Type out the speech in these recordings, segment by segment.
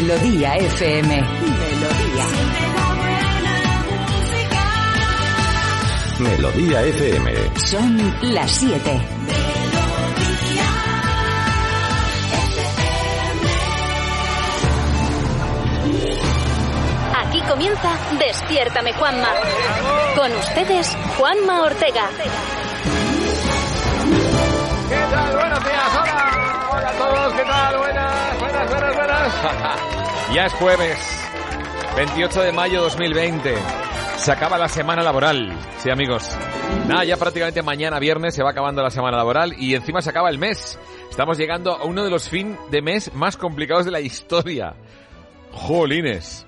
Melodía FM. Melodía. Melodía FM. Son las 7. Aquí comienza Despiértame Juanma. Con ustedes, Juanma Ortega. ¿Qué tal? Buenos días, ya es jueves, 28 de mayo 2020. Se acaba la semana laboral. Sí, amigos. Nada, ya prácticamente mañana viernes se va acabando la semana laboral y encima se acaba el mes. Estamos llegando a uno de los fin de mes más complicados de la historia. Jolines.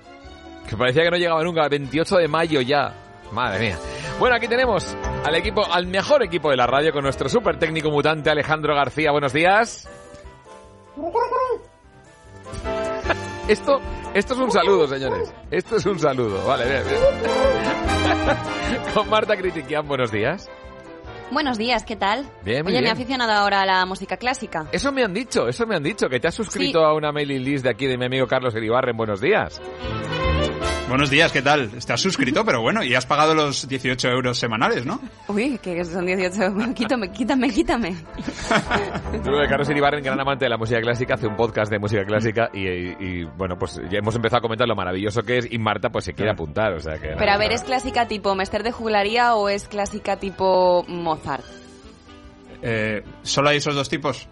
Que parecía que no llegaba nunca. 28 de mayo ya. Madre mía. Bueno, aquí tenemos al equipo, al mejor equipo de la radio con nuestro super técnico mutante Alejandro García. Buenos días. Esto, esto es un saludo, señores. Esto es un saludo. Vale, bien, bien. Con Marta Critiquian, buenos días. Buenos días, ¿qué tal? Bien, Oye, me he bien. aficionado ahora a la música clásica. Eso me han dicho, eso me han dicho, que te has suscrito Sí. a una mailing list de aquí de mi amigo Carlos Iribarren. Buenos días. Buenos días, ¿qué tal? Estás suscrito, pero bueno, y has pagado los 18 euros semanales, ¿no? Uy, que son 18. Quítame, quítame, quítame. Luego de Carlos Iribarren, gran amante de la música clásica, hace un podcast de música clásica y, y- y, bueno, pues ya hemos empezado a comentar lo maravilloso que es y Marta pues se quiere apuntar, o sea que... Pero a ver, ¿es clásica tipo Mester de Juglaría o es clásica tipo Mozart? Eh, ¿Solo hay esos dos tipos?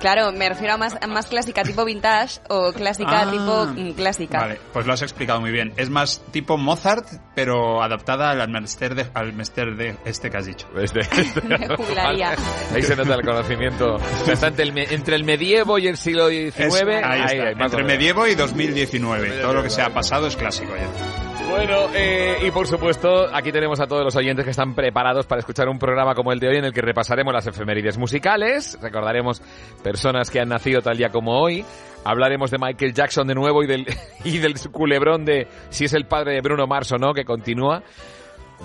Claro, me refiero a más, a más clásica tipo vintage o clásica Ah. tipo mm, clásica. Vale, pues lo has explicado muy bien. Es más tipo Mozart, pero adaptada al mester de, al mester de este que has dicho. Este- este-. Ahí se nota el conocimiento. O sea, entre el, me- entre el medievo y el siglo XIX. Es- ahí está, ahí, o entre medievo y 2019. Todo lo que se ha pasado es clásico ya. Bueno, eh, y por supuesto, aquí tenemos a todos los oyentes que están preparados para escuchar un programa como el de hoy en el que repasaremos las efemérides musicales, recordaremos personas que han nacido tal día como hoy, hablaremos de Michael Jackson de nuevo y del, y del culebrón de si es el padre de Bruno Mars o no, que continúa.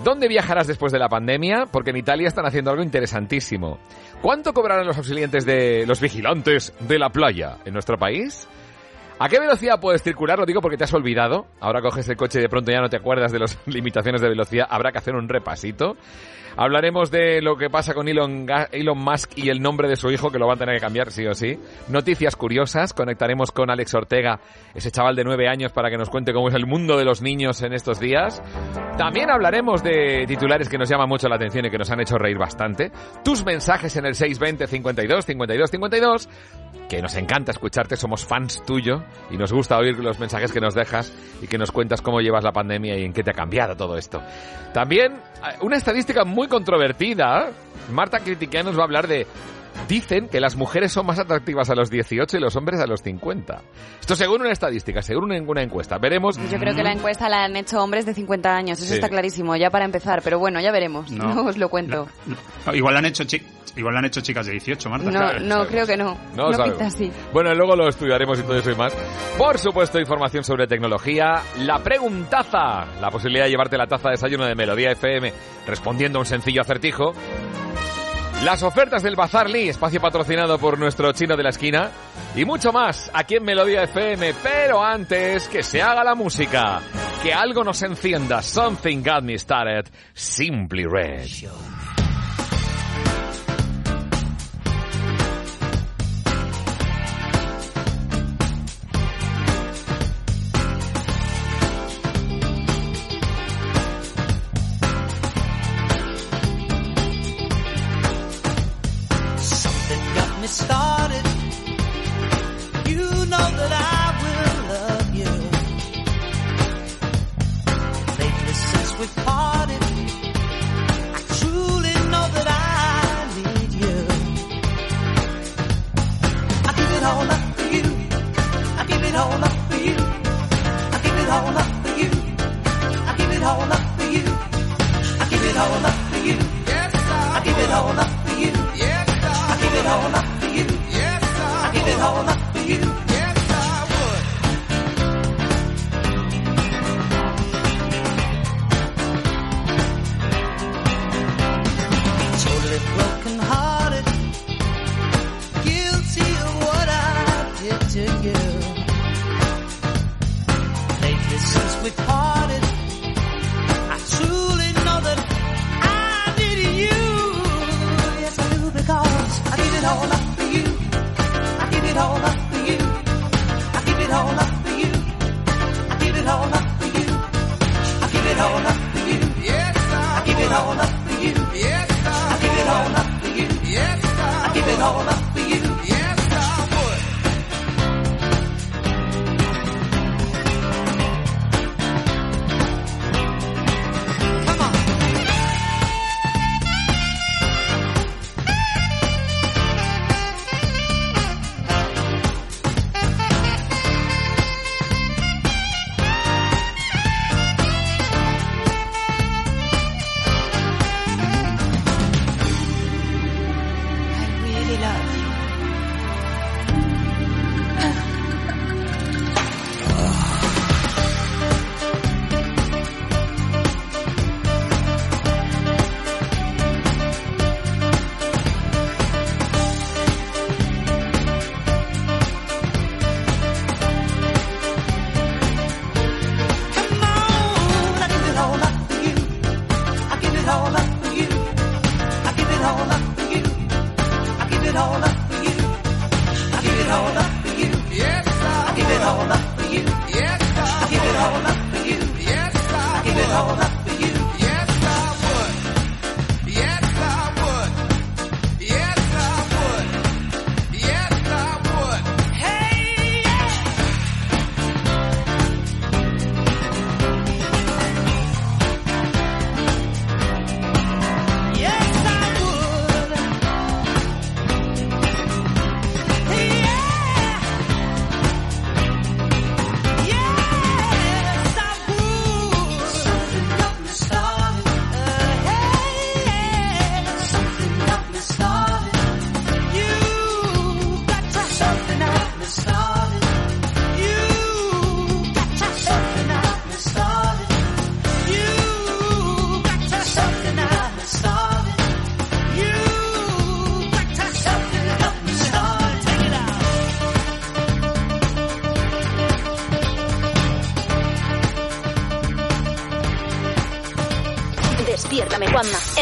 ¿Dónde viajarás después de la pandemia? Porque en Italia están haciendo algo interesantísimo. ¿Cuánto cobrarán los auxiliantes de los vigilantes de la playa en nuestro país? ¿A qué velocidad puedes circular? Lo digo porque te has olvidado. Ahora coges el coche y de pronto ya no te acuerdas de las limitaciones de velocidad. Habrá que hacer un repasito. Hablaremos de lo que pasa con Elon, Elon Musk y el nombre de su hijo, que lo van a tener que cambiar sí o sí. Noticias curiosas. Conectaremos con Alex Ortega, ese chaval de nueve años, para que nos cuente cómo es el mundo de los niños en estos días. También hablaremos de titulares que nos llaman mucho la atención y que nos han hecho reír bastante. Tus mensajes en el 620 52 52 52 que nos encanta escucharte, somos fans tuyo y nos gusta oír los mensajes que nos dejas y que nos cuentas cómo llevas la pandemia y en qué te ha cambiado todo esto. También eh, una estadística muy controvertida. Marta Critiquian nos va a hablar de Dicen que las mujeres son más atractivas a los 18 y los hombres a los 50. Esto según una estadística, según una- encuesta. Veremos. Yo creo que la encuesta la han hecho hombres de 50 años, eso Sí. está clarísimo, ya para empezar, pero bueno, ya veremos, No. no, os lo cuento. No, igual, han hecho chi- igual han hecho chicas de 18, Marta. No, no, creo que no, No no, lo sabemos. pinta así. Bueno, luego lo estudiaremos y todo eso y más. Por supuesto, información sobre tecnología. La preguntaza. La posibilidad de llevarte la taza de desayuno de Melodía FM respondiendo a un sencillo acertijo. Las ofertas del Bazar Lee, espacio patrocinado por nuestro chino de la esquina. Y mucho más aquí en Melodía FM. Pero antes, que se haga la música. Que algo nos encienda. Something got me started. Simply Red.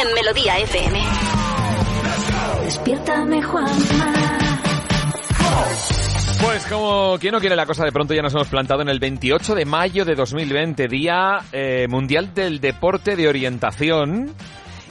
En Melodía FM. Despiértame Juanma. Pues como quien no quiere la cosa, de pronto ya nos hemos plantado en el 28 de mayo de 2020, Día eh, Mundial del Deporte de Orientación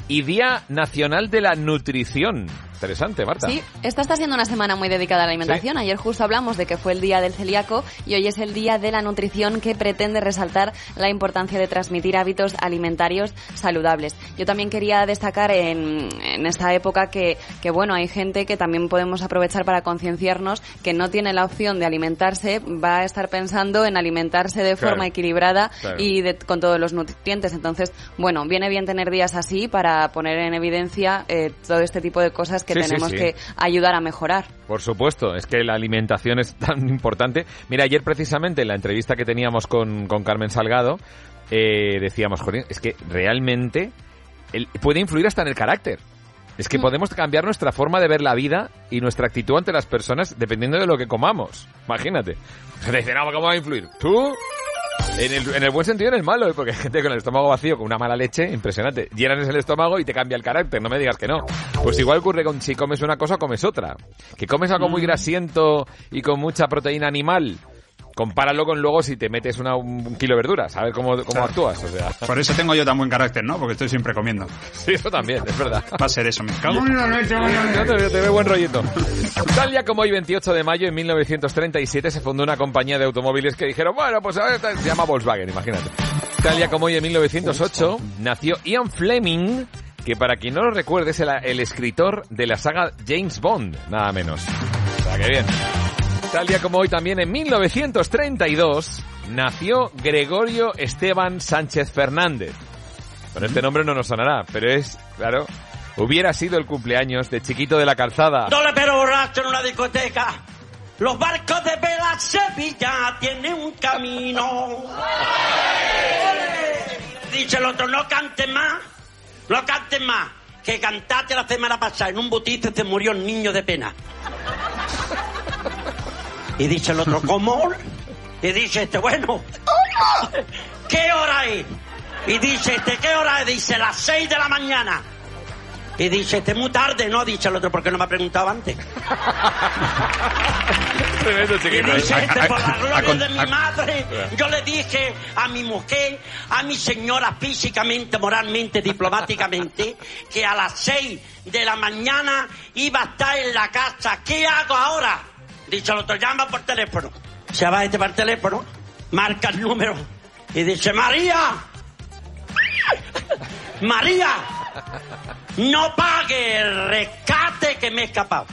y Día Nacional de la Nutrición. Interesante, Marta. Sí, esta está siendo una semana muy dedicada a la alimentación. Ayer justo hablamos de que fue el día del celíaco y hoy es el día de la nutrición que pretende resaltar la importancia de transmitir hábitos alimentarios saludables. Yo también quería destacar en, en esta época que, que, bueno, hay gente que también podemos aprovechar para concienciarnos que no tiene la opción de alimentarse, va a estar pensando en alimentarse de Claro. forma equilibrada Claro. y de- con todos los nutrientes. Entonces, bueno, viene bien tener días así para poner en evidencia eh, todo este tipo de cosas que sí, tenemos sí. que ayudar a mejorar. Por supuesto, es que la alimentación es tan importante. Mira, ayer precisamente en la entrevista que teníamos con, con Carmen Salgado, eh, decíamos, joder, es que realmente el- puede influir hasta en el carácter. Es que podemos cambiar nuestra forma de ver la vida y nuestra actitud ante las personas dependiendo de lo que comamos. Imagínate. Te dicen, no, ¿cómo va a influir? ¿Tú? En el, en el buen sentido y en el malo, ¿eh? porque hay gente con el estómago vacío, con una mala leche, impresionante. Llenas el estómago y te cambia el carácter, no me digas que no. Pues igual ocurre con si comes una cosa o comes otra. Que comes algo muy grasiento y con mucha proteína animal, compáralo con luego si te metes una- un kilo de verduras, a ver cómo, cómo Claro. actúas. O sea, Por eso tengo yo tan buen carácter, ¿no? Porque estoy siempre comiendo. sí, eso también, es verdad. Va a ser eso, me cago en la leche. Yo te, veo- te veo buen rollito. Tal día como hoy, 28 de mayo, en 1937, se fundó una compañía de automóviles que dijeron, bueno, pues a ver, se llama Volkswagen, imagínate. Tal día como hoy, en 1908, nació Ian Fleming, que para quien no lo recuerde es el, el escritor de la saga James Bond, nada menos. O sea, que bien. Tal día como hoy también en 1932 nació Gregorio Esteban Sánchez Fernández. Con este nombre no nos sonará, pero es, claro, hubiera sido el cumpleaños de Chiquito de la Calzada. Doble pero borracho en una discoteca. Los barcos de vela Sevilla tienen un camino. Dice el otro, no cantes más, no cantes más. Que cantaste la semana pasada en un botice se murió un niño de pena. Y dice el otro, ¿cómo? Y dice este, bueno, ¿qué hora es? Y dice este, ¿qué hora es? Dice, las seis de la mañana. Y dice, este, muy tarde, ¿no? Dice el otro, ¿por qué no me ha preguntado antes? Tremendo Y dice este, por la gloria de mi madre, yo le dije a mi mujer, a mi señora físicamente, moralmente, diplomáticamente, que a las seis de la mañana iba a estar en la casa. ¿Qué hago ahora? Dice el otro, llama por teléfono. Se va este por teléfono, marca el número y dice, María, María, no pague el rescate que me he escapado.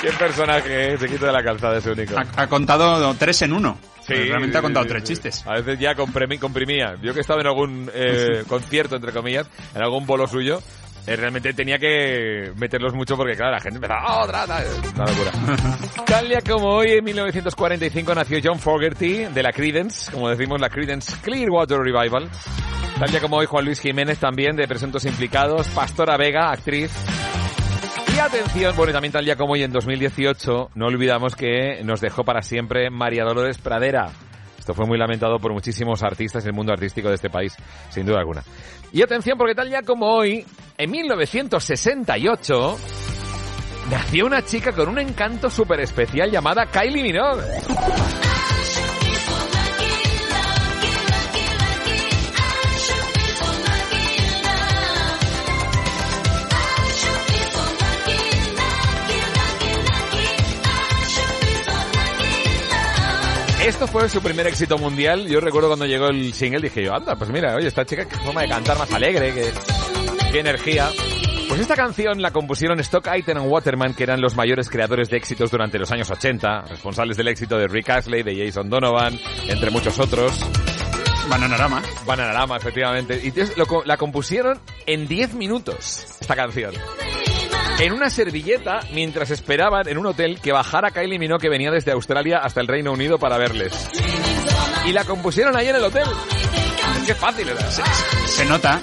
Qué personaje, eh, Chiquito de la Calzada, es único. Ha, ha contado tres en uno. Sí, Realmente ha contado sí, tres sí. chistes. A veces ya comprimía. Yo que he estado en algún eh, concierto, entre comillas, en algún bolo suyo, realmente tenía que meterlos mucho porque, claro, la gente empezaba, "Ah, otra, otra". Una locura. Tal día como hoy, en 1945, nació John Fogerty, de la Creedence, como decimos, la Creedence Clearwater Revival. Tal día como hoy, Juan Luis Jiménez también, de Presuntos Implicados, Pastora Vega, actriz. Y atención, bueno, y también tal día como hoy en 2018, no olvidamos que nos dejó para siempre María Dolores Pradera. Esto fue muy lamentado por muchísimos artistas en el mundo artístico de este país, sin duda alguna. Y atención, porque tal ya como hoy, en 1968, nació una chica con un encanto súper especial llamada Kylie Minogue. Esto fue su primer éxito mundial. Yo recuerdo cuando llegó el single, dije yo, anda, pues mira, oye, esta chica, qué forma de cantar más alegre, qué, qué energía. Pues esta canción la compusieron Stock Aitken and Waterman, que eran los mayores creadores de éxitos durante los años 80, responsables del éxito de Rick Astley, de Jason Donovan, entre muchos otros. Bananarama. Bananarama, efectivamente. Y lo la compusieron en 10 minutos, esta canción. En una servilleta, mientras esperaban en un hotel que bajara Kylie Minogue, que venía desde Australia hasta el Reino Unido para verles. Y la compusieron ahí en el hotel. Qué fácil era. Se nota.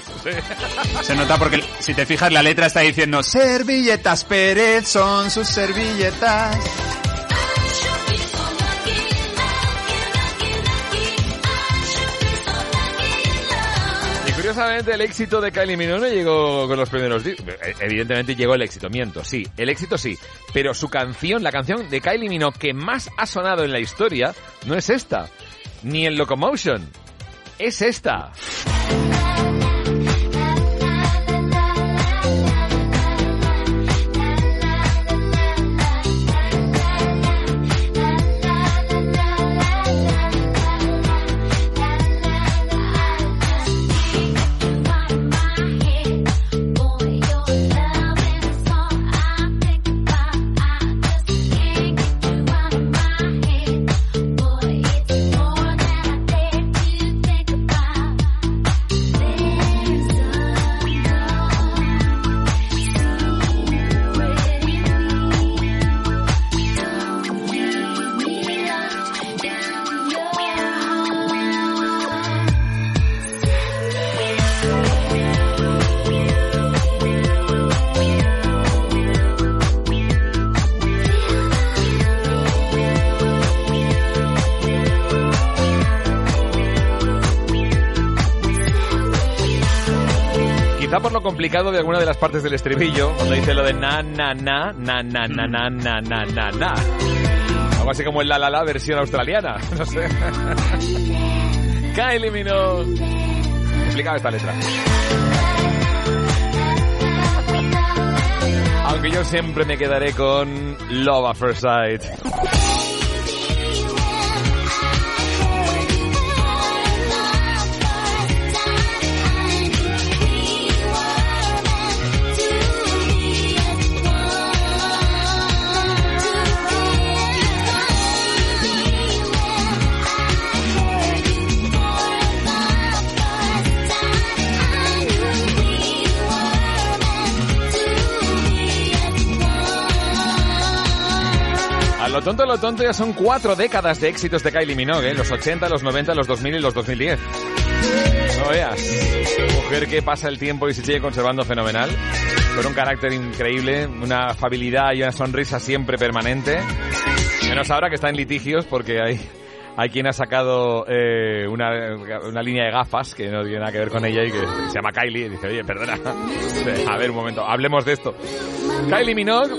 Se nota porque si te fijas la letra está diciendo servilletas Pérez son sus servilletas. El éxito de Kylie Minogue no llegó con los primeros discos. Evidentemente llegó el éxito, miento, sí, el éxito sí. Pero su canción, la canción de Kylie Minogue que más ha sonado en la historia, no es esta. Ni en Locomotion. Es esta. Complicado de alguna de las partes del estribillo, cuando dice lo de na na na na na na na na na na na. Algo así como el la la la versión australiana, no sé. Kylie Minogue. Complicada esta letra. Aunque yo siempre me quedaré con Love at First Sight. Lo tonto, lo tonto ya son cuatro décadas de éxitos de Kylie Minogue, ¿eh? los 80, los 90, los 2000 y los 2010. No veas. Mujer que pasa el tiempo y se sigue conservando fenomenal. Con un carácter increíble, una afabilidad y una sonrisa siempre permanente. Menos ahora que está en litigios porque hay, hay quien ha sacado eh, una, una línea de gafas que no tiene nada que ver con ella y que se llama Kylie. Y dice, oye, perdona. A ver, un momento, hablemos de esto. Kylie Minogue,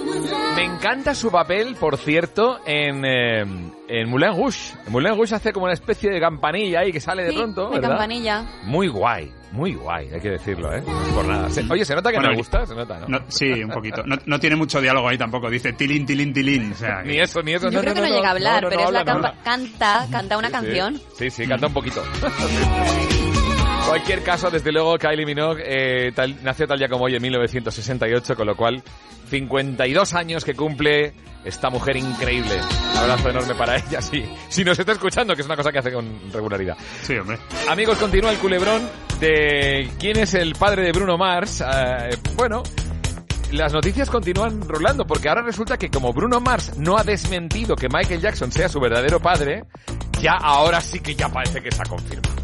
me encanta su papel, por cierto, en, eh, en Moulin Rouge. En Moulin Rouge hace como una especie de campanilla ahí que sale de pronto, de ¿verdad? campanilla. Muy guay, muy guay, hay que decirlo, ¿eh? Por nada. Se- oye, ¿se nota que Bueno, me gusta? ¿Se nota, no? No, sí, un poquito. No, no tiene mucho diálogo ahí tampoco. Dice tilín, tilín, tilín. O sea, Ni eso, ni eso. Yo no, creo no, que no, no, llega a hablar, no, no, pero no es la canta, canta una Sí, canción. Sí, sí, canta un poquito. Cualquier caso, desde luego, Kylie Minogue eh, tal- nació tal día como hoy en 1968, con lo cual 52 años que cumple esta mujer increíble. Abrazo enorme para ella, sí. Si nos está escuchando, que es una cosa que hace con regularidad. Sí, hombre. Amigos, continúa el culebrón de quién es el padre de Bruno Mars. Eh, bueno, las noticias continúan rolando porque ahora resulta que como Bruno Mars no ha desmentido que Michael Jackson sea su verdadero padre, ya ahora sí que ya parece que se ha confirmado.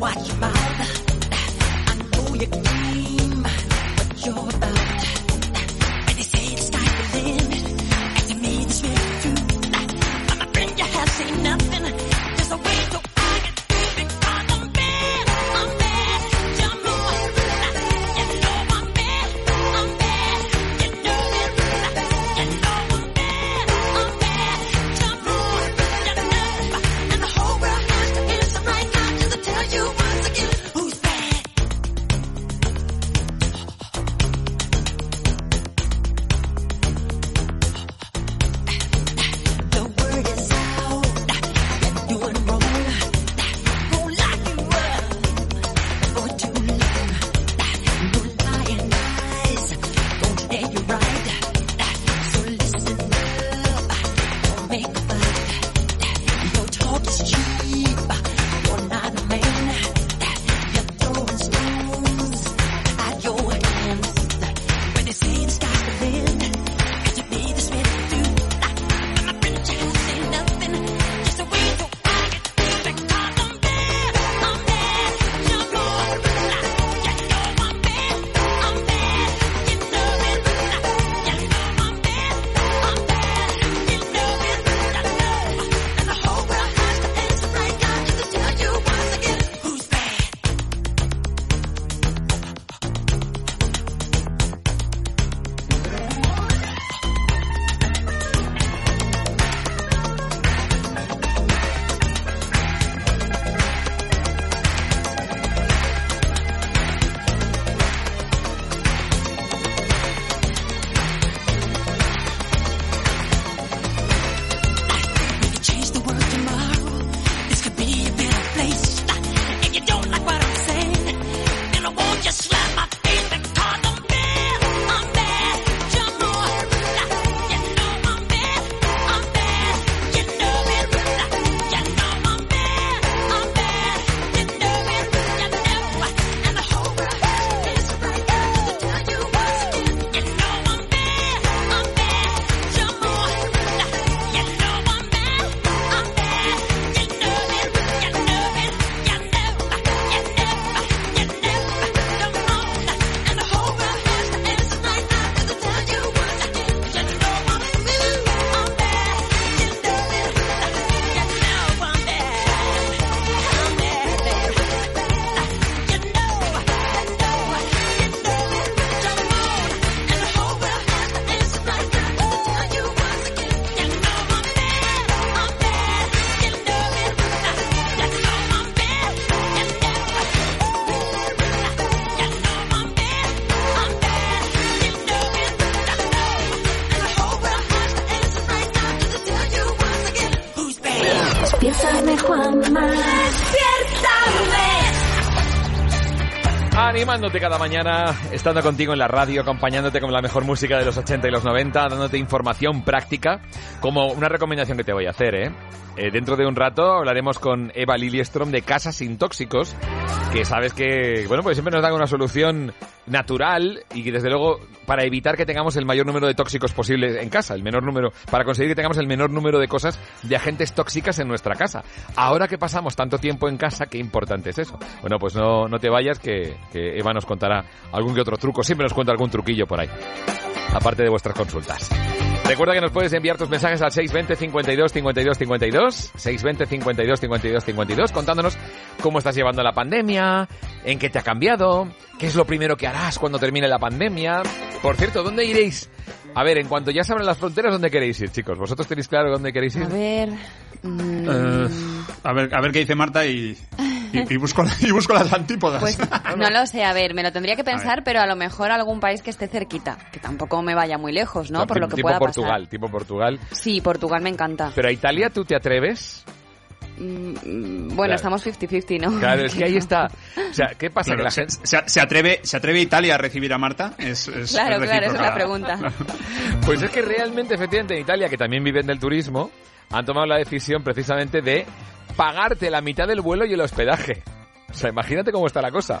watch your mouth. I know your game, what you're Animándote cada mañana, estando contigo en la radio, acompañándote con la mejor música de los 80 y los 90, dándote información práctica, como una recomendación que te voy a hacer, ¿eh? Eh, dentro de un rato hablaremos con Eva Liliestrom de Casas sin Tóxicos, que sabes que, bueno, pues siempre nos dan una solución natural y que desde luego para evitar que tengamos el mayor número de tóxicos posible en casa, el menor número, para conseguir que tengamos el menor número de cosas de agentes tóxicas en nuestra casa. Ahora que pasamos tanto tiempo en casa, qué importante es eso. Bueno, pues no, no te vayas que, Eva nos contará algún que otro truco, siempre nos cuenta algún truquillo por ahí, aparte de vuestras consultas. Recuerda que nos puedes enviar tus mensajes al 620 52 52 52, 620 52 52 52, contándonos cómo estás llevando la pandemia, en qué te ha cambiado, qué es lo primero que harás cuando termine la pandemia. Por cierto, ¿dónde iréis? A ver, en cuanto ya se abran las fronteras, ¿dónde queréis ir, chicos? ¿Vosotros tenéis claro dónde queréis ir? A ver. mm, Eh, a ver, a ver qué dice Marta y, y, y busco, y busco las antípodas. Pues no lo sé, a ver, me lo tendría que pensar, pero a lo mejor algún país que esté cerquita, que tampoco me vaya muy lejos, ¿no? Por lo que tipo pueda Portugal, pasar. tipo Portugal. Sí, Portugal me encanta. Pero a Italia, ¿tú te atreves? Mm, bueno, Claro. estamos 50-50, ¿no? Claro, es que ahí está. O sea, ¿qué pasa? Claro, que la se, gente... se- se atreve, ¿Se atreve Italia a recibir a Marta? Es, es- Claro, es claro, esa es la pregunta. Pues es que realmente, efectivamente, en Italia, que también viven del turismo, han tomado la decisión precisamente de pagarte la mitad del vuelo y el hospedaje. O sea, imagínate cómo está la cosa.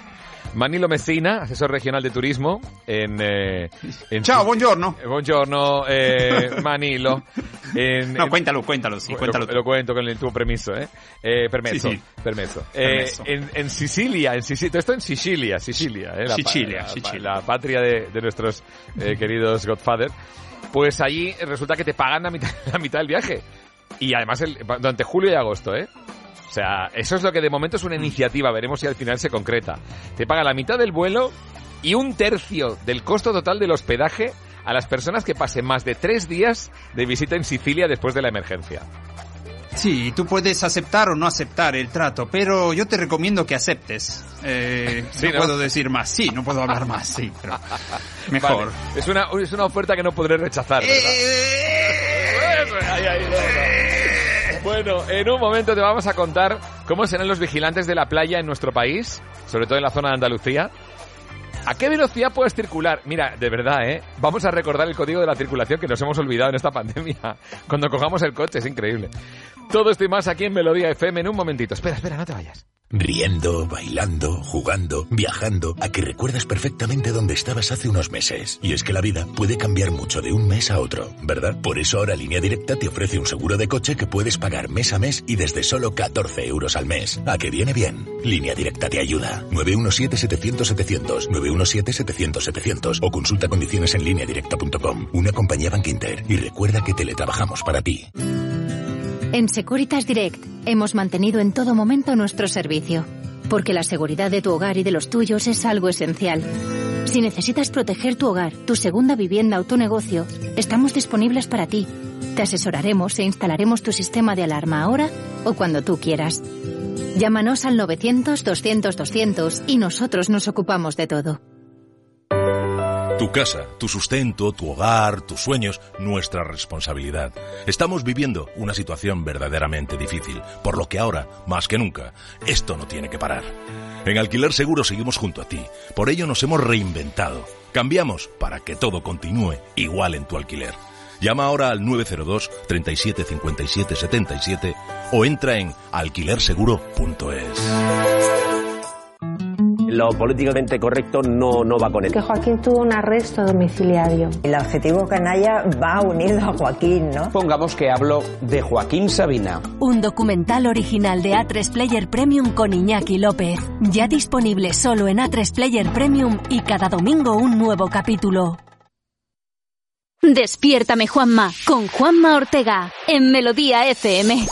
Manilo Messina, asesor regional de turismo en... eh, en Ciao, buongiorno. Eh, Buongiorno, eh, Manilo. En- No, cuéntalo, cuéntalo, sí, lo, cuéntalo. lo cuento con el tuo permiso, ¿eh? eh permeso, Sí, sí. Eh, en, en Sicilia, en Sicilia, todo esto en Sicilia, Sicilia, ¿eh? La, Sicilia, la- Sicilia. la patria de, de nuestros eh, queridos Godfather. Pues allí resulta que te pagan la mitad, la mitad del viaje. Y además el- durante julio y agosto, ¿eh? O sea, eso es lo que de momento es una iniciativa, veremos si al final se concreta. Te pagan la mitad del vuelo y un tercio del costo total del hospedaje a las personas que pasen más de tres días de visita en Sicilia después de la emergencia. Sí, tú puedes aceptar o no aceptar el trato, pero yo te recomiendo que aceptes. Eh, Sí, no, ¿no? puedo decir más, sí, no puedo hablar más, sí, pero mejor. Vale. Es, una, es una oferta que no podré rechazar, ¿verdad? Ahí, ahí, no, no. Bueno, en un momento te vamos a contar cómo serán los vigilantes de la playa en nuestro país, sobre todo en la zona de Andalucía. ¿A qué velocidad puedes circular? Mira, de verdad, ¿eh? Vamos a recordar el código de la circulación que nos hemos olvidado en esta pandemia. Cuando cojamos el coche, es increíble. Todo esto y más aquí en Melodía FM en un momentito. Espera, espera, no te vayas. Riendo, bailando, jugando, viajando, a que recuerdas perfectamente dónde estabas hace unos meses. Y es que la vida puede cambiar mucho de un mes a otro, ¿verdad? Por eso ahora Línea Directa te ofrece un seguro de coche que puedes pagar mes a mes y desde solo 14 euros al mes. ¿A que viene bien? Línea Directa te ayuda. 917-700-700, 917-700-700 o consulta condiciones en lineadirecta.com. Una compañía Bank Inter. Y recuerda que teletrabajamos para ti. En Securitas Direct hemos mantenido en todo momento nuestro servicio, porque la seguridad de tu hogar y de los tuyos es algo esencial. Si necesitas proteger tu hogar, tu segunda vivienda o tu negocio, estamos disponibles para ti. Te asesoraremos e instalaremos tu sistema de alarma ahora o cuando tú quieras. Llámanos al 900-200-200 y nosotros nos ocupamos de todo. Tu casa, tu sustento, tu hogar, tus sueños, nuestra responsabilidad. Estamos viviendo una situación verdaderamente difícil, por lo que ahora, más que nunca, esto no tiene que parar. En Alquiler Seguro seguimos junto a ti, por ello nos hemos reinventado. Cambiamos para que todo continúe igual en tu alquiler. Llama ahora al 902 37 57 77 o entra en alquilerseguro.es. Lo políticamente correcto no, no va con él. Que Joaquín tuvo un arresto domiciliario. El adjetivo canalla va unido a Joaquín, ¿no? Pongamos que hablo de Joaquín Sabina. Un documental original de A3 Player Premium con Iñaki López. Ya disponible solo en A3 Player Premium y cada domingo un nuevo capítulo. Despiértame Juanma con Juanma Ortega en Melodía FM.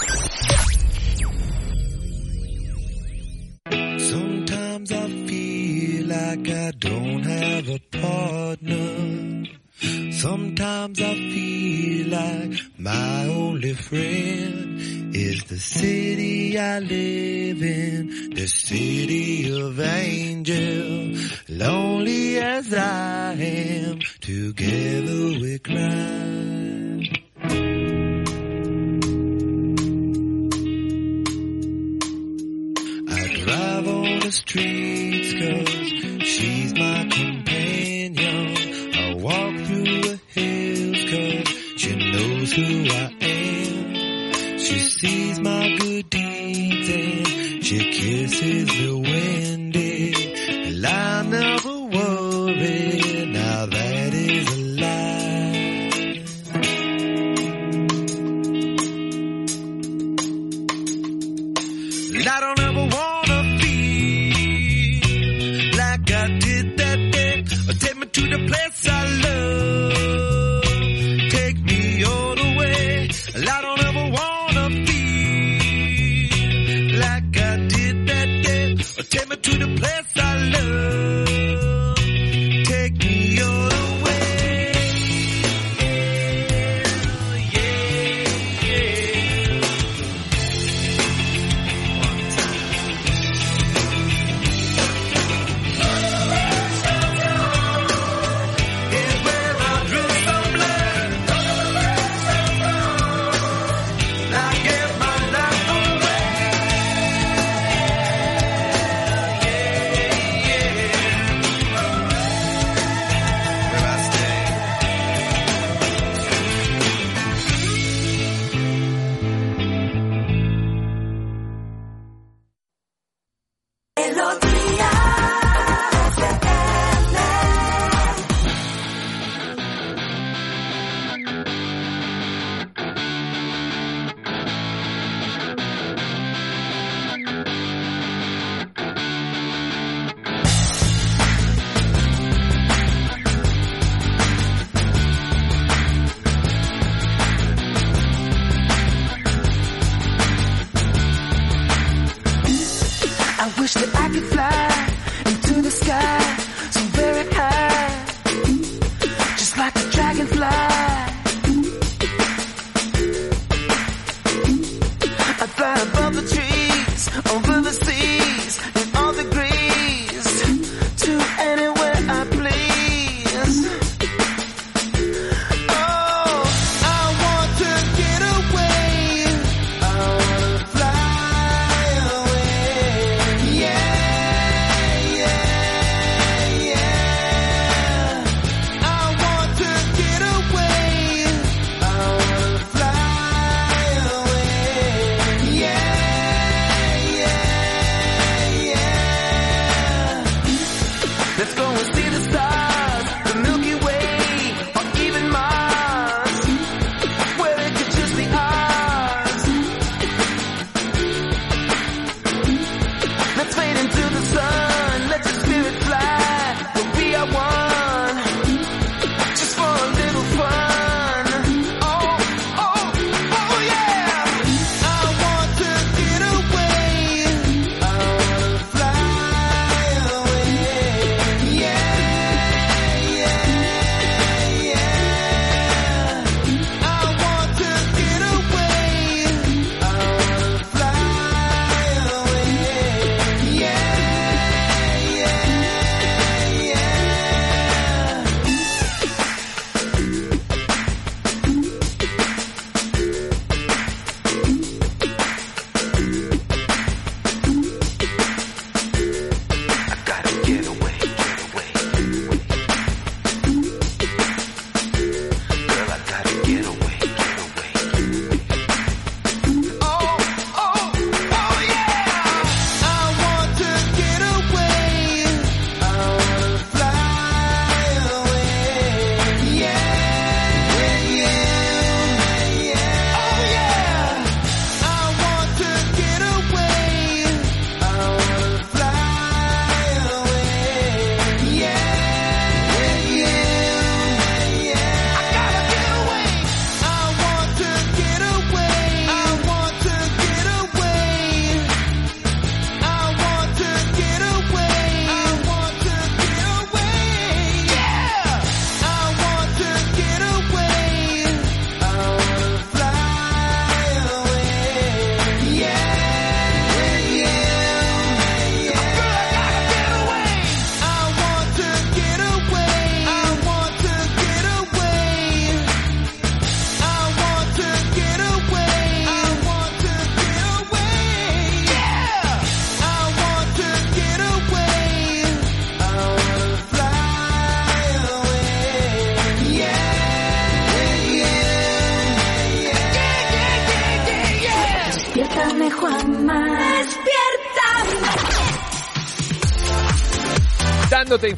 Like I don't have a partner. Sometimes I feel like my only friend is the city I live in, the city of angel. Lonely as I am, together we cry. I drive on the streets cause she's my companion. I walk through the hills cause she knows who I am. She sees my good deeds and she kisses the windy. the place I love.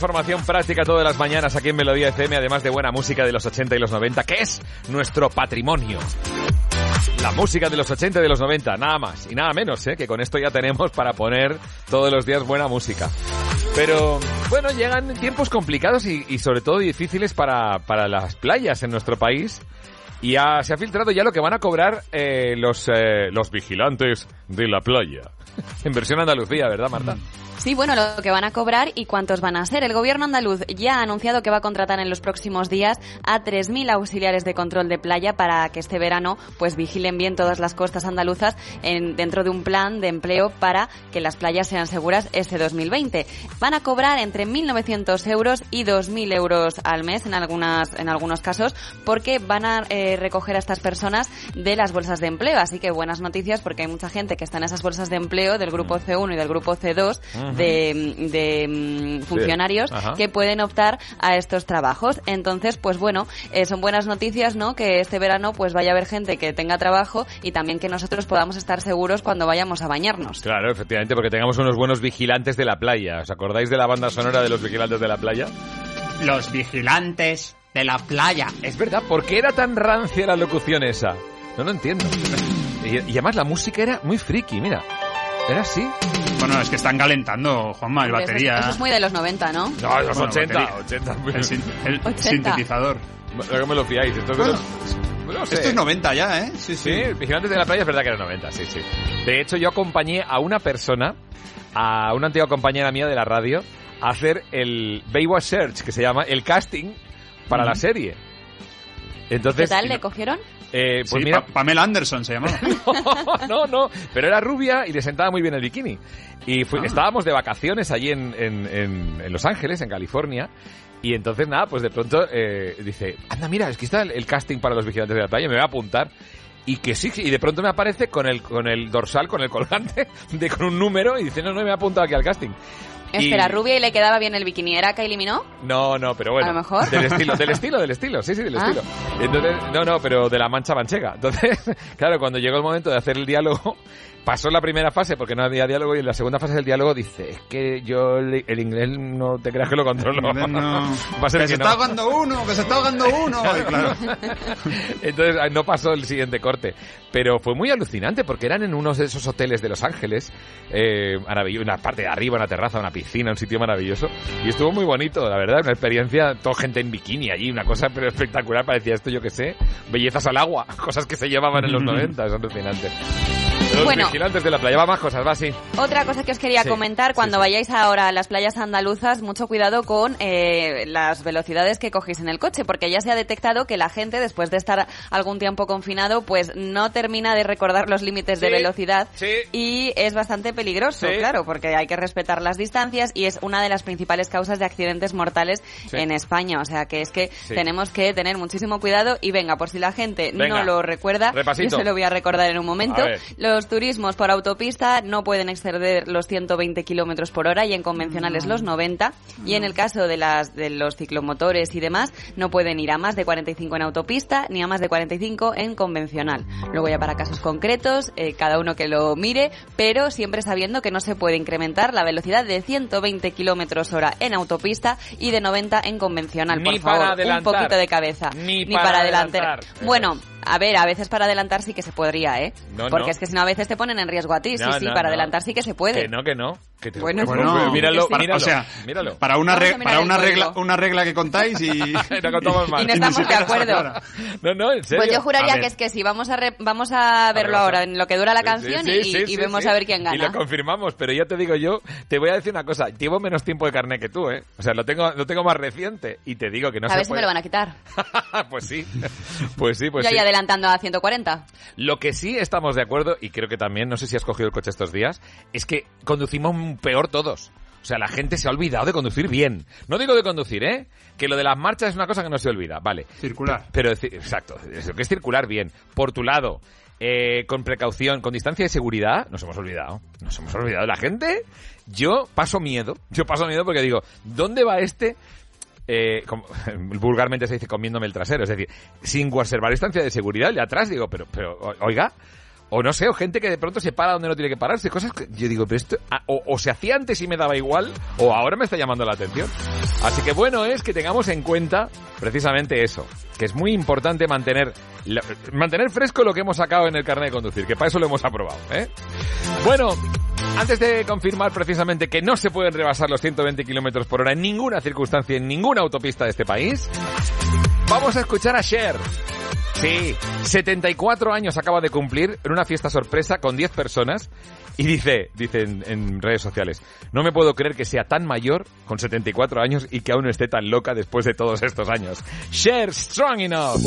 Información práctica todas las mañanas aquí en Melodía FM, además de buena música de los 80 y los 90, que es nuestro patrimonio. La música de los 80 y de los 90, nada más y nada menos, ¿eh? que con esto ya tenemos para poner todos los días buena música. Pero bueno, llegan tiempos complicados y, sobre todo difíciles para, para las playas en nuestro país. Y se ha filtrado ya lo que van a cobrar eh, los, eh, los vigilantes de la playa. En versión Andalucía, ¿verdad, Marta? Sí, bueno, lo que van a cobrar y cuántos van a ser. El gobierno andaluz ya ha anunciado que va a contratar en los próximos días a 3.000 auxiliares de control de playa para que este verano pues vigilen bien todas las costas andaluzas en, dentro de un plan de empleo para que las playas sean seguras este 2020. Van a cobrar entre 1.900 euros y 2.000 euros al mes en, algunas, en algunos casos porque van a eh, recoger a estas personas de las bolsas de empleo. Así que buenas noticias porque hay mucha gente que está en esas bolsas de empleo del grupo C1 y del grupo C2 De, de, mm, funcionarios Ajá. que pueden optar a estos trabajos. Entonces, pues bueno, eh, son buenas noticias, ¿no? Que este verano pues vaya a haber gente que tenga trabajo y también que nosotros podamos estar seguros cuando vayamos a bañarnos. Claro, efectivamente, porque tengamos unos buenos vigilantes de la playa. ¿Os acordáis de la banda sonora de los vigilantes de la playa? Los vigilantes de la playa. Es verdad, ¿por qué era tan rancia la locución esa? No lo entiendo. Y, y además la música era muy friki, mira. Era así. Bueno, es que están calentando, Juanma, el Eso es- batería. Eso es muy de los 90, ¿no? No, de los Bueno, 80, batería. 80. El, sin- el 80. sintetizador. No me lo fiáis. Esto es Bueno, los- no sé. Esto es 90 ya, ¿eh? Sí, Sí, Vigilantes de la Playa es verdad que era 90, sí, sí. De hecho, yo acompañé a una persona a una antigua compañera mía de la radio a hacer el Baywatch Search, que se llama el casting para la Ujú. Serie. ¿Qué Entonces, tal? ¿Le cogieron? eh, pues Sí, mira, Pa- Pamela Anderson se llamaba. no, no, pero era rubia y le sentaba muy bien el bikini. Y Ah. fui- estábamos de vacaciones allí en, en- en- en Los Ángeles, en California. Y entonces, nada, pues de pronto eh, dice, anda, mira, es que está el, el casting para los vigilantes de la playa, me voy a apuntar. Y que sí, sí, y de pronto me aparece con el, con el dorsal, con el colgante, de, con un número, y dice, no, no, me he apuntado aquí al casting. Y- Espera, rubia y le quedaba bien el bikini. ¿Era Kylie Minogue? No, no, pero bueno. A lo mejor. Del estilo, del estilo, del estilo, sí, sí, del Ah. estilo. Entonces, no, no, pero de la mancha manchega. Entonces, claro, cuando llegó el momento de hacer el diálogo, pasó la primera fase porque no había diálogo y en la segunda fase del diálogo dice, es que yo el, el inglés no te creas que lo controlo. No. Va a ser que que se no. está ahogando uno, que se está ahogando uno. Claro. Entonces ah, no pasó el siguiente corte. Pero fue muy alucinante porque eran en unos de esos hoteles de Los Ángeles, eh, una parte de arriba, una terraza, una piscina, un sitio maravilloso. Y estuvo muy bonito, la verdad, una experiencia, toda gente en bikini allí, una cosa pero espectacular, parecía esto, yo que sé, bellezas al agua, cosas que se llevaban en los 90, es alucinante. Los Bueno. vigilantes de la playa, va más cosas, va así. Otra cosa que os quería Sí, comentar, cuando sí. vayáis ahora a las playas andaluzas, mucho cuidado con eh, las velocidades que cogéis en el coche, porque ya se ha detectado que la gente, después de estar algún tiempo confinado, pues no termina de recordar los límites de velocidad y es bastante peligroso, claro, porque hay que respetar las distancias y es una de las principales causas de accidentes mortales en España. O sea que es que tenemos que tener muchísimo cuidado y venga, por si la gente Venga. no lo recuerda, Repasito. yo se lo voy a recordar en un momento. Los turismos por autopista no pueden exceder los 120 kilómetros por hora y en convencionales los 90. Y en el caso de, las, de los ciclomotores y demás, no pueden ir a más de 45 en autopista ni a más de 45 en convencional. Luego ya para casos concretos, eh, cada uno que lo mire, pero siempre sabiendo que no se puede incrementar la velocidad de 120 kilómetros hora en autopista y de 90 en convencional. Ni por favor, para un adelantar. poquito de cabeza. Ni para adelantar. Eso Bueno, a ver, a veces para adelantar sí que se podría, ¿eh? No, Porque no. es que si no a veces te ponen en riesgo a ti. No, sí, sí, para adelantar sí que se puede. Que no, que no. Que te- Bueno, Bueno, míralo, sí. míralo, o sea, míralo. para una, re- a para una regla, una regla que contáis y... No contamos mal. Y no estamos de acuerdo. No, no, en serio. Pues yo juraría A que es que sí, vamos a, re- vamos a verlo ahora en lo que dura la canción sí, y, sí, y sí, vemos sí. a ver quién Y gana. lo confirmamos, pero ya te digo yo, te voy a decir una cosa, llevo menos tiempo de carnet que tú, ¿eh? O sea, lo tengo, lo tengo más reciente y te digo que no a se ver si me lo van a quitar. pues sí, pues sí, pues yo sí. ahí adelantando a 140. Lo que sí estamos de acuerdo, y creo que también, no sé si has cogido el coche estos días, es que conducimos peor todos. O sea, la gente se ha olvidado de conducir bien. No digo de conducir, ¿eh? Que lo de las marchas es una cosa que no se olvida, vale. Circular. Pero, exacto, es lo que es circular bien, por tu lado, eh, con precaución, con distancia de seguridad, nos hemos olvidado. Nos hemos olvidado. La gente, yo paso miedo, yo paso miedo porque digo, ¿dónde va este? eh, como- vulgarmente se dice comiéndome el trasero, es decir, sin conservar distancia de seguridad, el de atrás digo, pero, pero, oiga, o no sé, o gente que de pronto se para donde no tiene que pararse, cosas que yo digo, pero esto, ah, o, se hacía antes y me daba igual, o ahora me está llamando la atención. Así que bueno es que tengamos en cuenta precisamente eso, que es muy importante mantener, mantener fresco lo que hemos sacado en el carnet de conducir, que para eso lo hemos aprobado, ¿eh? Bueno, antes de confirmar precisamente que no se pueden rebasar los 120 kilómetros por hora en ninguna circunstancia, en ninguna autopista de este país, vamos a escuchar a Cher. Sí, 74 años acaba de cumplir en una fiesta sorpresa con 10 personas y dice, dice en, redes sociales, no me puedo creer que sea tan mayor con 74 años y que aún esté tan loca después de todos estos años. Cher, strong enough.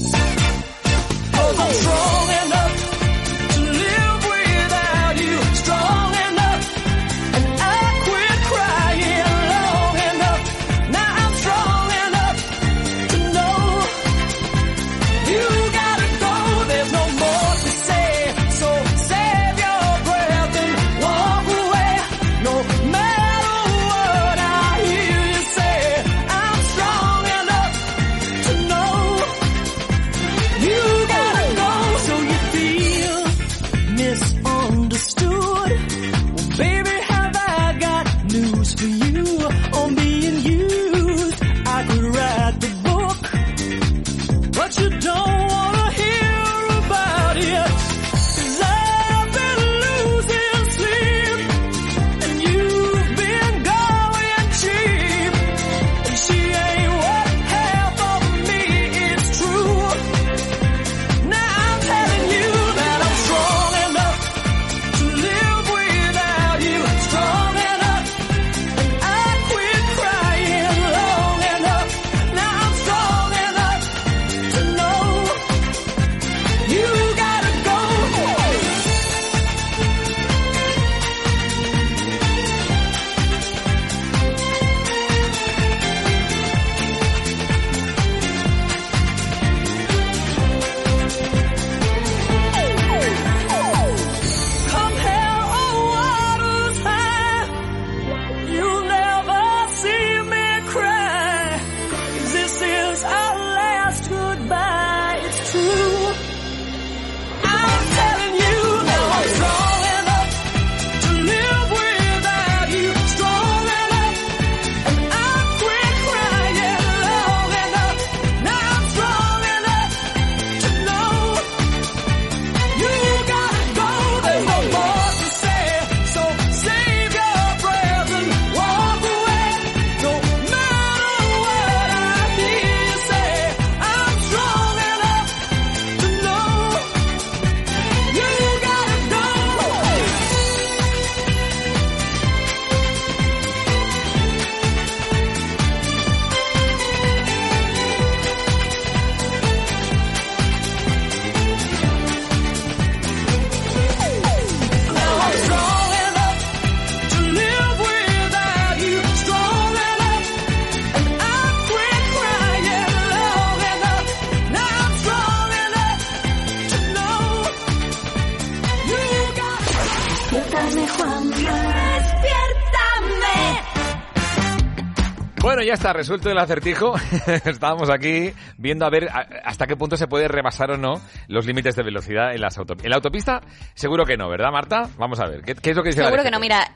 Bueno, ya está, resuelto el acertijo. Estábamos aquí viendo a ver hasta qué punto se puede rebasar o no los límites de velocidad en las autopistas. En la autopista, seguro que no, ¿verdad, Marta? Vamos a ver, ¿qué, qué es lo que dice la Seguro que DGT? no, mira.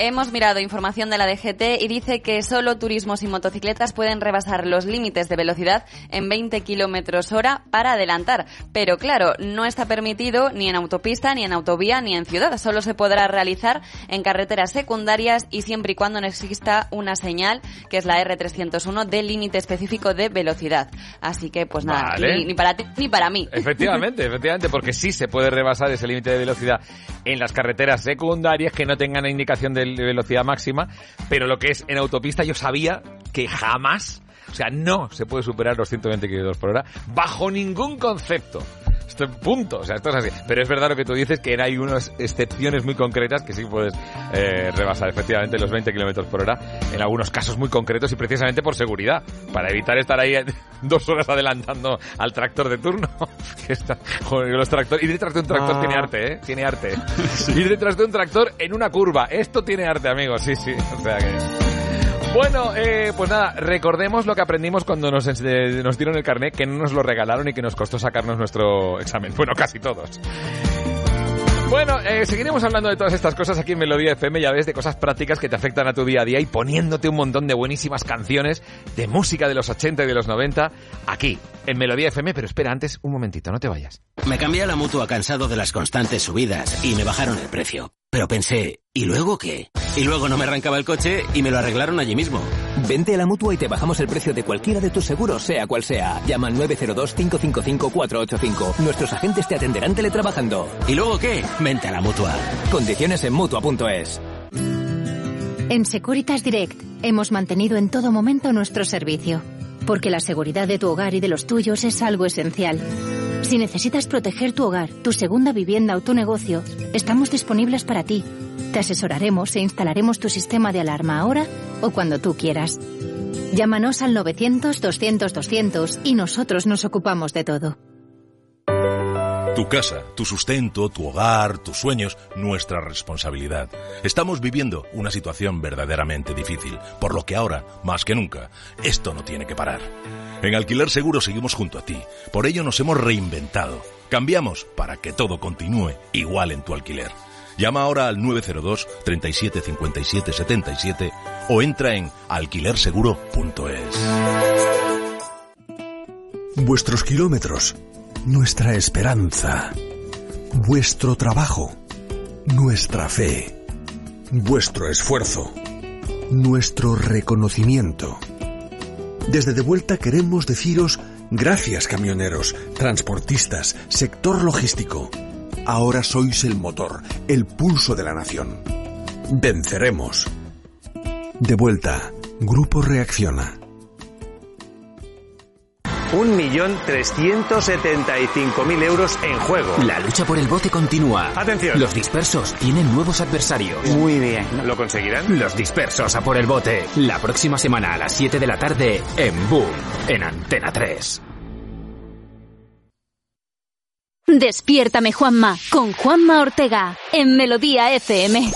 Hemos mirado información de la DGT y dice que solo turismos y motocicletas pueden rebasar los límites de velocidad en 20 kilómetros hora para adelantar. Pero claro, no está permitido ni en autopista, ni en autovía, ni en ciudad. Solo se podrá realizar en carreteras secundarias y siempre y cuando no exista una señal, que es la R301, de límite específico de velocidad. Así que, pues nada, Vale. ni, ni para ti ni para mí. Efectivamente, efectivamente, porque sí se puede rebasar ese límite de velocidad en las carreteras secundarias que no tengan indicación de velocidad máxima, pero lo que es en autopista yo sabía que jamás, o sea, no se puede superar los 120 km por hora bajo ningún concepto. Esto es punto, o sea, esto es así. Pero es verdad lo que tú dices, que hay unas excepciones muy concretas que sí puedes eh, rebasar efectivamente los 20 kilómetros por hora en algunos casos muy concretos y precisamente por seguridad, para evitar estar ahí dos horas adelantando al tractor de turno. que está, joder, los tractores, ir detrás de un tractor Ah. tiene arte, ¿eh? Tiene arte. Ir detrás de un tractor en una curva, esto tiene arte, amigos, sí, sí. O sea que... Bueno, eh, pues nada, recordemos lo que aprendimos cuando eh, nos dieron el carnet, que no nos lo regalaron y que nos costó sacarnos nuestro examen. Bueno, casi todos. Bueno, eh, seguiremos hablando de todas estas cosas aquí en Melodía FM, ya ves, de cosas prácticas que te afectan a tu día a día y poniéndote un montón de buenísimas canciones de música de los 80 y de los 90 aquí, en Melodía FM. Pero espera, antes, un momentito, no te vayas. Me cambié a la mutua cansado de las constantes subidas y me bajaron el precio. Pero pensé, ¿y luego qué? Y luego no me arrancaba el coche y me lo arreglaron allí mismo. Vente a la mutua y te bajamos el precio de cualquiera de tus seguros, sea cual sea. Llama al 902-555-485. Nuestros agentes te atenderán teletrabajando. ¿Y luego qué? Vente a la mutua. Condiciones en mutua.es. En Securitas Direct hemos mantenido en todo momento nuestro servicio, porque la seguridad de tu hogar y de los tuyos es algo esencial. Si necesitas proteger tu hogar, tu segunda vivienda o tu negocio, estamos disponibles para ti. Te asesoraremos e instalaremos tu sistema de alarma ahora o cuando tú quieras. Llámanos al 900-200-200 y nosotros nos ocupamos de todo. Tu casa, tu sustento, tu hogar, tus sueños, nuestra responsabilidad. Estamos viviendo una situación verdaderamente difícil, por lo que ahora, más que nunca, esto no tiene que parar. En Alquiler Seguro seguimos junto a ti, por ello nos hemos reinventado. Cambiamos para que todo continúe igual en tu alquiler. Llama ahora al 902 37 57 77 o entra en alquilerseguro.es. Vuestros kilómetros, nuestra esperanza, vuestro trabajo, nuestra fe, vuestro esfuerzo, nuestro reconocimiento. Desde De Vuelta queremos deciros gracias camioneros, transportistas, sector logístico. Ahora sois el motor, el pulso de la nación. Venceremos. De Vuelta, Grupo Reacciona. 1.375.000 euros en juego. La lucha por el bote continúa. Atención. Los dispersos tienen nuevos adversarios. Muy bien. ¿Lo conseguirán? Los dispersos a por el bote. La próxima semana a las 7 de la tarde en Boom, en Antena 3. Despiértame Juanma con Juanma Ortega en Melodía FM.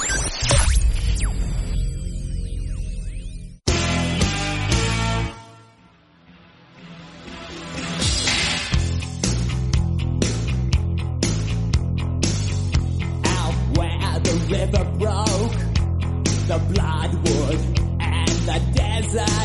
desire.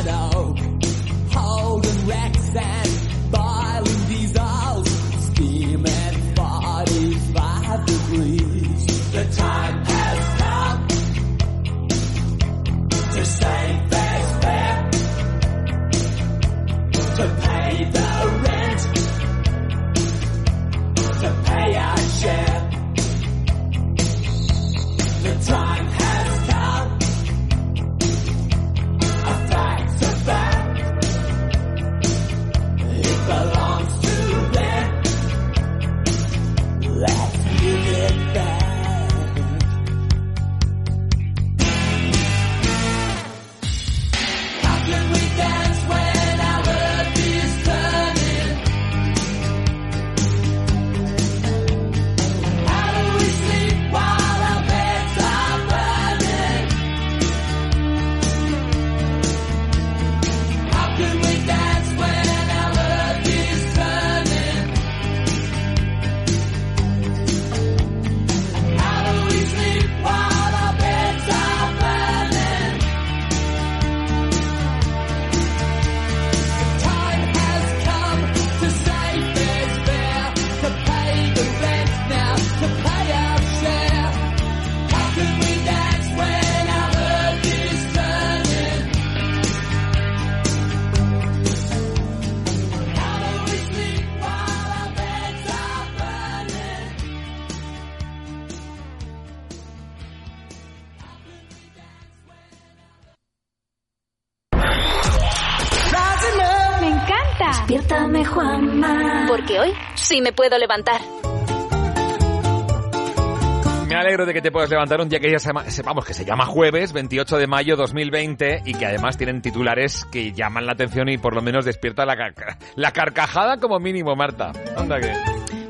Sí me puedo levantar. Me alegro de que te puedas levantar un día que ya sepamos que se llama jueves, 28 de mayo 2020, y que además tienen titulares que llaman la atención y por lo menos despierta la, la carcajada como mínimo, Marta. Anda que...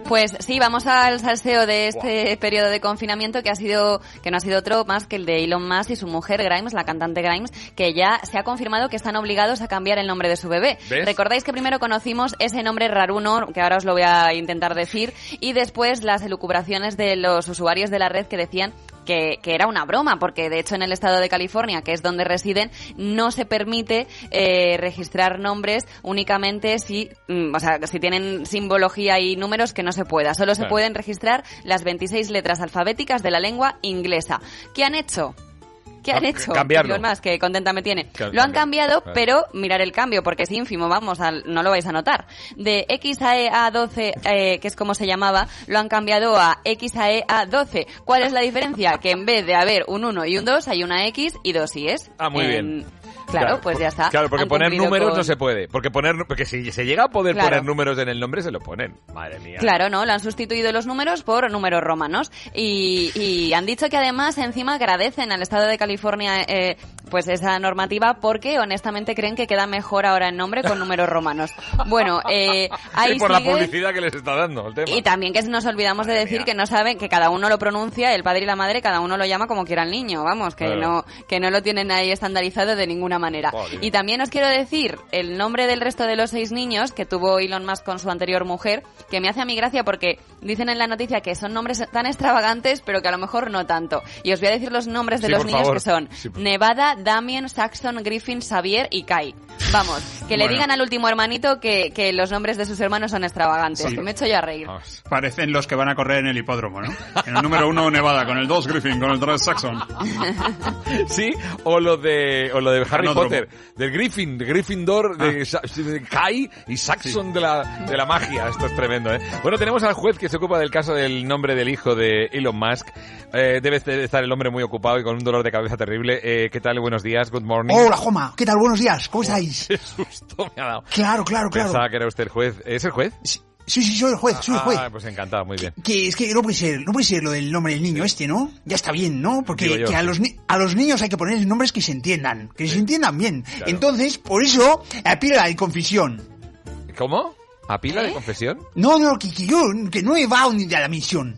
Pues sí, vamos al salseo de este periodo de confinamiento que ha sido, que no ha sido otro más que el de Elon Musk y su mujer Grimes, la cantante Grimes, que ya se ha confirmado que están obligados a cambiar el nombre de su bebé. ¿Ves? Recordáis que primero conocimos ese nombre raruno, que ahora os lo voy a intentar decir, y después las elucubraciones de los usuarios de la red que decían que, que era una broma, porque de hecho en el estado de California, que es donde residen, no se permite eh, registrar nombres únicamente si, mm, o sea, si tienen simbología y números que no se pueda. Solo se pueden registrar las 26 letras alfabéticas de la lengua inglesa. ¿Qué han hecho? ¿Qué han hecho? cambiarlo. Musk, que contenta me tiene. Claro, Lo han cambiado, Claro. pero mirar el cambio, porque es ínfimo, vamos, al- no lo vais a notar. De XAE a 12, eh, que es como se llamaba, lo han cambiado a XAE a 12. ¿Cuál es la diferencia? Que en vez de haber un 1 y un 2, hay una X y dos I's. Ah, muy En- bien. Claro, pues ya está. Claro, porque Han poner números con- no se puede. Porque poner, porque si se llega a poder Claro. poner números en el nombre, se lo ponen. Madre mía. Claro, ¿no? Lo han sustituido los números por números romanos. Y, y han dicho que además encima agradecen al Estado de California eh, pues esa normativa porque honestamente creen que queda mejor ahora el nombre con números romanos. Bueno, eh, ahí y por la publicidad que les está dando el tema. Y también que nos olvidamos de decir que no saben que cada uno lo pronuncia, el padre y la madre, cada uno lo llama como quiera el niño, vamos, que Claro. no que no lo tienen ahí estandarizado de ninguna manera. Y también os quiero decir el nombre del resto de los seis niños que tuvo Elon Musk con su anterior mujer, que me hace a mi gracia porque dicen en la noticia que son nombres tan extravagantes, pero que a lo mejor no tanto. Y os voy a decir los nombres de Sí, los niños favor. que son Sí, Nevada, Damien, Saxon, Griffin, Xavier y Kai. Vamos, que le Bueno. digan al último hermanito que, que los nombres de sus hermanos son extravagantes, Sí. que me he hecho yo a reír. Parecen los que van a correr en el hipódromo, ¿no? En el número uno Nevada, con el 2 Griffin, con el 3 Saxon. Sí, o lo de, o lo de Harry. Potter, del Griffin, de Gryffindor, de, Sa- de Kai y Saxon de, la, de la magia. Esto es tremendo, ¿eh? Bueno, tenemos al juez que se ocupa del caso del nombre del hijo de Elon Musk. Eh, debe de estar el hombre muy ocupado y con un dolor de cabeza terrible. Eh, ¿Qué tal? Buenos días, good morning. Hola, Joma. ¿Qué tal? Buenos días. ¿Cómo estáis? Qué susto me ha dado. Claro, claro, claro. Pensaba que era usted el juez. ¿Es el juez? Sí, sí, soy el juez, soy el juez. Ah, pues encantado, muy bien. Que es que no puede ser, no puede ser lo del nombre del niño este, ¿no? Ya está bien, ¿no? Porque que a, los ni- a los niños hay que ponerles nombres que se entiendan, que se entiendan bien. Claro. Entonces, por eso, a pila de confesión. ¿Cómo? ¿A pila ¿Eh? de confesión? No, no, que, que yo, que no he va ni a la misión.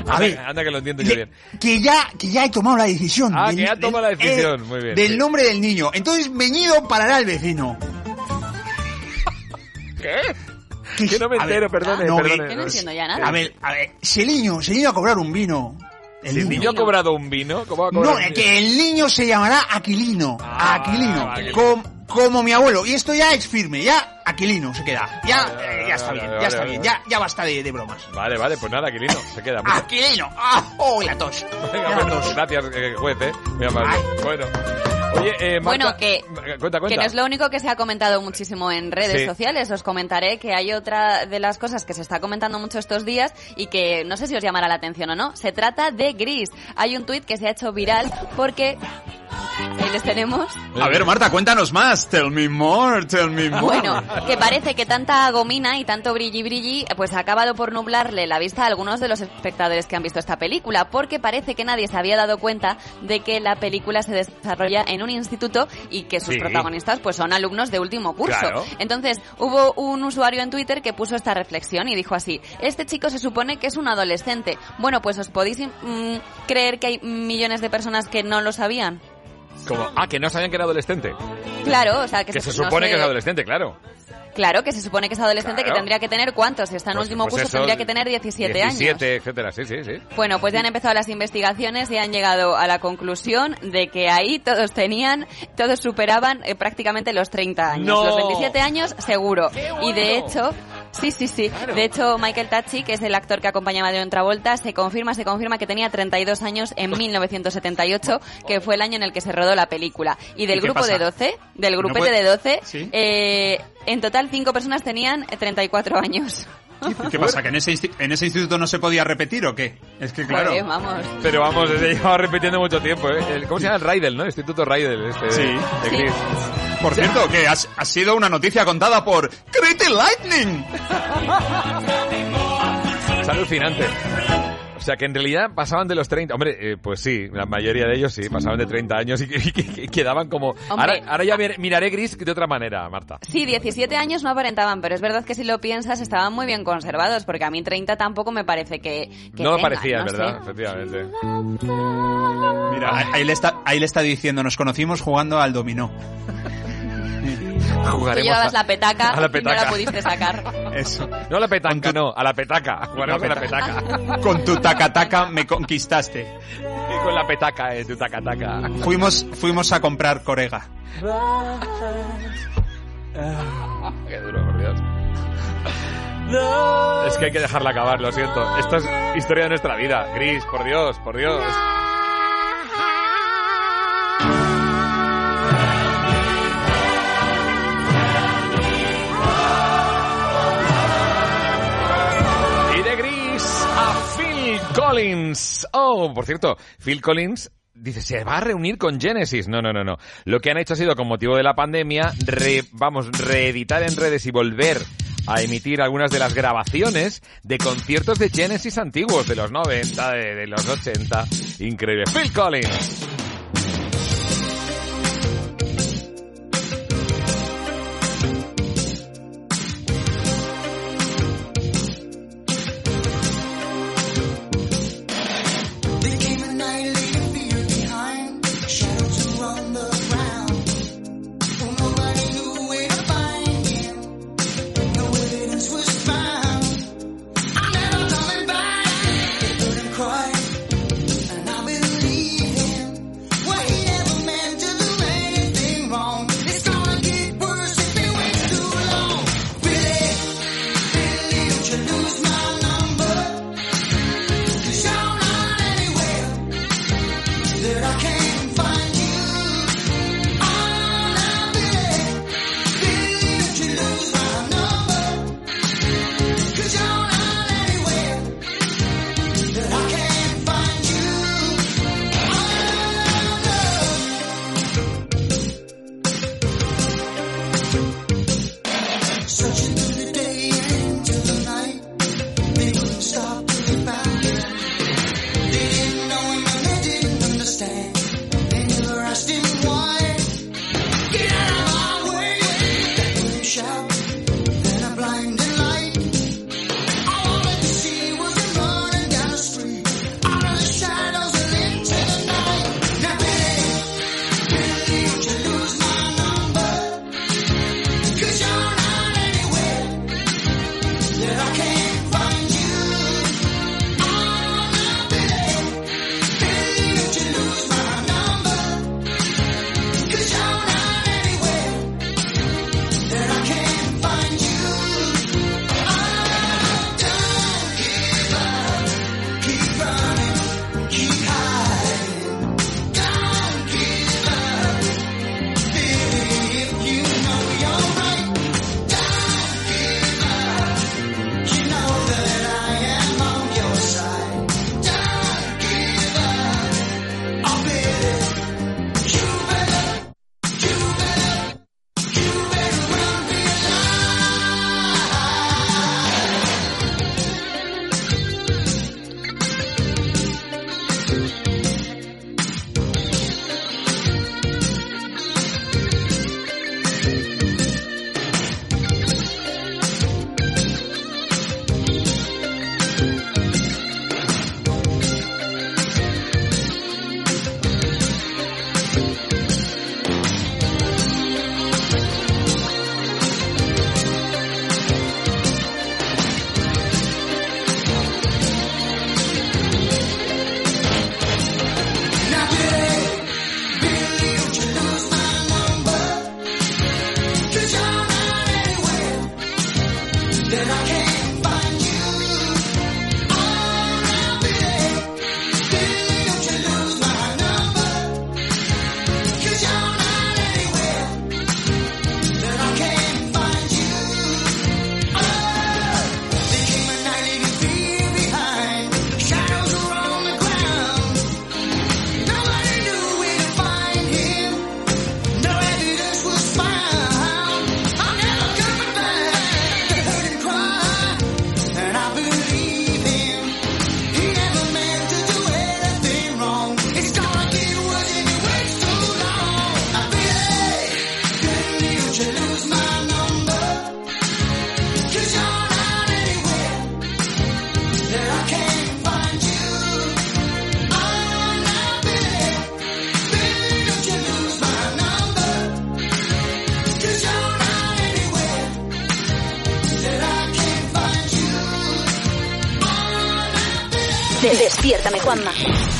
Anda, ver. anda que lo entiendo yo bien. Que ya, que ya he tomado la decisión. Ah, del- que ya toma la decisión, eh, muy bien. Del sí. nombre del niño. Entonces, Meñido parará al vecino. ¿Qué? Que no me A ver, entero, perdone, no, perdone. Que no entiendo ya nada. A ver, a ver, si el niño, si el niño a cobrar un vino. El Si el niño ha cobrado un vino, ¿cómo va a No, cobrar un vino? que el niño se llamará Aquilino. Aquilino. Ah, Aquilino. Como mi abuelo. Y esto ya es firme, ya Aquilino se queda. Ya, Vale, eh, ya está vale, bien, vale, ya está bien. Ya, ya basta de, de bromas. Vale, vale, pues nada, Aquilino, se queda. Aquilino. ¡Ah! ¡Oh, la tos! Venga, bueno, tos. gracias, eh, juez, eh. Muy amable. Bueno. Oye, eh, Marta, Bueno, que, Cuenta, que cuenta. no es lo único que se ha comentado muchísimo en redes Sí. sociales. Os comentaré que hay otra de las cosas que se está comentando mucho estos días y que no sé si os llamará la atención o no. Se trata de Gris. Hay un tuit que se ha hecho viral porque... Ahí les tenemos. A ver, Marta, cuéntanos más. Tell me more, tell me more. Bueno, que parece que tanta gomina y tanto brilli brilli pues ha acabado por nublarle la vista a algunos de los espectadores que han visto esta película, porque parece que nadie se había dado cuenta de que la película se desarrolla en un instituto y que sus Sí. protagonistas pues son alumnos de último curso. Claro. Entonces, hubo un usuario en Twitter que puso esta reflexión y dijo así, este chico se supone que es un adolescente. Bueno, pues os podéis mm, creer que hay millones de personas que no lo sabían. Como, ah, que no sabían que era adolescente. Claro, o sea, que, Que se supone sé- que es adolescente, claro. Claro, que se supone que es adolescente, Claro. que tendría que tener cuántos, si está en Pues- último pues curso eso, tendría que tener 17, años. 17, etcétera, sí, sí, sí. Bueno, pues ya han empezado las investigaciones y han llegado a la conclusión de que ahí todos tenían, todos superaban eh, prácticamente los 30 años. ¡No! Los 27 años, seguro. Y de hecho, sí, sí, sí. De hecho, Michael Tachi, que es el actor que acompañaba a John Travolta, se confirma, se confirma que tenía 32 años en 1978, que fue el año en el que se rodó la película. Y del ¿Y grupo pasa? de 12, del ¿No grupete puede- de 12, Sí. eh, en total cinco personas tenían 34 años. ¿Qué pasa? ¿Que en ese, en ese instituto no se podía repetir o qué? Es que claro. Joder, vamos. Pero vamos, se lleva repitiendo mucho tiempo, ¿eh? El- ¿Cómo se llama? El Raidel, ¿no? Instituto Raidel. Este, de- Sí. de Sí. Por cierto, que has- ha sido una noticia contada por Pretty Lightning. Es alucinante. O sea que en realidad pasaban de los 30. Hombre, eh, pues sí, la mayoría de ellos sí, pasaban de 30 años y, que- y que- y quedaban como. Ahora, ahora ya mir- miraré gris de otra manera, Marta. Sí, 17 años no aparentaban, pero es verdad que si lo piensas estaban muy bien conservados, porque a mí 30 tampoco me parece que, que no lo tengan, parecía, no ¿verdad? sé. Efectivamente. Mira, ahí le, está, ahí le está diciendo, nos conocimos jugando al dominó. Tú Jugaremos llevabas a- la petaca, a la y no la pudiste sacar. Eso. No a la petanca, no, a la petaca. Jugaremos con la petaca. Con tu taca-taca me conquistaste. Y con la petaca, eh, tu taca-taca. Fuimos, fuimos a comprar corega. Qué duro, por Dios. Es que hay que dejarla acabar, lo siento. Esta es historia de nuestra vida. Gris, por Dios, por Dios. Collins. Oh, por cierto, Phil Collins dice, ¿se va a reunir con Genesis? No, no, no, no. Lo que han hecho ha sido, con motivo de la pandemia, re- vamos, reeditar en redes y volver a emitir algunas de las grabaciones de conciertos de Genesis antiguos, de los 90, de, de los 80. Increíble. Phil Collins.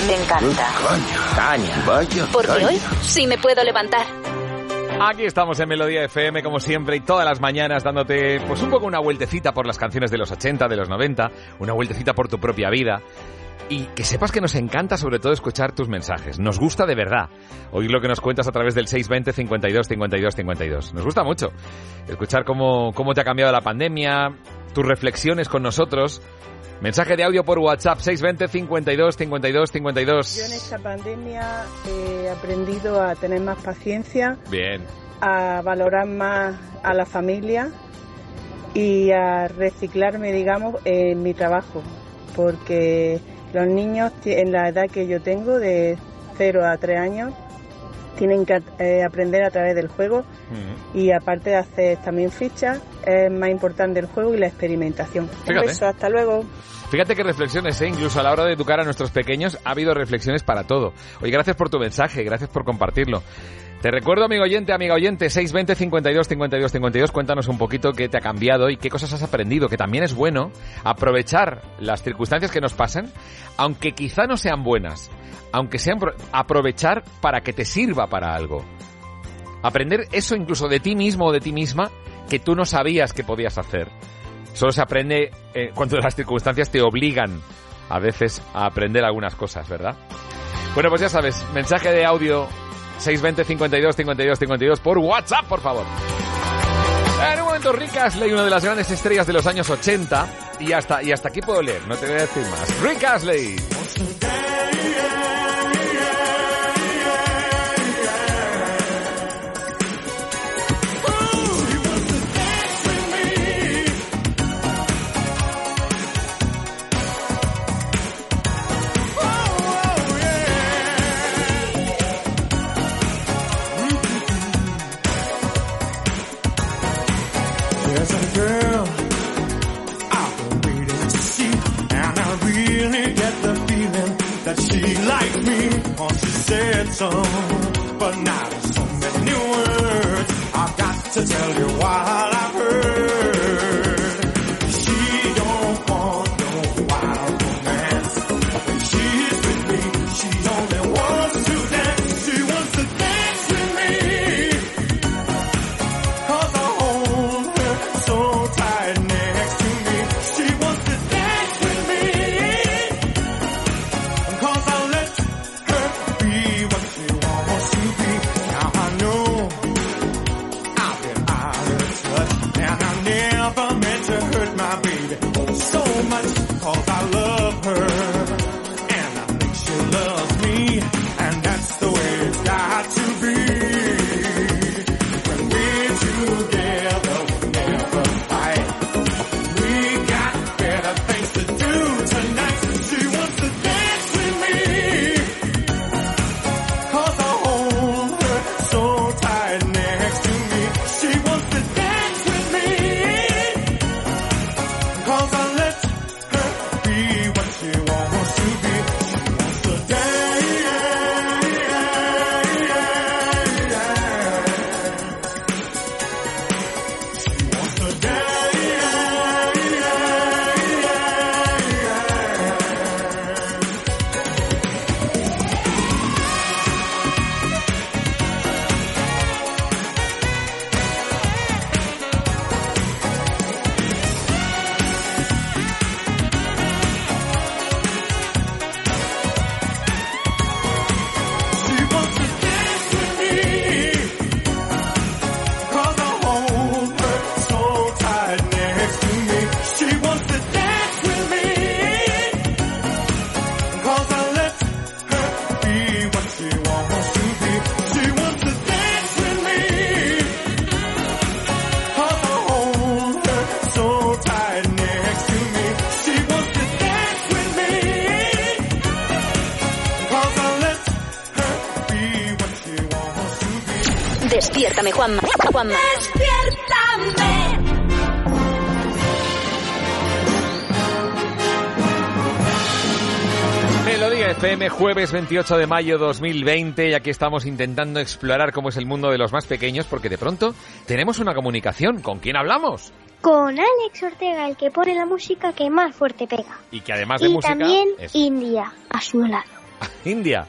Me encanta. Caña. Vaya. Porque caña. hoy sí me puedo levantar. Aquí estamos en Melodía FM, como siempre, y todas las mañanas dándote, pues un poco una vueltecita por las canciones de los 80, de los 90, una vueltecita por tu propia vida. Y que sepas que nos encanta sobre todo escuchar tus mensajes. Nos gusta de verdad oír lo que nos cuentas a través del 620 52 52 52. Nos gusta mucho escuchar cómo, cómo te ha cambiado la pandemia, tus reflexiones con nosotros. Mensaje de audio por WhatsApp 620 52 52 52. Yo en esta pandemia he aprendido a tener más paciencia, Bien. a valorar más a la familia y a reciclarme, digamos, en mi trabajo, porque los niños en la edad que yo tengo, de 0 a 3 años, tienen que eh, aprender a través del juego y aparte de hacer también fichas, es más importante el juego y la experimentación. Un Fíjate. beso, hasta luego. Fíjate qué reflexiones, ¿eh? Incluso a la hora de educar a nuestros pequeños ha habido reflexiones para todo. Oye, gracias por tu mensaje, gracias por compartirlo. Te recuerdo, amigo oyente, amiga oyente, 620 52 52 52. Cuéntanos un poquito qué te ha cambiado y qué cosas has aprendido, que también es bueno aprovechar las circunstancias que nos pasan, aunque quizá no sean buenas, aunque sean pro- aprovechar para que te sirva para algo. Aprender eso incluso de ti mismo o de ti misma que tú no sabías que podías hacer. Solo se aprende eh, cuando las circunstancias te obligan a veces a aprender algunas cosas, ¿verdad? Bueno, pues ya sabes, mensaje de audio 620 52 52 52 por WhatsApp, por favor. En un momento, Rick Astley, una de las grandes estrellas de los años 80, y hasta, y hasta aquí puedo leer, no te voy a decir más. Rick Astley. Said so, but not so many new words. I've got to tell you what jueves 28 de mayo 2020, y aquí estamos intentando explorar cómo es el mundo de los más pequeños, porque de pronto tenemos una comunicación. ¿Con quién hablamos? con Alex Ortega, el que pone la música que más fuerte pega. Y que además de y música... también es India, a su lado. India.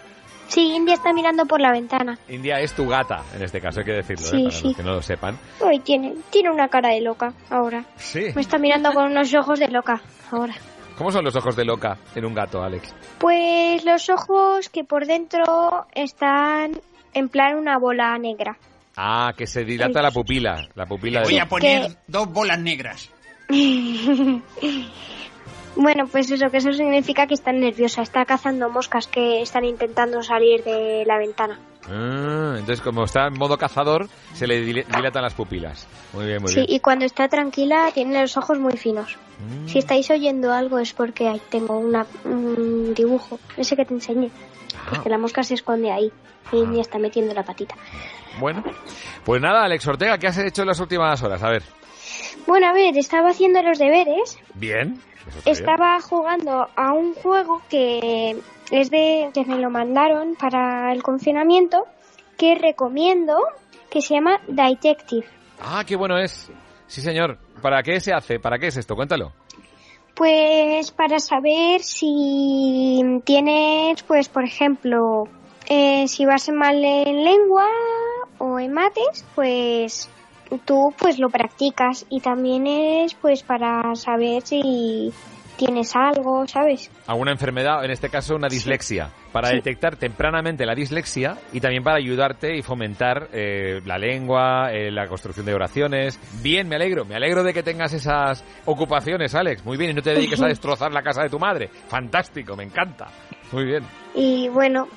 Sí, India está mirando por la ventana. India es tu gata, en este caso, hay que decirlo, Sí, ¿eh? para sí. los que no lo sepan. Uy, tiene, tiene una cara de loca ahora. Sí. Me está mirando con unos ojos de loca ahora. ¿Cómo son los ojos de loca en un gato, Alex? Pues los ojos que por dentro están en plan una bola negra. Ah, que se dilata la pupila. La pupila Voy de... a poner dos bolas negras. bueno, pues eso, que eso significa que está nerviosa. Está cazando moscas que están intentando salir de la ventana. Ah, entonces, como está en modo cazador, se le dilatan las pupilas. Muy bien, muy Sí, bien. y cuando está tranquila tiene los ojos muy finos. Mm. Si estáis oyendo algo es porque ahí tengo una, un dibujo, ese que te enseñé. Ah. Porque la mosca se esconde ahí y ya está metiendo la patita. Bueno, pues nada, Alex Ortega, ¿qué has hecho en las últimas horas? A ver. Bueno, a ver, estaba haciendo los deberes. Bien. Estaba jugando a un juego que es de que me lo mandaron para el confinamiento que recomiendo que se llama Detective. Ah, qué bueno es. Sí, señor. ¿Para qué se hace? ¿Para qué es esto? Cuéntalo. Pues para saber si tienes, pues por ejemplo, eh, si vas mal en lengua o en mates, pues tú pues lo practicas y también es pues para saber si tienes algo, ¿sabes? Alguna enfermedad, en este caso una dislexia, para Sí. detectar tempranamente la dislexia y también para ayudarte y fomentar eh, la lengua, eh, la construcción de oraciones. Bien, me alegro, me alegro de que tengas esas ocupaciones, Alex. Muy bien, y no te dediques a destrozar la casa de tu madre. Fantástico, me encanta. Muy bien. Y bueno,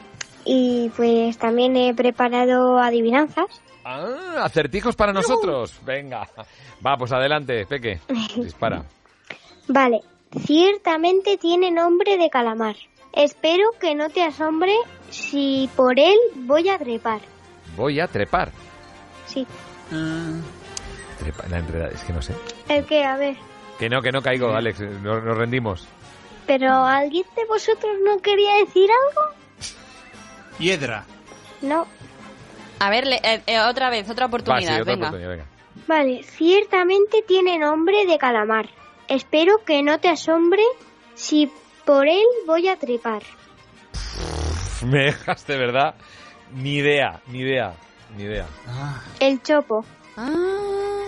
y pues también he preparado adivinanzas. Ah, acertijos para nosotros. Venga. Va, pues adelante, Peque. Dispara. Vale, ciertamente tiene nombre de calamar. Espero que no te asombre si por él voy a trepar. Voy a trepar. Sí. Trepa- la es que no sé. ¿El qué? A ver. Que no, que no caigo, Alex. Nos, nos rendimos. ¿Pero alguien de vosotros no quería decir algo? Hiedra. No. A ver, le- eh, eh, otra vez, otra Va, sí, oportunidad, otra venga. oportunidad, venga. Vale, ciertamente tiene nombre de calamar. Espero que no te asombre si por él voy a trepar. Pff, Me dejas de verdad. Ni idea, ni idea, ni idea. El chopo.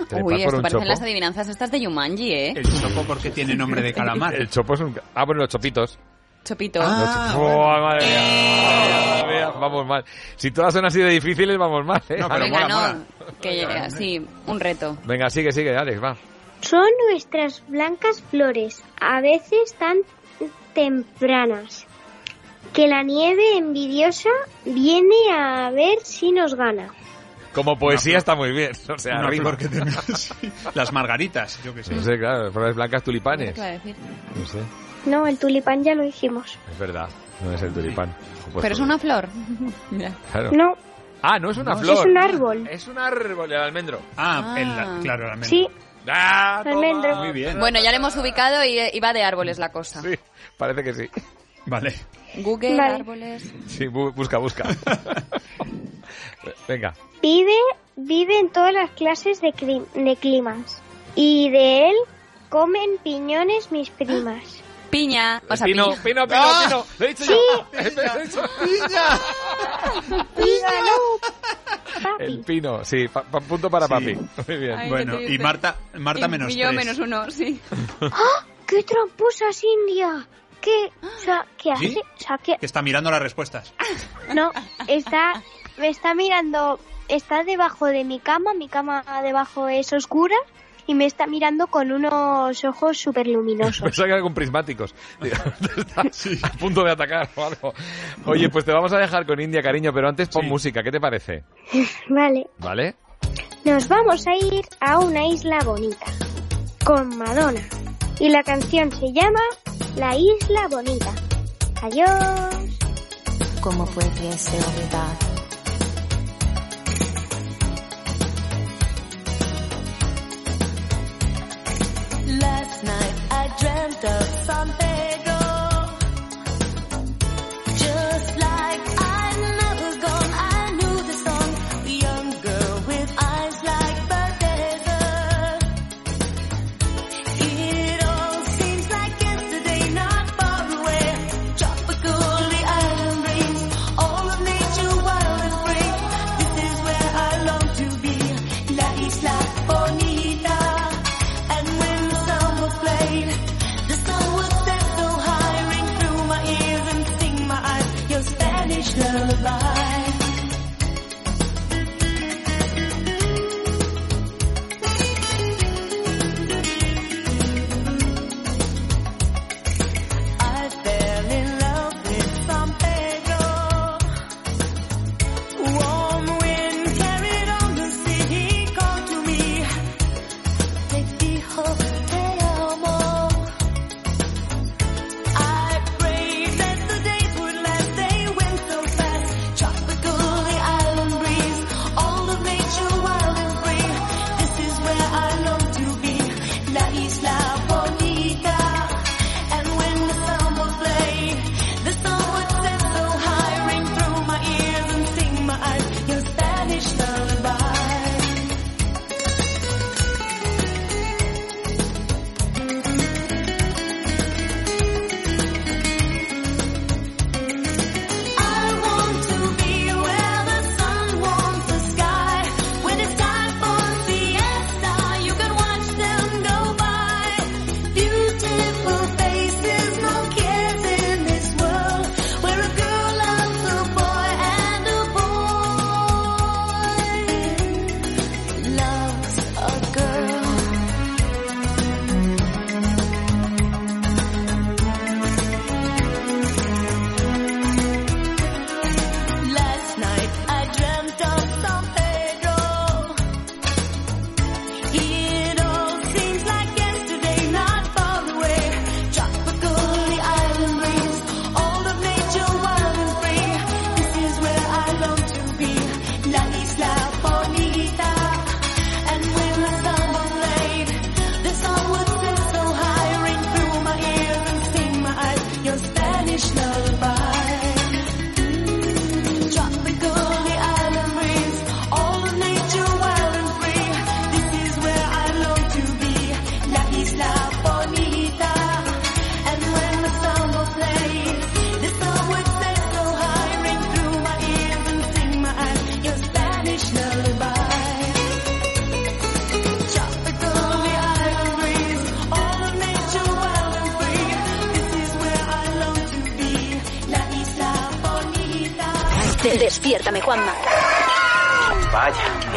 Trepar Uy, esto parecen chopo. las adivinanzas estas de Yumanji, ¿eh? El chopo porque tiene nombre de calamar. El chopo es un... Ah, bueno, los chopitos. Chopito. Ah, chop- ¡Oh, madre mía! Madre mía, Vamos mal. Si todas son así de difíciles, vamos mal, ¿eh? No, pero Venga, mola, no, mola. que eh, sí, un reto. Venga, sigue, sigue, Alex, va. Son nuestras blancas flores, a veces tan tempranas, que la nieve envidiosa viene a ver si nos gana. Como poesía está muy bien. O sea, Una rima. flor que tenga- sí. Las margaritas, yo que sé. No sé, claro, flores blancas, tulipanes. ¿Qué iba a decir? No sé, No, el tulipán ya lo dijimos. es verdad. No es el tulipán. Pues Pero es una flor. Mira. Claro. No, Ah, no es una No, flor. es un árbol. Es un árbol, el almendro. Ah, Ah. el- claro, el almendro. Sí, ¡Ah! Almendro. Muy bien. Bueno, ya le hemos ubicado y, y va de árboles la cosa. Sí, parece que sí. Vale. Google, Vale. árboles. Sí, bu- busca, busca. Venga. vive, vive en todas las clases de climas. Y de él comen piñones mis primas. Piña. O sea, pino, piña. pino, pino, ¡Ah! pino. Lo he dicho Sí. yo. Lo he dicho. Dígalo, El pino, sí. pa- pa- punto para Sí. papi. Muy bien. Ay, Bueno, y. Marta, Marta Y- menos y yo tres. menos uno, sí. ¡Ah! ¡Qué tramposas, India! ¿Qué? O sea, ¿qué hace? ¿Sí? O sea, ¿qué? Que está mirando las respuestas. No, está, me está mirando, está debajo de mi cama, mi cama debajo es oscura y me está mirando con unos ojos súper luminosos. Pensaba que era con prismáticos. Está a punto de atacar o algo. Oye, pues te vamos a dejar con India, cariño, pero antes pon Sí. música. ¿Qué te parece? Vale, ¿Vale? nos vamos a ir a una isla bonita con Madonna y la canción se llama La Isla Bonita. Adiós. ¿Cómo pudiese olvidar? Night. I dreamt of San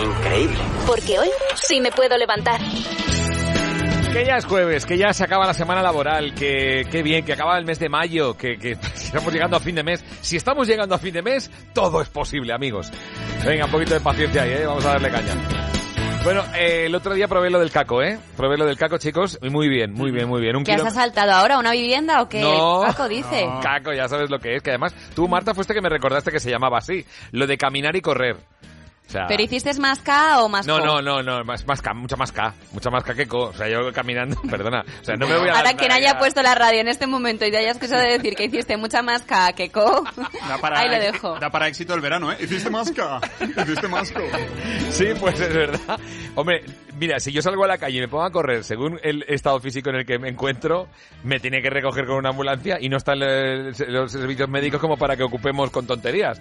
increíble. Porque hoy sí me puedo levantar. Que ya es jueves, que ya se acaba la semana laboral, que, que bien, que acaba el mes de mayo, que, que estamos llegando a fin de mes. Si estamos llegando a fin de mes, todo es posible, amigos. Venga, un poquito de paciencia ahí, ¿eh? Vamos a darle caña. Bueno, eh, el otro día probé lo del caco, ¿eh? Probé lo del caco, chicos, muy bien, muy bien, muy bien. Un ¿Que has kilo- asaltado ahora una vivienda o qué? No. Paco dice. Caco, ya sabes lo que es. Que además, tú, Marta, fuiste que me recordaste que se llamaba así. Lo de caminar y correr. O sea, ¿Pero hiciste más K o más no, co? no, no, no, más, más K, mucha más K, mucha más K que co. O sea, yo caminando, perdona. O sea, no me voy a Ahora quien haya puesto la radio en este momento y te hayas escuchado de decir que hiciste mucha más K que co, Da para, ahí lo dejo. Da para éxito el verano, ¿eh? Hiciste masca. Hiciste masca. Sí, pues es verdad. Hombre, mira, si yo salgo a la calle y me pongo a correr según el estado físico en el que me encuentro, me tiene que recoger con una ambulancia y no están los servicios médicos como para que ocupemos con tonterías.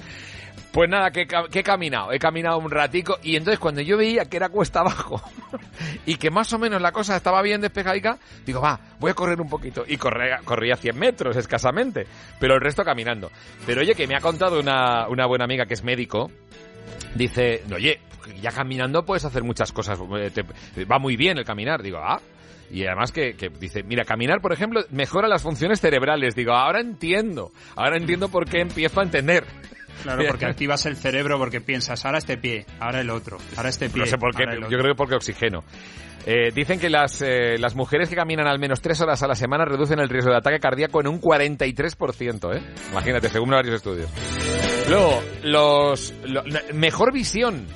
Pues nada, que, que he caminado, he caminado un ratico y entonces cuando yo veía que era cuesta abajo y que más o menos la cosa estaba bien despejadica, digo, va, voy a correr un poquito. Y corría, corría 100 metros escasamente, pero el resto caminando. Pero oye, que me ha contado una buena amiga que es médico, dice, oye, ya caminando puedes hacer muchas cosas, eh, te- va muy bien el caminar. Digo, ah. Y además que, que dice, mira, caminar, por ejemplo, mejora las funciones cerebrales. Digo, ahora entiendo, ahora entiendo por qué empiezo a entender. Claro, porque activas el cerebro porque piensas, ahora este pie, ahora el otro, ahora este pie. No sé por qué, yo creo que porque oxígeno. Eh, dicen que las, eh, las mujeres que caminan al menos tres horas a la semana reducen el riesgo de ataque cardíaco en un 43%, ¿eh? Imagínate, según varios estudios. Luego, los, lo- mejor visión.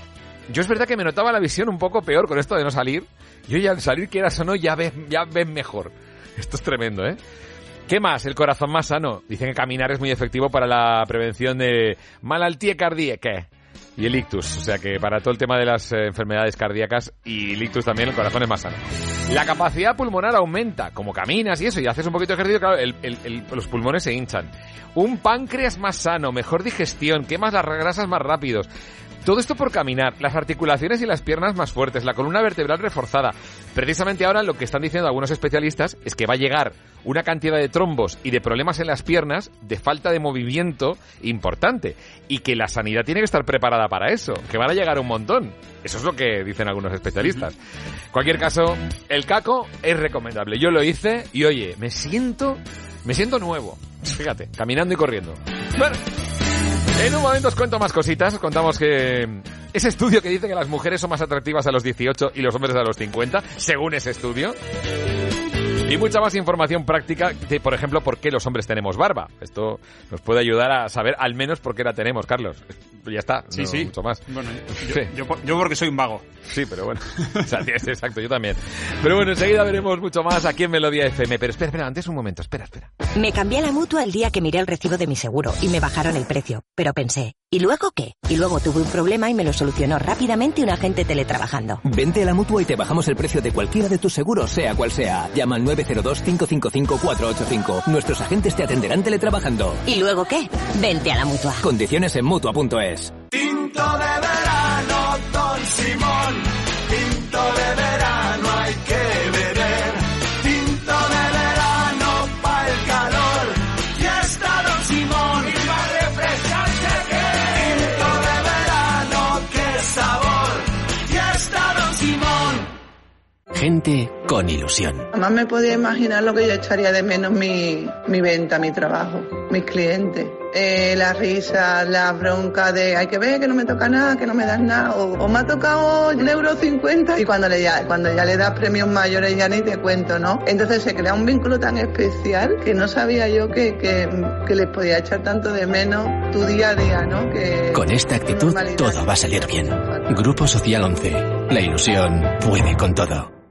Yo es verdad que me notaba la visión un poco peor con esto de no salir. Yo ya al salir, quieras o no, ya ves, ya ves mejor. Esto es tremendo, ¿eh? ¿Qué más? El corazón más sano. Dicen que caminar es muy efectivo para la prevención de malaltie cardíaca y el ictus. O sea que para todo el tema de las eh, enfermedades cardíacas y el ictus también el corazón es más sano. La capacidad pulmonar aumenta. Como caminas y eso y haces un poquito de ejercicio, claro, el- los pulmones se hinchan. Un páncreas más sano, mejor digestión, quemas las grasas más rápidos. Todo esto por caminar, las articulaciones y las piernas más fuertes, la columna vertebral reforzada. Precisamente ahora lo que están diciendo algunos especialistas es que va a llegar una cantidad de trombos y de problemas en las piernas de falta de movimiento importante y que la sanidad tiene que estar preparada para eso, que van a llegar un montón. Eso es lo que dicen algunos especialistas. Cualquier caso, el caco es recomendable. Yo lo hice y oye, me siento me siento nuevo. Fíjate, caminando y corriendo. Bueno, en un momento os cuento más cositas. Os contamos que ese estudio que dice que las mujeres son más atractivas a los 18 y los hombres a los 50, según ese estudio. Y mucha más información práctica de, por ejemplo, por qué los hombres tenemos barba. Esto nos puede ayudar a saber al menos por qué la tenemos, Carlos. Ya está, Sí, no sí. mucho más. Bueno, yo, Sí. yo por- yo porque soy un vago. Sí, pero bueno. O sea, tienes- exacto, yo también. Pero bueno, enseguida veremos mucho más aquí en Melodía FM. Pero espera, espera, antes un momento, espera, espera. Me cambié a la mutua el día que miré el recibo de mi seguro y me bajaron el precio. Pero pensé, ¿y luego qué? Y luego tuve un problema y me lo solucionó rápidamente un agente teletrabajando. Vente a la mutua y te bajamos el precio de cualquiera de tus seguros, sea cual sea. Llama al 902-555-485. Nuestros agentes te atenderán teletrabajando. ¿Y luego qué? Vente a la mutua. Condiciones en mutua.es. Tinto de verano, Don Simón. Tinto de Gente con ilusión. Jamás me podía imaginar lo que yo echaría de menos mi, mi venta, mi trabajo, mis clientes. Eh, la risa, la bronca de hay que ver que no me toca nada, que no me das nada, o, o me ha tocado un euro cincuenta y cuando, le, ya, cuando ya le das premios mayores ya ni te cuento, ¿no? Entonces se crea un vínculo tan especial que no sabía yo que, que, que les podía echar tanto de menos tu día a día, ¿no? Que, Con esta actitud todo va a salir bien. Grupo Social 11. La ilusión puede con todo.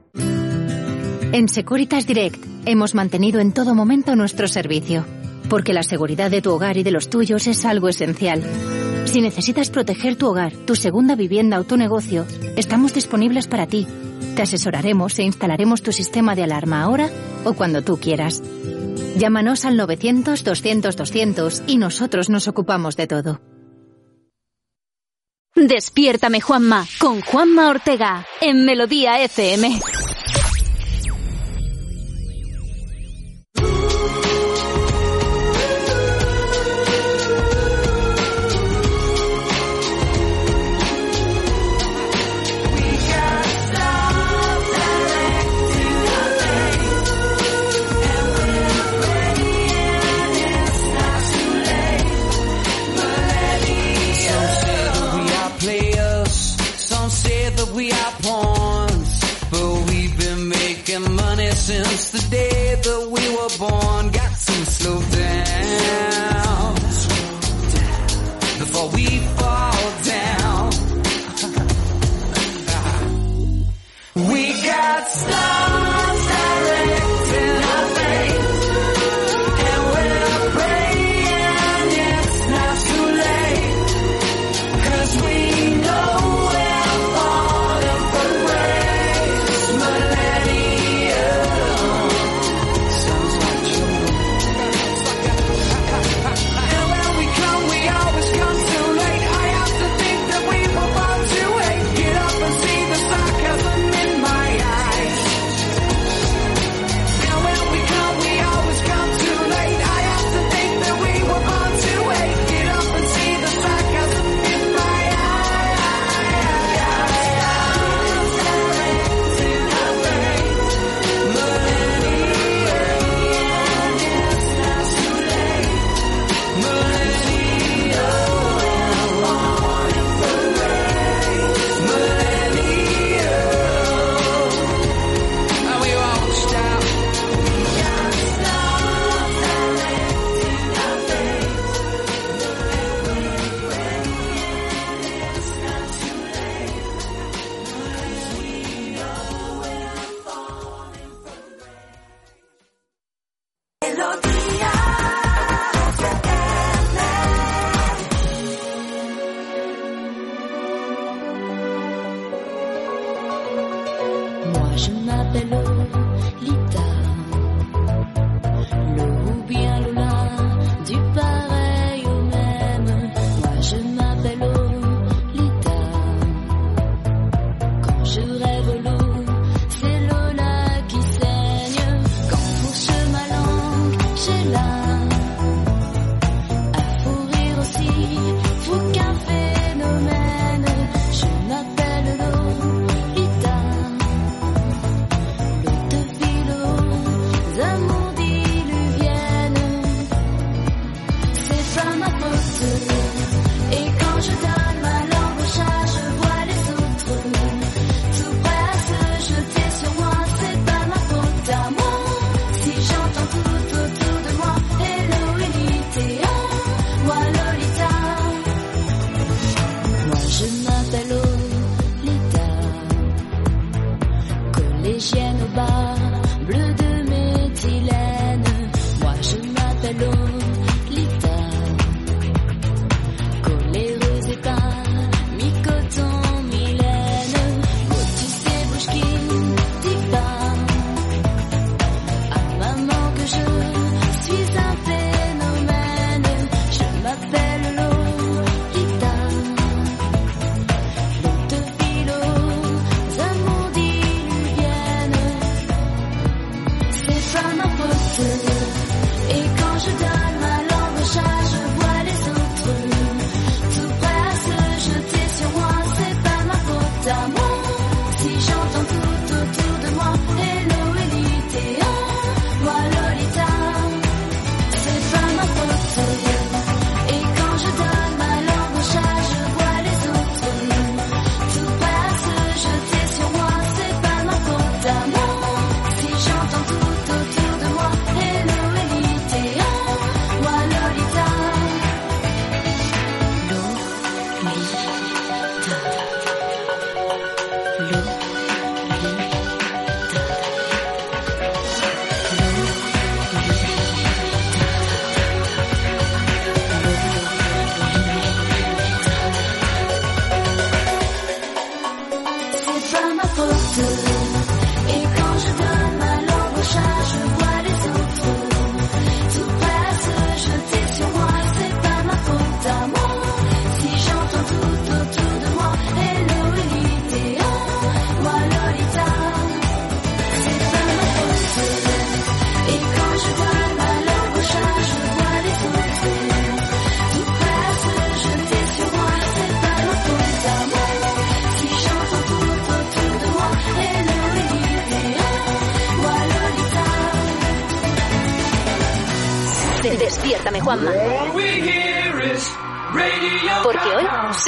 En Securitas Direct hemos mantenido en todo momento nuestro servicio, porque la seguridad de tu hogar y de los tuyos es algo esencial. Si necesitas proteger tu hogar, tu segunda vivienda o tu negocio, estamos disponibles para ti. Te asesoraremos e instalaremos tu sistema de alarma ahora o cuando tú quieras. Llámanos al 900-200-200 y nosotros nos ocupamos de todo. Despiértame Juanma con Juanma Ortega en Melodía FM.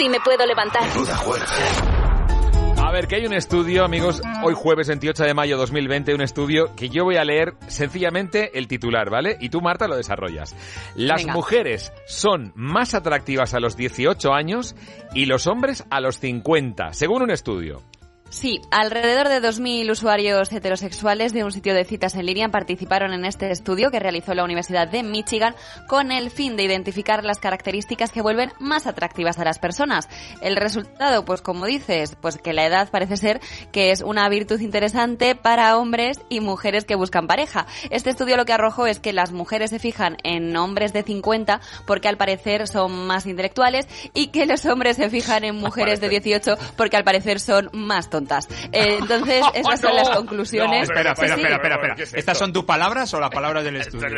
Sí me puedo levantar. A ver, que hay un estudio, amigos, hoy jueves 28 de mayo 2020, un estudio que yo voy a leer sencillamente el titular, ¿vale? Y tú, Marta, lo desarrollas. Las Venga. mujeres son más atractivas a los 18 años y los hombres a los 50, según un estudio. Sí, alrededor de 2.000 usuarios heterosexuales de un sitio de citas en línea participaron en este estudio que realizó la Universidad de Michigan con el fin de identificar las características que vuelven más atractivas a las personas. El resultado, pues como dices, pues que la edad parece ser que es una virtud interesante para hombres y mujeres que buscan pareja. Este estudio lo que arrojó es que las mujeres se fijan en hombres de 50 porque al parecer son más intelectuales y que los hombres se fijan en mujeres de 18 porque al parecer son más tontas. Eh, entonces, esas son las conclusiones. espera, espera, sí. espera, espera, espera. ¿Estas son tus palabras o las palabras del estudio?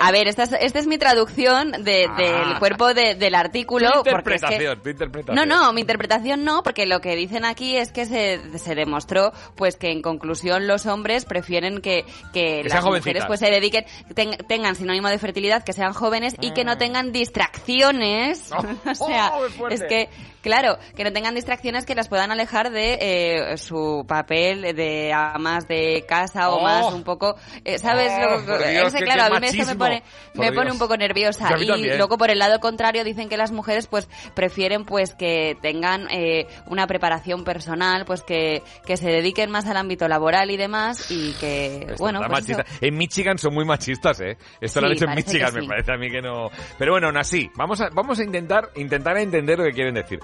A ver, esta es, esta es mi traducción de- del cuerpo de- del artículo. Tu porque es que- interpretación, tu interpretación. no, no, mi interpretación no, porque lo que dicen aquí es que se, se demostró pues que en conclusión los hombres prefieren que, que, Que las mujeres pues se dediquen, ten- tengan sinónimo de fertilidad, que sean jóvenes y que no tengan distracciones. o sea, oh, qué fuerte. es que Claro, que no tengan distracciones que las puedan alejar de eh, su papel de amas de casa o Oh. más un poco, eh, ¿sabes? Oh, Lo- por Dios, ese, qué- claro, a mí me- esto me pone, me pone un poco nerviosa. Sí, y luego por el lado contrario dicen que las mujeres pues prefieren pues que tengan eh, una preparación personal, pues que, que se dediquen más al ámbito laboral y demás y que, Esto bueno, pues eso. En Michigan son muy machistas, ¿eh? Esto lo han Sí, hecho en Michigan, me sí. parece a mí que no... Pero bueno, aún así, vamos a, vamos a intentar, intentar entender lo que quieren decir.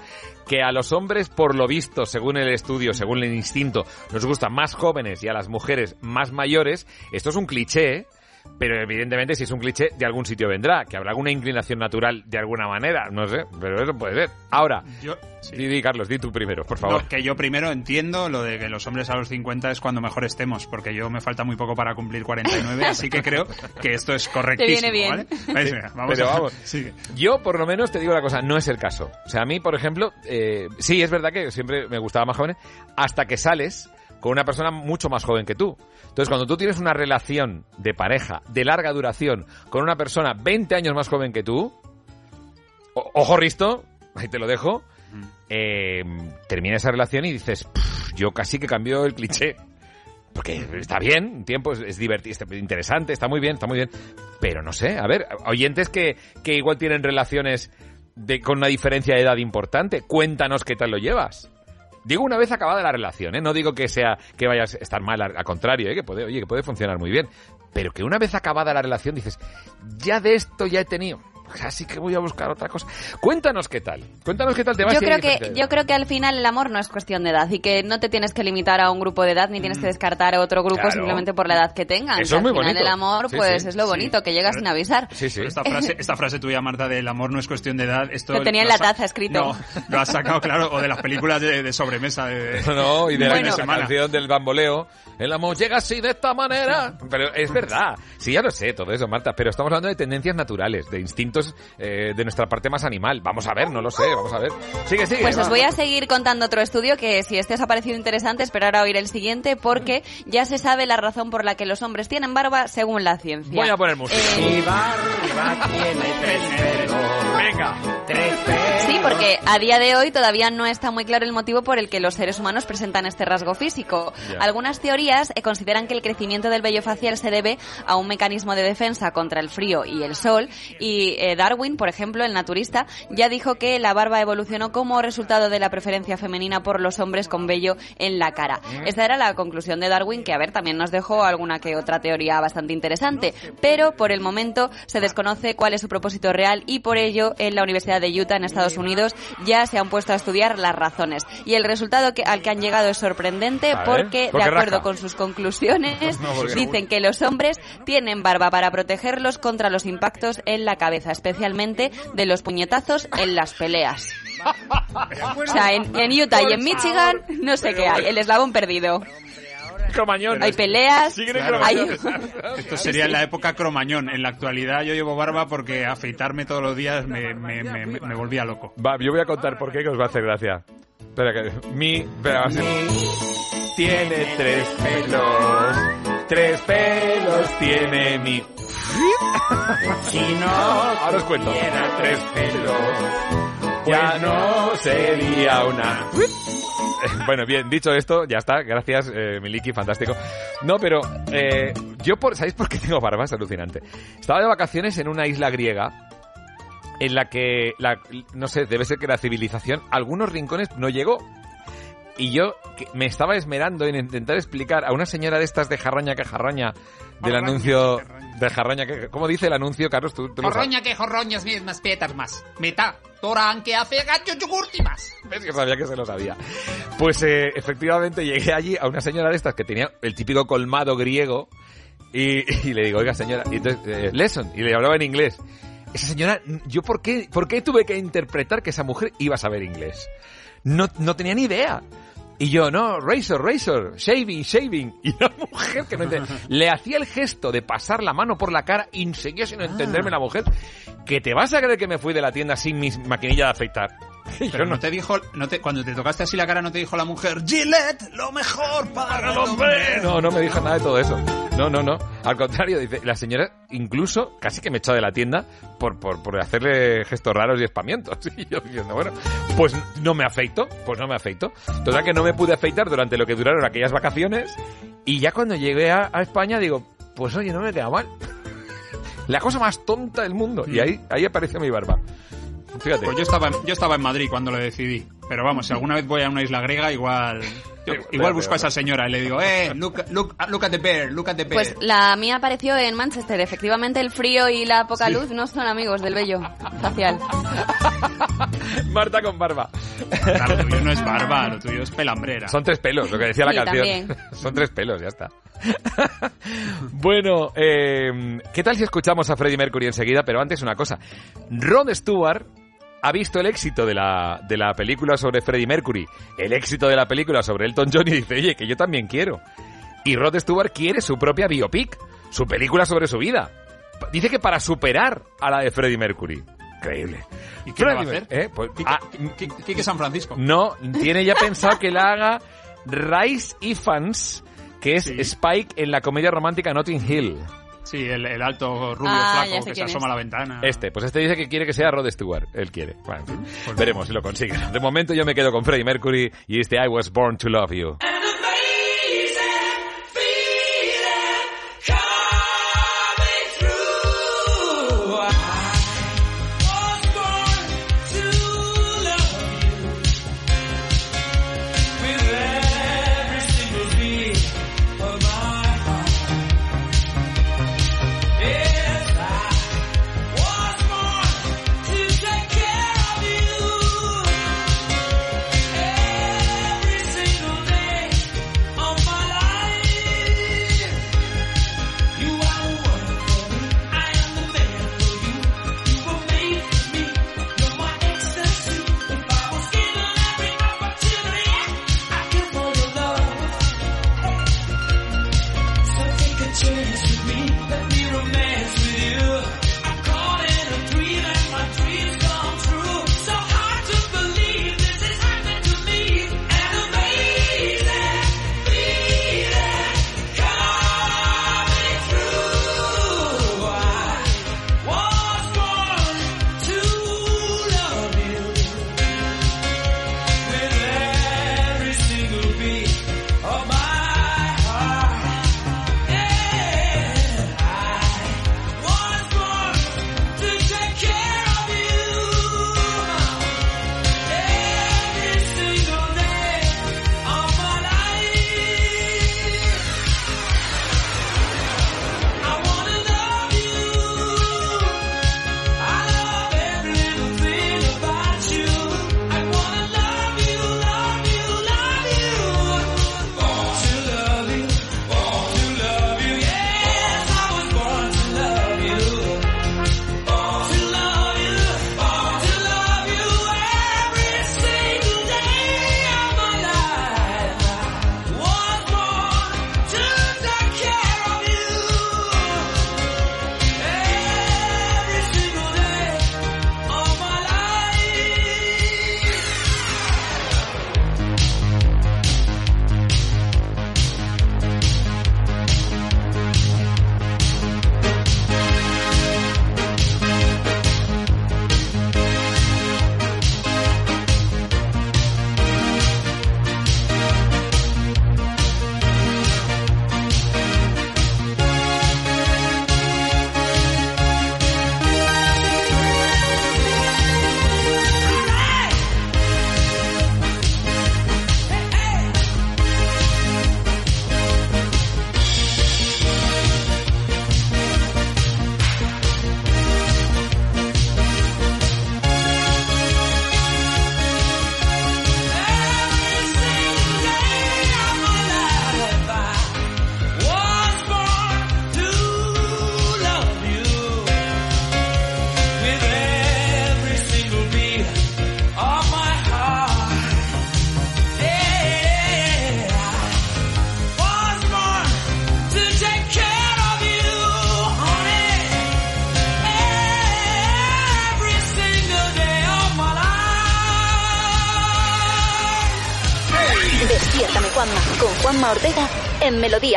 Que a los hombres, por lo visto, según el estudio, según el instinto, nos gustan más jóvenes y a las mujeres más mayores, esto es un cliché, ¿eh? Pero evidentemente si es un cliché, de algún sitio vendrá, que habrá alguna inclinación natural de alguna manera, no sé, pero eso puede ser. Ahora, Yo, di, di, Carlos, di tú primero, por favor. No, que yo primero entiendo lo de que los hombres a los 50 es cuando mejor estemos, porque yo me falta muy poco para cumplir 49, así que creo que esto es correctísimo, Te viene bien. ¿vale? Mira, vamos Pero a- vamos, sigue. yo por lo menos te digo la cosa, no es el caso. O sea, a mí, por ejemplo, eh, sí, es verdad que siempre me gustaba más joven, hasta que sales con una persona mucho más joven que tú. Entonces, cuando tú tienes una relación de pareja de larga duración con una persona 20 años más joven que tú, ojo Risto, ahí te lo dejo, eh, termina esa relación y dices, "Pff, yo casi que cambio el cliché. Porque está bien, un tiempo es, es divertido, está interesante, está muy bien, está muy bien. Pero no sé, a ver, oyentes que, que igual tienen relaciones de, con una diferencia de edad importante, cuéntanos qué tal lo llevas. Digo una vez acabada la relación, ¿eh? No digo que sea que vayas a estar mal, al, contrario, ¿eh? Que puede, oye, que puede funcionar muy bien. Pero que una vez acabada la relación dices, ya de esto ya he tenido. Así que voy a buscar otra cosa. Cuéntanos qué tal. Cuéntanos qué tal te va Yo creo que de yo creo que al final el amor no es cuestión de edad y que no te tienes que limitar a un grupo de edad ni tienes que descartar a otro grupo Mm. Claro. simplemente por la edad que tengan. Eso Que es muy al final bonito. el amor Sí, pues sí, es lo sí. bonito que llega sin avisar. Pero Esta frase, esta frase tuya, Marta, del amor no es cuestión de edad, esto Lo tenía en la taza escrito. No, lo has sacado, claro, o de las películas de, de sobremesa. De, No, y de de la semana. canción del bamboleo. El amor llega así de esta manera. Pero es verdad. Sí, ya lo sé, todo eso, Marta. Pero estamos hablando de tendencias naturales, de instintos eh, de nuestra parte más animal. Vamos a ver, no lo sé, vamos a ver. Sigue, sigue. Pues va. os voy a seguir contando otro estudio que si este os ha parecido interesante, esperar a oír el siguiente porque ya se sabe la razón por la que los hombres tienen barba según la ciencia. Voy a poner música. Eh, Venga. Sí, porque a día de hoy todavía no está muy claro el motivo por el que los seres humanos presentan este rasgo físico. Algunas teorías eh, consideran que el crecimiento del vello facial se debe a un mecanismo de defensa contra el frío y el sol. Y eh, Darwin, por ejemplo, el naturista, ya dijo que la barba evolucionó como resultado de la preferencia femenina por los hombres con vello en la cara. Mm. Esta era la conclusión de Darwin, que a ver, también nos dejó alguna que otra teoría bastante interesante. Pero por el momento se desconoce cuál es su propósito real y por ello en la Universidad de Utah, en Estados Unidos, ya se han puesto a estudiar las razones. Y el resultado que, al que han llegado es sorprendente ver, porque, ¿por de acuerdo con sus conclusiones, No, dicen que los hombres tienen barba para protegerlos contra los impactos en la cabeza, especialmente de los puñetazos en las peleas. O sea, en, en Utah y en Michigan no sé qué hay, el eslabón perdido. Cromañón. Hay peleas, Claro. hay... Esto sería en la época cromañón. En la actualidad yo llevo barba porque afeitarme todos los días me, me, me, me volvía loco. Va, yo voy a contar por qué que os va a hacer gracia. Espera que mi, espera, va a ser- tiene tres pelos, tres pelos tiene mi. Si no, ahora os cuento. Tres pelos, ya no sería una. Bueno, bien, dicho esto, ya está. Gracias, eh, Miliki, fantástico. No, pero eh, yo, por, ¿sabéis por qué tengo barba? Es alucinante. Estaba de vacaciones en una isla griega en la que, la, no sé, debe ser que la civilización, algunos rincones no llegó. Y yo que me estaba esmerando en intentar explicar a una señora de estas de jarraña que jarraña del anuncio de jarraña que... ¿Cómo dice el anuncio, Carlos? ¿Tú, tú? Jorroña que jorroñas mismas pietas más. Meta, toran que hace gacho yogurtimas. ¿Ves que sabía que se lo sabía? Pues eh, efectivamente llegué allí a una señora de estas que tenía el típico colmado griego y, y le digo, oiga señora, y entonces, eh, lesson, y le hablaba en inglés. Esa señora, ¿yo por qué, por qué tuve que interpretar que esa mujer iba a saber inglés? No, no tenía ni idea. Y yo, no, razor, razor, shaving, shaving. Y la mujer que no entiende, le hacía el gesto de pasar la mano por la cara y seguía sin entenderme la mujer. Que te vas a creer que me fui de la tienda sin mi maquinilla de afeitar. Pero no te dijo, no te, cuando te tocaste así la cara, no te dijo la mujer, Gillette, lo mejor para el hombre. No, no me dijo nada de todo eso. No, no, no. Al contrario, dice, la señora incluso casi que me echó de la tienda por, por, por hacerle gestos raros y espamientos. Y yo diciendo, bueno, pues no me afeito, pues no me afeito. Total que no me pude afeitar durante lo que duraron aquellas vacaciones y ya cuando llegué a, a España digo, pues oye, no me queda mal. La cosa más tonta del mundo. Y ahí, ahí apareció mi barba. Fíjate. Pues yo estaba, en- yo estaba en Madrid cuando lo decidí. Pero vamos, si alguna vez voy a una isla griega, igual... igual busco a esa señora y le digo, eh, look, look, look at the bear, look at the bear. Pues la mía apareció en Manchester. Efectivamente, el frío y la poca luz no son amigos del vello facial. Marta con barba. Claro, lo tuyo no es barba, lo tuyo es pelambrera. Son tres pelos, lo que decía la Sí, canción. también. Son tres pelos, ya está. bueno, eh, ¿qué tal si escuchamos a Freddie Mercury enseguida? Pero antes una cosa. Rod Stewart ha visto el éxito de la, de la película sobre Freddie Mercury, el éxito de la película sobre Elton John y dice, oye, que yo también quiero. Y Rod Stewart quiere su propia biopic, su película sobre su vida. Dice que para superar a la de Freddie Mercury. Increíble. ¿Y qué va a hacer? ¿eh? Pues, Quique- ah, San Francisco. no, tiene ya pensado que la haga Rice Ifans, que es Spike en la comedia romántica Notting Hill. Sí, el, el alto rubio Ah, flaco que se asoma es. a la ventana. Este, pues este dice que quiere que sea Rod Stewart. Él quiere. Bueno, en fin, Pues veremos si lo consigue. De momento yo me quedo con Freddie Mercury y este I Was Born to Love You.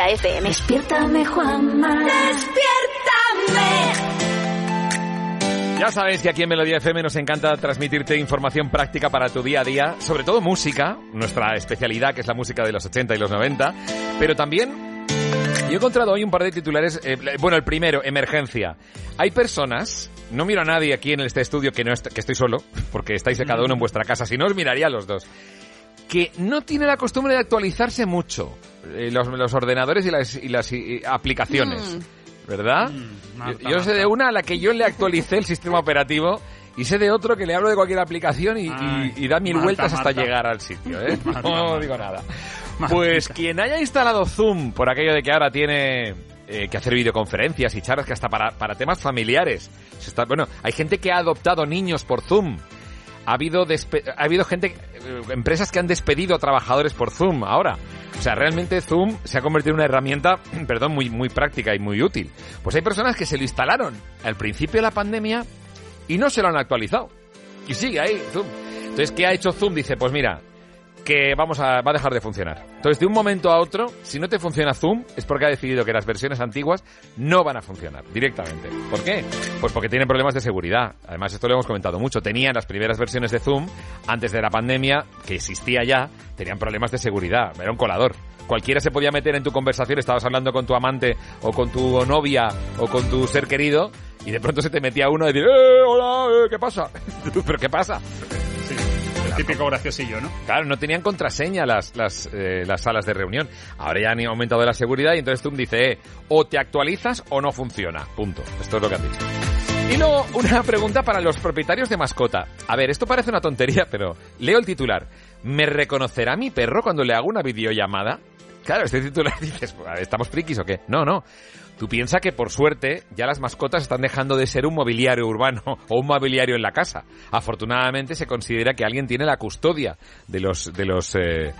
FM. Despiértame, Juanma. Despiértame. Ya sabéis que aquí en Melodía FM nos encanta transmitirte información práctica para tu día a día, sobre todo música, nuestra especialidad que es la música de los 80 y los 90, pero también yo he encontrado hoy un par de titulares, eh, bueno, el primero, emergencia. Hay personas, no miro a nadie aquí en este estudio que no est- que estoy solo, porque estáis cada uno en vuestra casa, si no os miraría a los dos, que no tiene la costumbre de actualizarse mucho eh, los, los ordenadores y las, y las eh, aplicaciones. ¿Verdad? yo, yo sé de una a la que yo le actualicé el sistema operativo y sé de otro que le hablo de cualquier aplicación y, y- y da mil Marta, vueltas hasta Marta. llegar al sitio, ¿eh? Marta, no digo nada. Pues quien haya instalado Zoom, por aquello de que ahora tiene eh, que hacer videoconferencias y charlas que hasta para, para temas familiares. Se está- bueno, hay gente que ha adoptado niños por Zoom. Ha habido, despe- ha habido gente, eh, empresas que han despedido a trabajadores por Zoom ahora. O sea, realmente Zoom se ha convertido en una herramienta, perdón, muy, muy práctica y muy útil. Pues hay personas que se lo instalaron al principio de la pandemia y no se lo han actualizado. Y sigue ahí Zoom. Entonces, ¿qué ha hecho Zoom? Dice, pues mira, que vamos a, va a dejar de funcionar. Entonces, de un momento a otro, si no te funciona Zoom, es porque ha decidido que las versiones antiguas no van a funcionar directamente. ¿Por qué? Pues porque tienen problemas de seguridad. Además, esto lo hemos comentado mucho. Tenían las primeras versiones de Zoom, antes de la pandemia, que existía ya, tenían problemas de seguridad. Era un colador. Cualquiera se podía meter en tu conversación, estabas hablando con tu amante o con tu novia o con tu ser querido y de pronto se te metía uno y decir, ¡eh, hola, eh, qué pasa! ¿Pero qué pasa? El típico graciosillo, ¿no? Claro, no tenían contraseña las, las, eh, las salas de reunión. Ahora ya han aumentado la seguridad y entonces Zoom dice, eh, o te actualizas o no funciona. Punto. Esto es lo que han dicho. Y luego, una pregunta para los propietarios de mascota. A ver, esto parece una tontería, pero leo el titular. ¿Me reconocerá mi perro cuando le hago una videollamada? Claro, este titular dices, ¿estamos frikis o qué? No, no. Tú piensas que por suerte ya las mascotas están dejando de ser un mobiliario urbano o un mobiliario en la casa. Afortunadamente se considera que alguien tiene la custodia de los de los eh,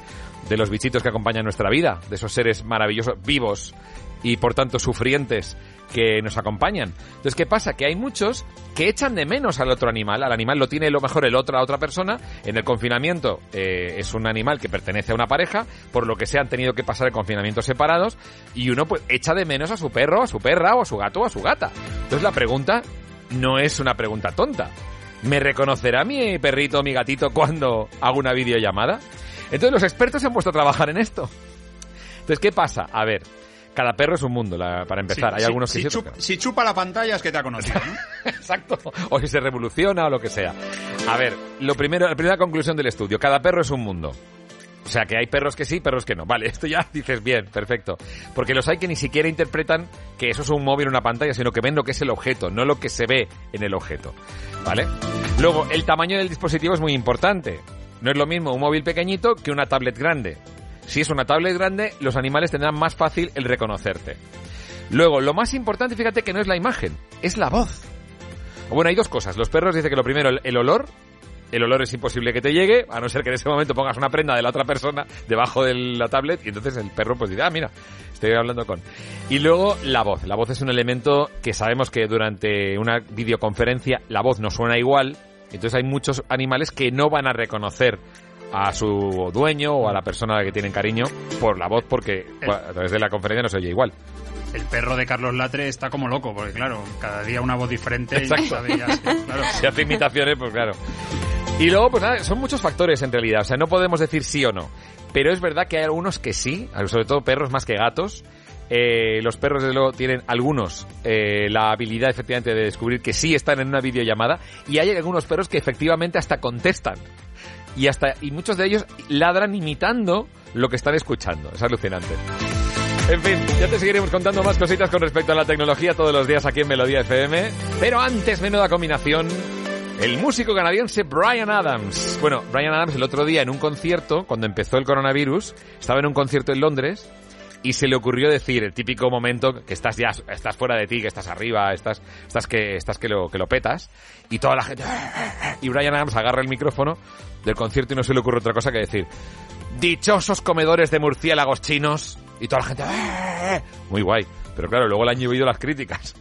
de los bichitos que acompañan nuestra vida, de esos seres maravillosos, vivos y por tanto sufrientes que nos acompañan. Entonces, ¿qué pasa? Que hay muchos que echan de menos al otro animal. Al animal lo tiene lo mejor el otro, la otra persona. En el confinamiento eh, es un animal que pertenece a una pareja, por lo que se han tenido que pasar el confinamiento separados y uno pues echa de menos a su perro, a su perra o a su gato o a su gata. Entonces la pregunta no es una pregunta tonta. ¿Me reconocerá mi perrito o mi gatito cuando hago una videollamada? Entonces los expertos se han puesto a trabajar en esto. Entonces, ¿qué pasa? A ver, cada perro es un mundo, la- para empezar. Sí, Hay si- algunos que si, chup- si chupa la pantalla es que te ha conocido, ¿no? Exacto. O si se revoluciona o lo que sea. A ver, lo primero, la primera conclusión del estudio. Cada perro es un mundo. O sea, que hay perros que sí, perros que no. Vale, esto ya dices bien, perfecto. Porque los hay que ni siquiera interpretan que eso es un móvil o una pantalla, sino que ven lo que es el objeto, no lo que se ve en el objeto. ¿Vale? Luego, el tamaño del dispositivo es muy importante. No es lo mismo un móvil pequeñito que una tablet grande. Si es una tablet grande, los animales tendrán más fácil el reconocerte. Luego, lo más importante, fíjate que no es la imagen, es la voz. Bueno, hay dos cosas. Los perros dicen que lo primero, el, olor. El olor es imposible que te llegue, a no ser que en ese momento pongas una prenda de la otra persona debajo de la tablet y entonces el perro pues dirá, ah, mira, estoy hablando con... Y luego la voz. La voz es un elemento que sabemos que durante una videoconferencia la voz no suena igual, entonces hay muchos animales que no van a reconocer a su dueño o a la persona a la que tienen cariño por la voz porque a través de la conferencia no se oye igual. El perro de Carlos Latre está como loco, porque claro, cada día una voz diferente y Exacto. sabe ya, sí, claro. Si hace imitaciones, pues claro. Y luego, pues nada, son muchos factores en realidad. O sea, no podemos decir sí o no. Pero es verdad que hay algunos que sí, sobre todo perros más que gatos. Eh, los perros, desde luego, tienen algunos eh, la habilidad efectivamente de descubrir que sí están en una videollamada. Y hay algunos perros que efectivamente hasta contestan. Y hasta y muchos de ellos ladran imitando lo que están escuchando. Es alucinante. En fin, ya te seguiremos contando más cositas con respecto a la tecnología todos los días aquí en Melodía FM. Pero antes, menuda combinación. El músico canadiense Brian Adams. Bueno, Brian Adams el otro día en un concierto, cuando empezó el coronavirus, estaba en un concierto en Londres y se le ocurrió decir el típico momento que estás ya estás fuera de ti, que estás arriba, estás estás que estás que lo que lo petas y toda la gente y Brian Adams agarra el micrófono del concierto y no se le ocurre otra cosa que decir dichosos comedores de murciélagos chinos y toda la gente muy guay, pero claro, luego le han llovido las críticas.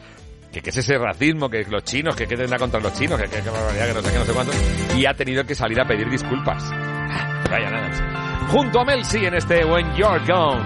Que qué es ese racismo, que los chinos, que qué tendrá contra los chinos, que qué barbaridad, que no sé qué, no sé cuánto. Y ha tenido que salir a pedir disculpas. Brian Adams. Junto a Mel en este When You're Gone.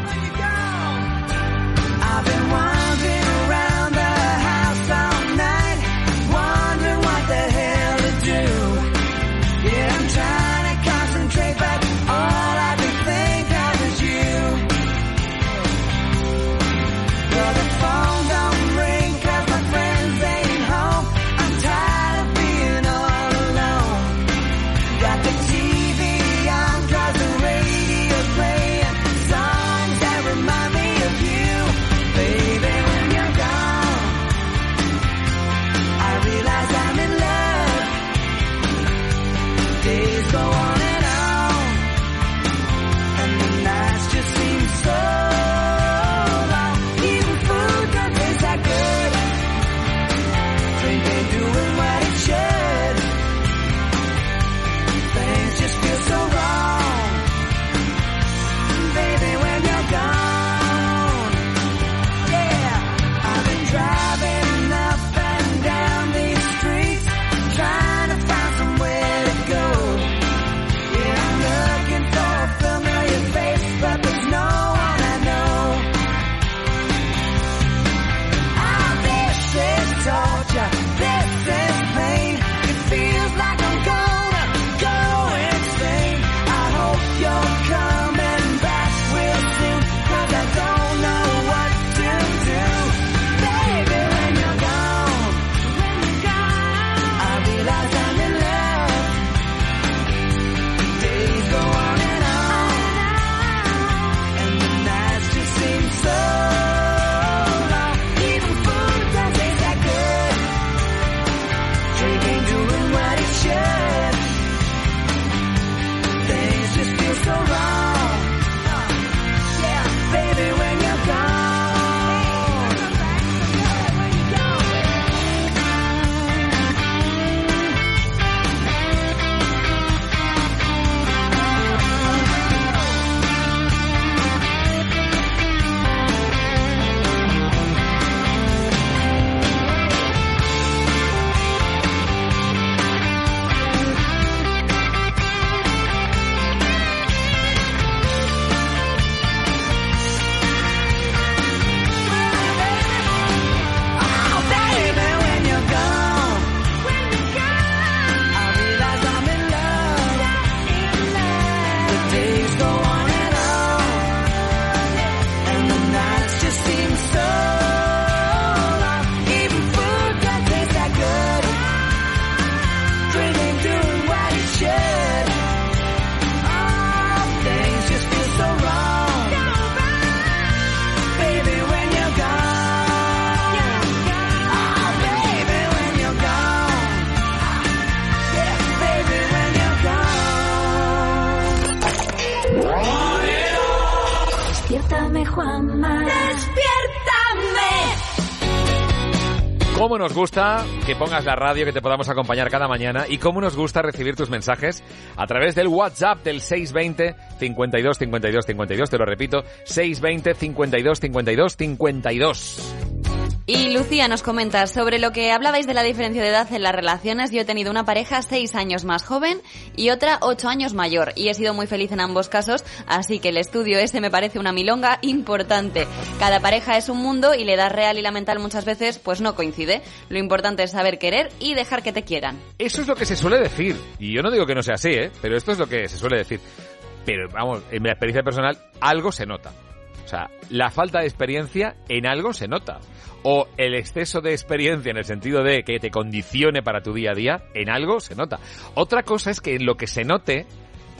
Cómo nos gusta que pongas la radio, que te podamos acompañar cada mañana y cómo nos gusta recibir tus mensajes a través del WhatsApp del 620 52 52 52, te lo repito, 620 52 52 52. Y Lucía nos comenta sobre lo que hablabais de la diferencia de edad en las relaciones. Yo he tenido una pareja seis años más joven y otra ocho años mayor y he sido muy feliz en ambos casos, así que el estudio ese me parece una milonga importante. Cada pareja es un mundo y la edad real y la mental muchas veces pues no coincide. Lo importante es saber querer y dejar que te quieran. Eso es lo que se suele decir. Y yo no digo que no sea así, ¿eh? Pero esto es lo que se suele decir. Pero vamos, en mi experiencia personal, algo se nota. O sea, la falta de experiencia en algo se nota. O el exceso de experiencia en el sentido de que te condicione para tu día a día, en algo se nota. Otra cosa es que lo que se note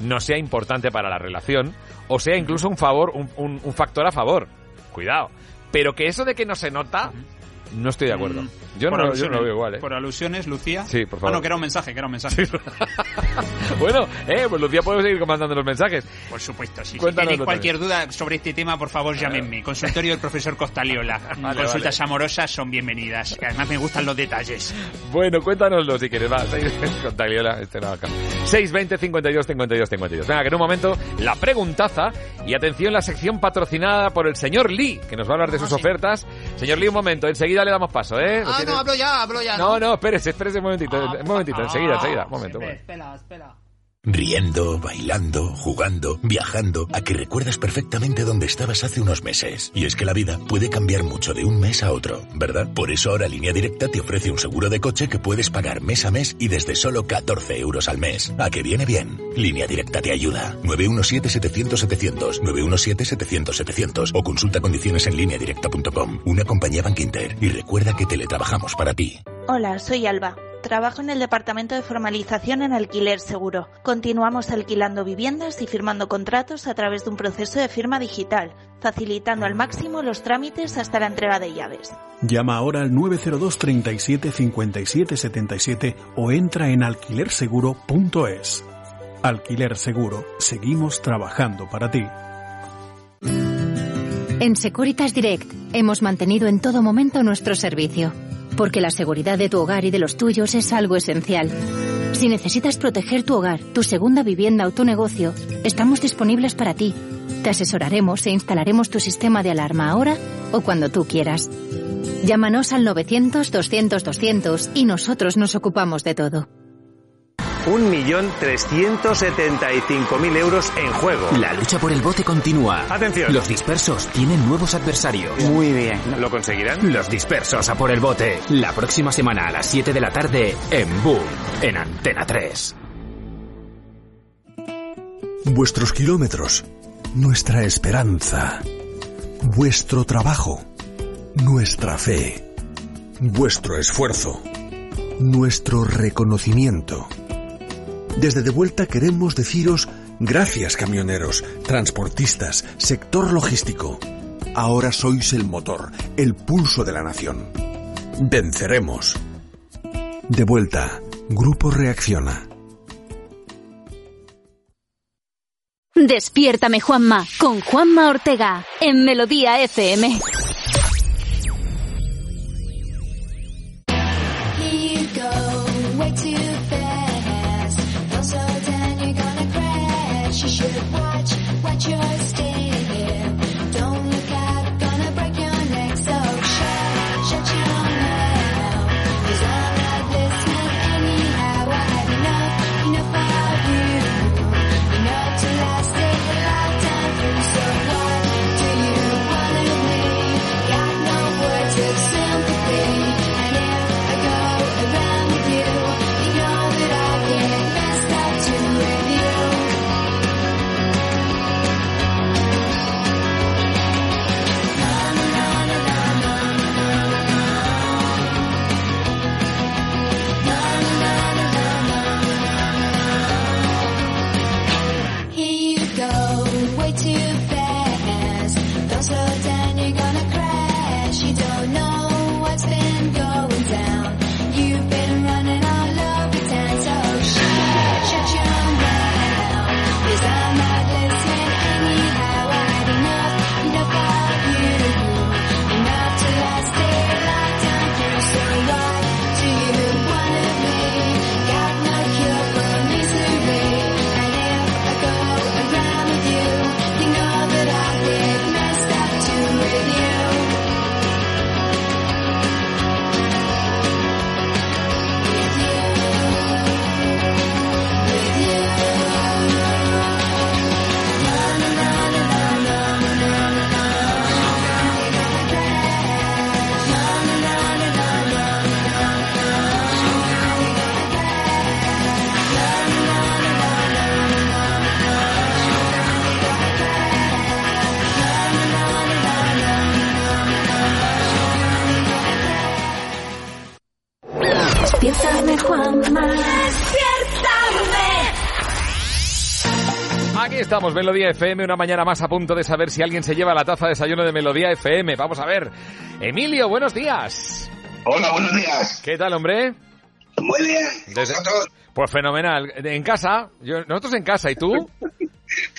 no sea importante para la relación o sea incluso un favor, un- un factor a favor. Cuidado. Pero que eso de que no se nota, no estoy de acuerdo. Yo Por no, yo no lo veo igual, ¿eh? Por alusiones, Lucía. Sí, por Ah, favor. no, que era un mensaje, que era un mensaje. Bueno, eh, pues Lucía puede seguir mandando los mensajes. Por supuesto, sí. Si Cuéntanoslo tenéis cualquier duda sobre este tema, por favor, llámenme. Consultorio del profesor Costaliola. Vale, Consultas amorosas son bienvenidas. que Además, me gustan los detalles. Bueno, cuéntanoslo si quieres, va. Tagliola, este no acá. 620 52 52 52. Venga, que en un momento la preguntaza y atención la sección patrocinada por el señor Lee, que nos va a hablar de sus ofertas. Señor Lee, un momento, enseguida le damos paso, ¿eh? ¿Lo Ah, no, hablo ya, hablo ya. No, no, espérese, espérese un momentito, un momentito, enseguida, enseguida, un momento. Espera, espera. Riendo, bailando, jugando, viajando, a que recuerdas perfectamente dónde estabas hace unos meses. Y es que la vida puede cambiar mucho de un mes a otro, ¿verdad? Por eso ahora Línea Directa te ofrece un seguro de coche que puedes pagar mes a mes y desde solo 14 euros al mes. ¿A que viene bien? Línea Directa te ayuda. 917-700-700, 917-700-700 o consulta condiciones en lineadirecta.com. Una compañía Bank Inter. Y recuerda que teletrabajamos para ti. Hola, soy Alba. Trabajo en el departamento de formalización en alquiler seguro. Continuamos alquilando viviendas y firmando contratos a través de un proceso de firma digital, facilitando al máximo los trámites hasta la entrega de llaves. Llama ahora al 902 37 57 77 o entra en alquilerseguro.es. Alquiler Seguro, seguimos trabajando para ti. En Securitas Direct hemos mantenido en todo momento nuestro servicio, porque la seguridad de tu hogar y de los tuyos es algo esencial. Si necesitas proteger tu hogar, tu segunda vivienda o tu negocio, estamos disponibles para ti. Te asesoraremos e instalaremos tu sistema de alarma ahora o cuando tú quieras. Llámanos al 900-200-200 y nosotros nos ocupamos de todo. 1.375.000 euros en juego. La lucha por el bote continúa. Atención. Los dispersos tienen nuevos adversarios. Muy bien. ¿Lo conseguirán? Los dispersos a por el bote. La próxima semana a las 7 de la tarde en Boom, en Antena 3. Vuestros kilómetros, nuestra esperanza. Vuestro trabajo, nuestra fe. Vuestro esfuerzo, nuestro reconocimiento. Desde De Vuelta queremos deciros gracias camioneros, transportistas, sector logístico. Ahora sois el motor, el pulso de la nación. Venceremos. De Vuelta, Grupo Reacciona. Despiértame Juanma con Juanma Ortega en Melodía FM. Estamos, Melodía FM, una mañana más a punto de saber si alguien se lleva la taza de desayuno de Melodía FM. Vamos a ver. Emilio, buenos días. Hola, buenos días. ¿Qué tal, hombre? Muy bien. Desde- Pues fenomenal. En casa, yo, nosotros en casa, ¿y tú?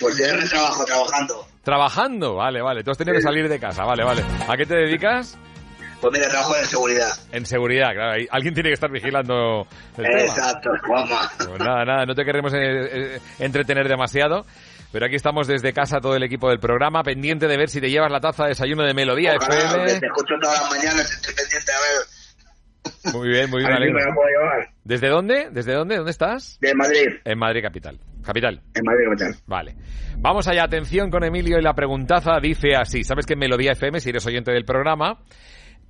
Pues yo en el trabajo, trabajando. Trabajando, vale, vale. Tú has tenido que salir de casa, vale, vale. ¿A qué te dedicas? Pues mira, trabajo en seguridad. En seguridad, claro. Alguien tiene que estar vigilando el tema. Exacto, Juanma. Pues nada, nada, no te queremos eh, eh, entretener demasiado. Pero aquí estamos desde casa todo el equipo del programa, pendiente de ver si te llevas la taza de desayuno de Melodía Ojalá, FM. te escucho todas las mañanas, estoy pendiente a ver. Muy bien, muy bien, a ver si alegro. me la puedo llevar. ¿Desde dónde? ¿Desde dónde? ¿Dónde estás? De Madrid. En Madrid capital. Capital. En Madrid capital. Vale. Vamos allá, atención con Emilio y la preguntaza dice así. ¿Sabes que en Melodía FM, si eres oyente del programa,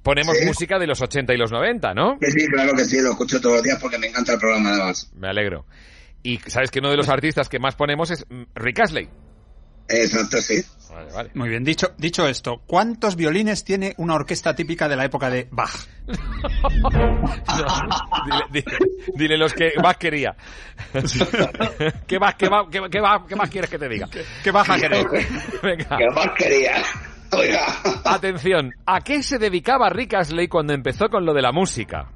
ponemos Sí. música de los 80 y los 90, ¿no? Que sí, claro que sí, lo escucho todos los días porque me encanta el programa además. Me alegro. Y sabes que uno de los artistas que más ponemos es Rick Astley. Exacto, sí. Vale, vale. Muy bien, dicho, dicho esto, ¿cuántos violines tiene una orquesta típica de la época de Bach? Dile, dile- dile los que más quería. ¿Qué más, qué, más, qué, qué más, qué más quieres que te diga? ¿Qué baja queréis? Venga. ¿Qué más quería? Oiga. Atención, ¿a qué se dedicaba Rick Astley cuando empezó con lo de la música?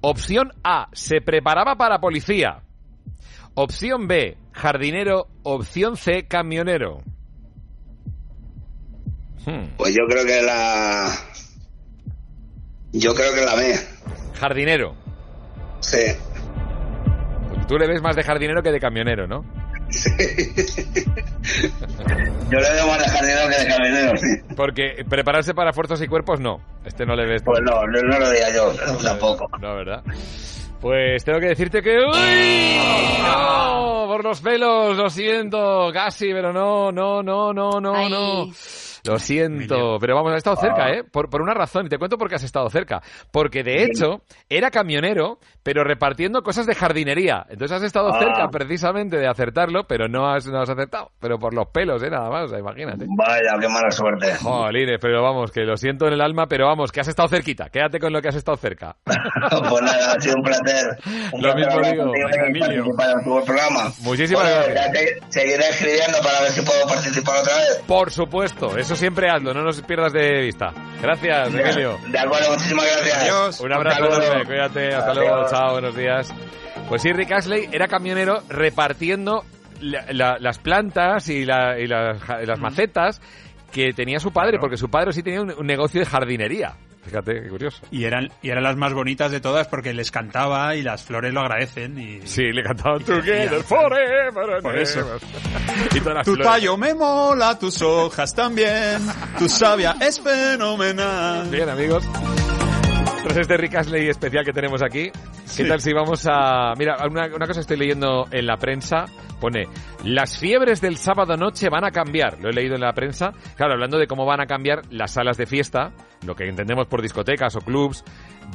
Opción A, se preparaba para policía. Opción B, jardinero. Opción C, camionero. Hmm, Pues yo creo que la... Yo creo que la B. Jardinero. Sí. Tú le ves más de jardinero que de camionero, ¿no? Yo le veo más de jardinero que de camionero, sí. Porque prepararse para fuerzas y cuerpos no. Este no le ves. Pues no, no, no lo diría yo, tampoco. No, ¿verdad? Pues tengo que decirte que... ¡Uy! ¡No! Por los pelos, lo siento, casi, pero no, no, no, no, no, Ay. no. Lo siento, pero vamos, has estado cerca, ¿eh? Por, por una razón, y te cuento por qué has estado cerca. Porque de hecho, era camionero, pero repartiendo cosas de jardinería. Entonces has estado Ah. cerca precisamente de acertarlo, pero no has, no has acertado. Pero por los pelos, ¿eh? Nada más, o sea, imagínate. Vaya, qué mala suerte. Jolines, pero vamos, que lo siento en el alma, pero vamos, que has estado cerquita. Quédate con lo que has estado cerca. Pues nada, ha sido un placer. Un Lo placer mismo digo, Emilio. en tu programa. Muchísimas Bueno, gracias. seguiré escribiendo para ver si puedo participar otra vez. Por supuesto, eso siempre hazlo, no nos pierdas de vista. Gracias, Emilio. De acuerdo, muchísimas gracias. Adiós. Un abrazo enorme, cuídate, hasta Adiós. luego, chao, buenos días. Pues sí, Rick Astley era camionero repartiendo la- la- las plantas y, la- y las, macetas que tenía su padre, porque su padre sí tenía un, un negocio de jardinería. Fíjate, qué curioso. Y eran, y eran las más bonitas de todas porque les cantaba y las flores lo agradecen. Y... Sí, le cantaban Together Forever Por eso. Y todas las Tu flores. tallo me mola, tus hojas también, tu savia es fenomenal. Bien, amigos. Tras este Rick Astley especial que tenemos aquí, ¿qué Sí. tal si vamos a... Mira, una, una cosa estoy leyendo en la prensa, pone, las fiebres del sábado noche van a cambiar, lo he leído en la prensa, claro, hablando de cómo van a cambiar las salas de fiesta, lo que entendemos por discotecas o clubs,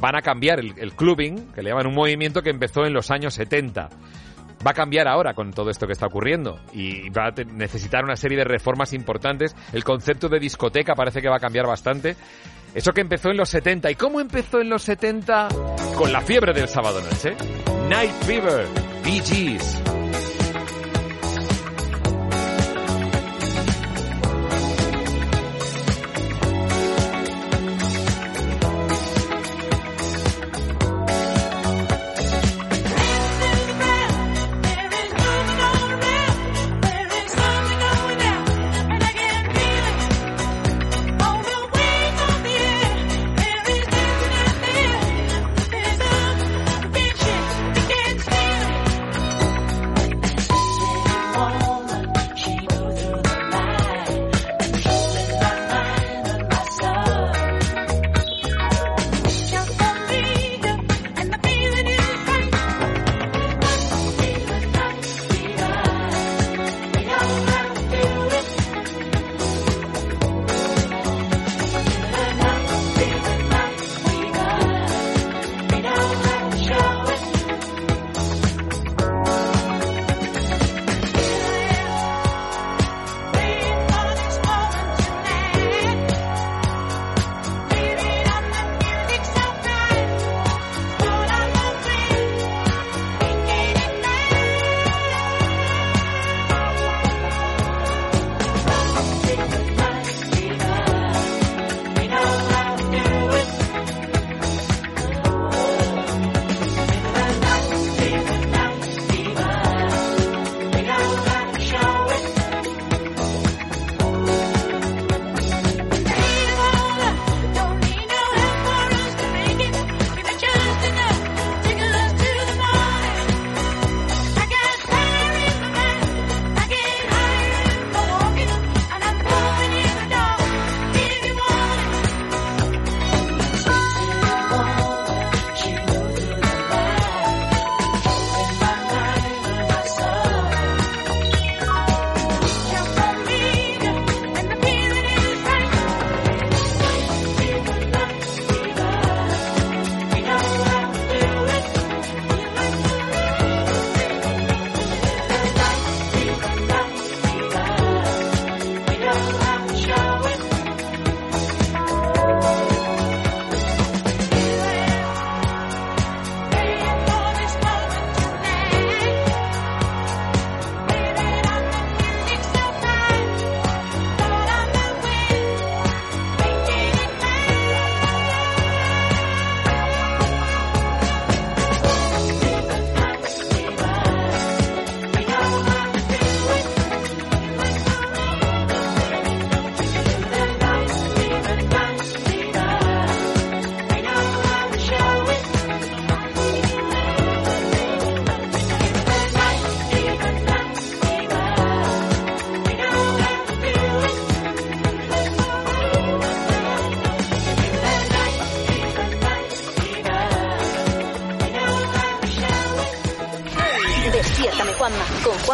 van a cambiar el, el clubbing, que le llaman un movimiento que empezó en los años 70 va a cambiar ahora con todo esto que está ocurriendo y va a necesitar una serie de reformas importantes. El concepto de discoteca parece que va a cambiar bastante. Eso que empezó en los 70. ¿Y cómo empezó en los 70? Con la fiebre del sábado noche. Night Fever, Bee Gees.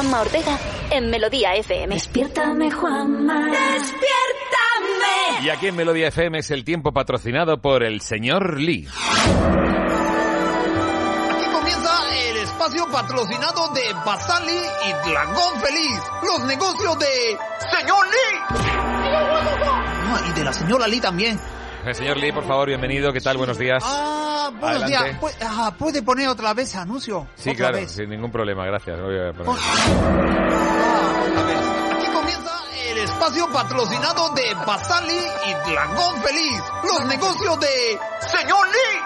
Juanma Ortega en Melodía FM. Despiértame, Juanma. Despiértame. Y aquí en Melodía FM es el tiempo patrocinado por el señor Lee. Aquí comienza el espacio patrocinado de Basali y Dragón Feliz, los negocios de Señor Lee. Ah, y de la señora Lee también. El señor Lee, por favor, bienvenido. ¿Qué tal? Buenos días. Ah, buenos Adelante. días. Pu- ah, ¿Puede poner otra vez anuncio? Sí, Otra claro, vez. sin ningún problema, gracias. Voy a poner- Aquí comienza el espacio patrocinado de Basali y Dragón Feliz, los negocios de Señor Lee.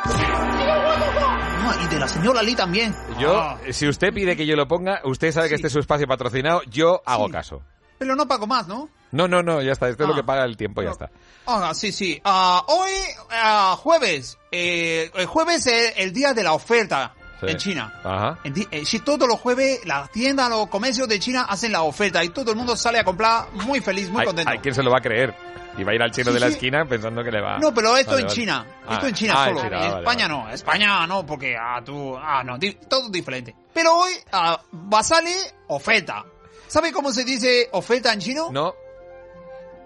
Ah, y de la señora Lee también. Yo, Ah, si usted pide que yo lo ponga, usted sabe que este es su espacio patrocinado, yo hago caso. Pero no pago más, ¿no? No, no, no, ya está. Esto es lo Ah. que paga el tiempo, ya está. Ah, sí, sí. Ah, hoy, ah, jueves. Eh, el jueves es el día de la oferta Sí. en China. Ajá. En eh, si todos los jueves las tiendas, los comercios de China hacen la oferta y todo el mundo sale a comprar muy feliz, muy Hay, contento. hay quien se lo va a creer. Y va a ir al chino Sí, de la sí. esquina pensando que le va... No, pero esto Vale, en vale. China. Ah, esto en China ah, solo. China, en vale, España no. España no, porque ah, tú. Ah, no. di- todo diferente. Pero hoy va a salir oferta. ¿Sabe cómo se dice oferta en chino? No.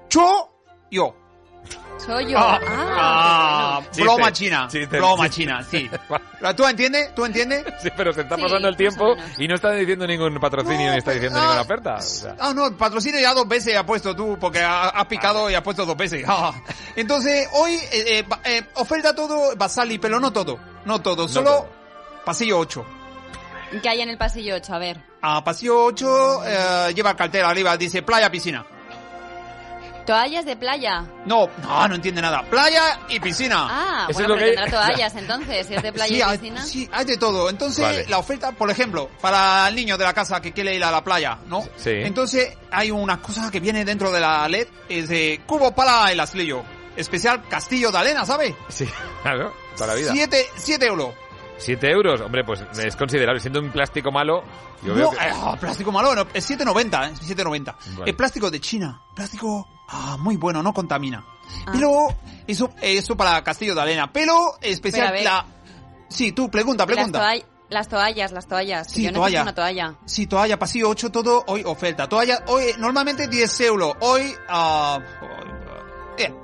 Cho, yo. Soy yo. Ah, Ah, ah, Chiste, broma china. chiste, broma chiste. china, sí. ¿Tú entiendes? ¿Tú entiendes? Sí, pero se está Sí, pasando el tiempo y no está diciendo ningún patrocinio ni está diciendo ah, ninguna oferta. o sea. Ah, no, patrocinio ya dos veces ha puesto tú, porque ha- has picado y has puesto dos veces. Ah. Entonces, hoy eh, eh, eh, oferta todo va a salir, pero no todo. No todo, solo pasillo 8. ¿Qué hay en el pasillo 8? A ver. A pasillo 8 eh, lleva cartera arriba, dice playa, piscina. Toallas de playa. No, no, no entiende nada. Playa y piscina. Ah, Eso bueno, es lo pero que- tendrá toallas entonces, si es de playa sí, y hay, piscina. sí, hay de todo. Entonces, Vale. la oferta, por ejemplo, para el niño de la casa que quiere ir a la playa, ¿no? Sí. Entonces, hay una cosa que viene dentro de la LED, es de cubo para el aslillo. Especial castillo de arena, ¿sabe? Sí, claro, toda la vida. Siete, siete euros. Siete euros, hombre, pues es considerable. Siendo un plástico malo, yo veo No, que... eh, ah, plástico malo, no, es 7,90, ¿eh? 7,90. Vale. Es plástico de China. Plástico ah, muy bueno, no contamina. Ah. Pero, eso, eso para castillo de arena. Pero, especial, Pero la... Sí, tú, pregunta, Las, pregunta. toall- las toallas, las toallas. Sí, yo necesito toalla. una toalla. Sí, toalla, pasillo 8, todo, hoy oferta. Toalla, hoy, normalmente 10 euros. Hoy, ah... eh,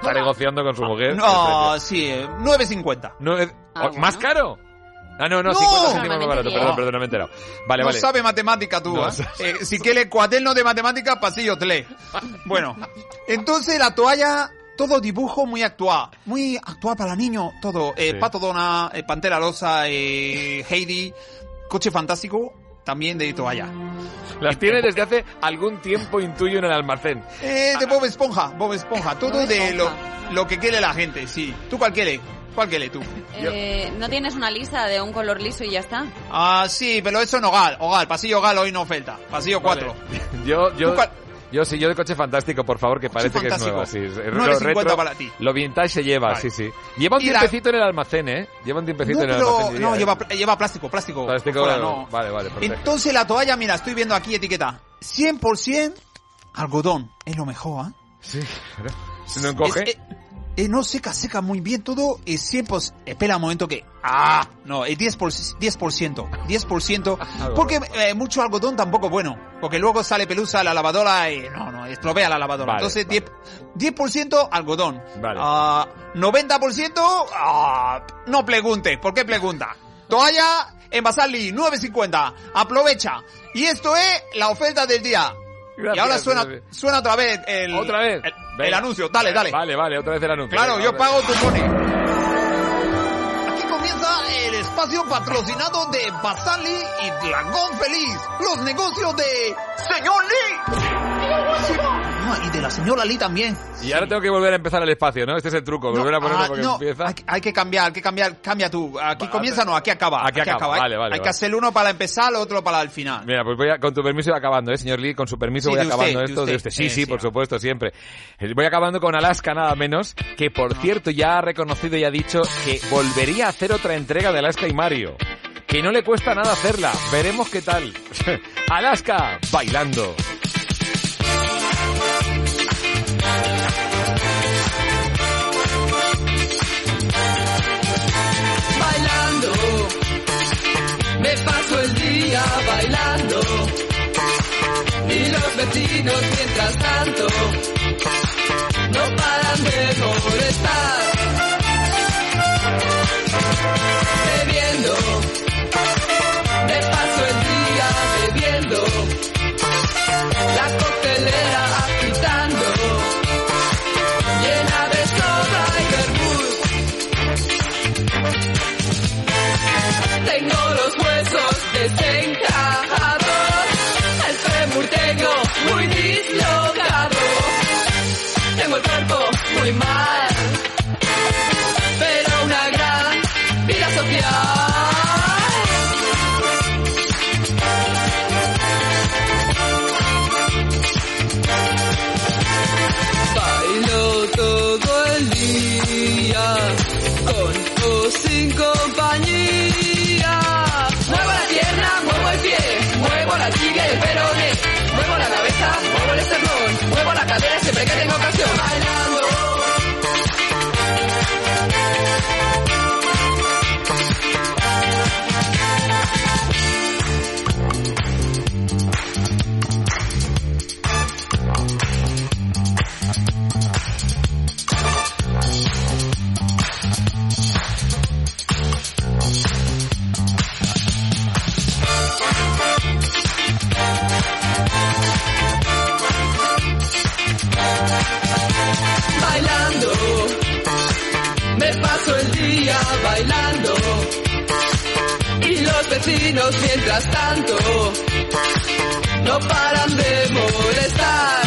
Está negociando con su mujer. no, sí, eh, 9.50. No, es- Ah, ¿Más caro? Ah, no, no, No. 50 céntimos más barato. Perdón, perdón, no me he enterado. Vale, no vale. sabe matemática tú, No ¿eh? sabe. Eh, Si quiere cuaderno de matemática, pasillo 3. Bueno, entonces la toalla, todo dibujo muy actual. Muy actual para niños, todo. Eh, Sí. Pato Dona, eh, Pantera Rosa, eh, Heidi, Coche Fantástico, también de toalla. Las tiene desde hace algún tiempo, intuyo, en el almacén. Eh, de Bob Esponja, Bob Esponja, todo de lo, lo que quiere la gente, sí. ¿Tú cuál quiere? ¿Cuál quiere tú? Eh, ¿No tienes una lista de un color liso y ya está? Ah, sí, pero eso en Hogar, Hogar, pasillo Hogar hoy no oferta, pasillo 4. Yo, yo, ¿Tú cuál? Yo sí, yo de coche fantástico, por favor, que parece que es nueva. Sí, es- es 9.50 retro, para ti. Lo vintage se lleva, Vale. sí, sí. Lleva un Y la- tiempecito en el almacén, ¿eh? Lleva un tiempecito No, en el almacén. no, ¿eh? lleva, lleva plástico, plástico. Plástico, fuera, no. Vale, vale, perfecto. Entonces la toalla, mira, estoy viendo aquí etiqueta. 100% algodón. Es lo mejor, ¿ah? Sí, Si no encoge. Es- eh, eh, no seca, seca muy bien todo. Es 100%. Espera un momento que. ¡Ah! No, es 10%. 10%. 10% porque eh, mucho algodón tampoco es bueno. Porque luego sale pelusa a la lavadora y. No, no, estropea la lavadora. Vale, Entonces 10%, 10% algodón. Vale. Ah, 90%. ah, no pregunte. ¿Por qué pregunta? Toalla en Basali 9.50. Aprovecha. Y esto es la oferta del día. Gracias, y ahora suena, gracias. suena otra vez el, ¿Otra vez? el, anuncio. Dale, dale. Vale, vale, otra vez el anuncio. Claro, yo vale. pago, tú pones. Aquí comienza el espacio patrocinado de Basali y Dragón Feliz, los negocios de Señor Lee. Ah, y de la señora Lee también. Y ahora tengo que volver a empezar el espacio, ¿no? Este es el truco, volver a ponerlo Ah, porque no, empieza. hay, hay que cambiar, hay que cambiar, cambia tú. Aquí Va, comienza, no, aquí acaba. Aquí acaba, vale, vale, Hay que vale. hacer uno para empezar, otro para el final. Mira, pues voy a, con tu permiso voy acabando, ¿eh, señor Lee? Con su permiso Sí, voy acabando usted, de esto de usted. Sí, Eh, sí, sí, por supuesto, siempre. Eh, Voy acabando con Alaska, nada menos, que por cierto ya ha reconocido y ha dicho que volvería a hacer otra entrega de Alaska y Mario. Que no le cuesta nada hacerla. Veremos qué tal. Alaska, bailando bailando y los vecinos mientras tanto no paran de molestar. Bailando. Y los vecinos mientras tanto no paran de molestar.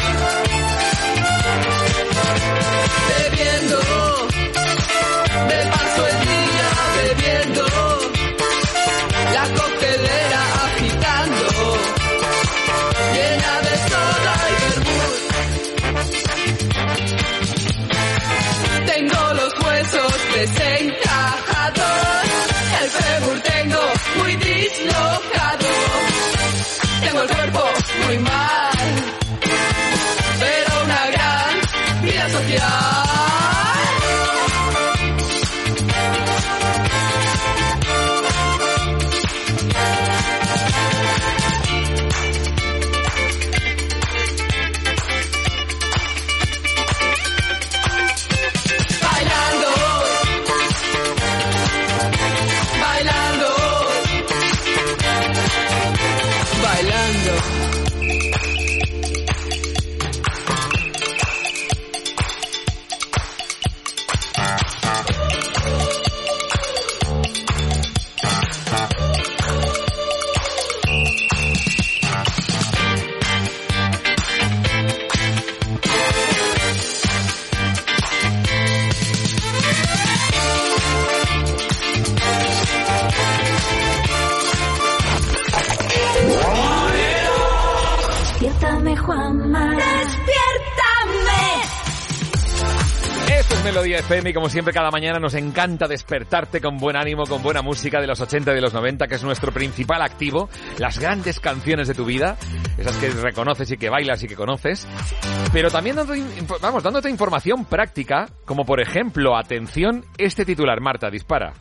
FM y como siempre cada mañana nos encanta despertarte con buen ánimo, con buena música de los 80 y de los 90, que es nuestro principal activo, las grandes canciones de tu vida, esas que reconoces y que bailas y que conoces, pero también dando, vamos, dándote información práctica, como por ejemplo, atención, este titular, Marta, dispara.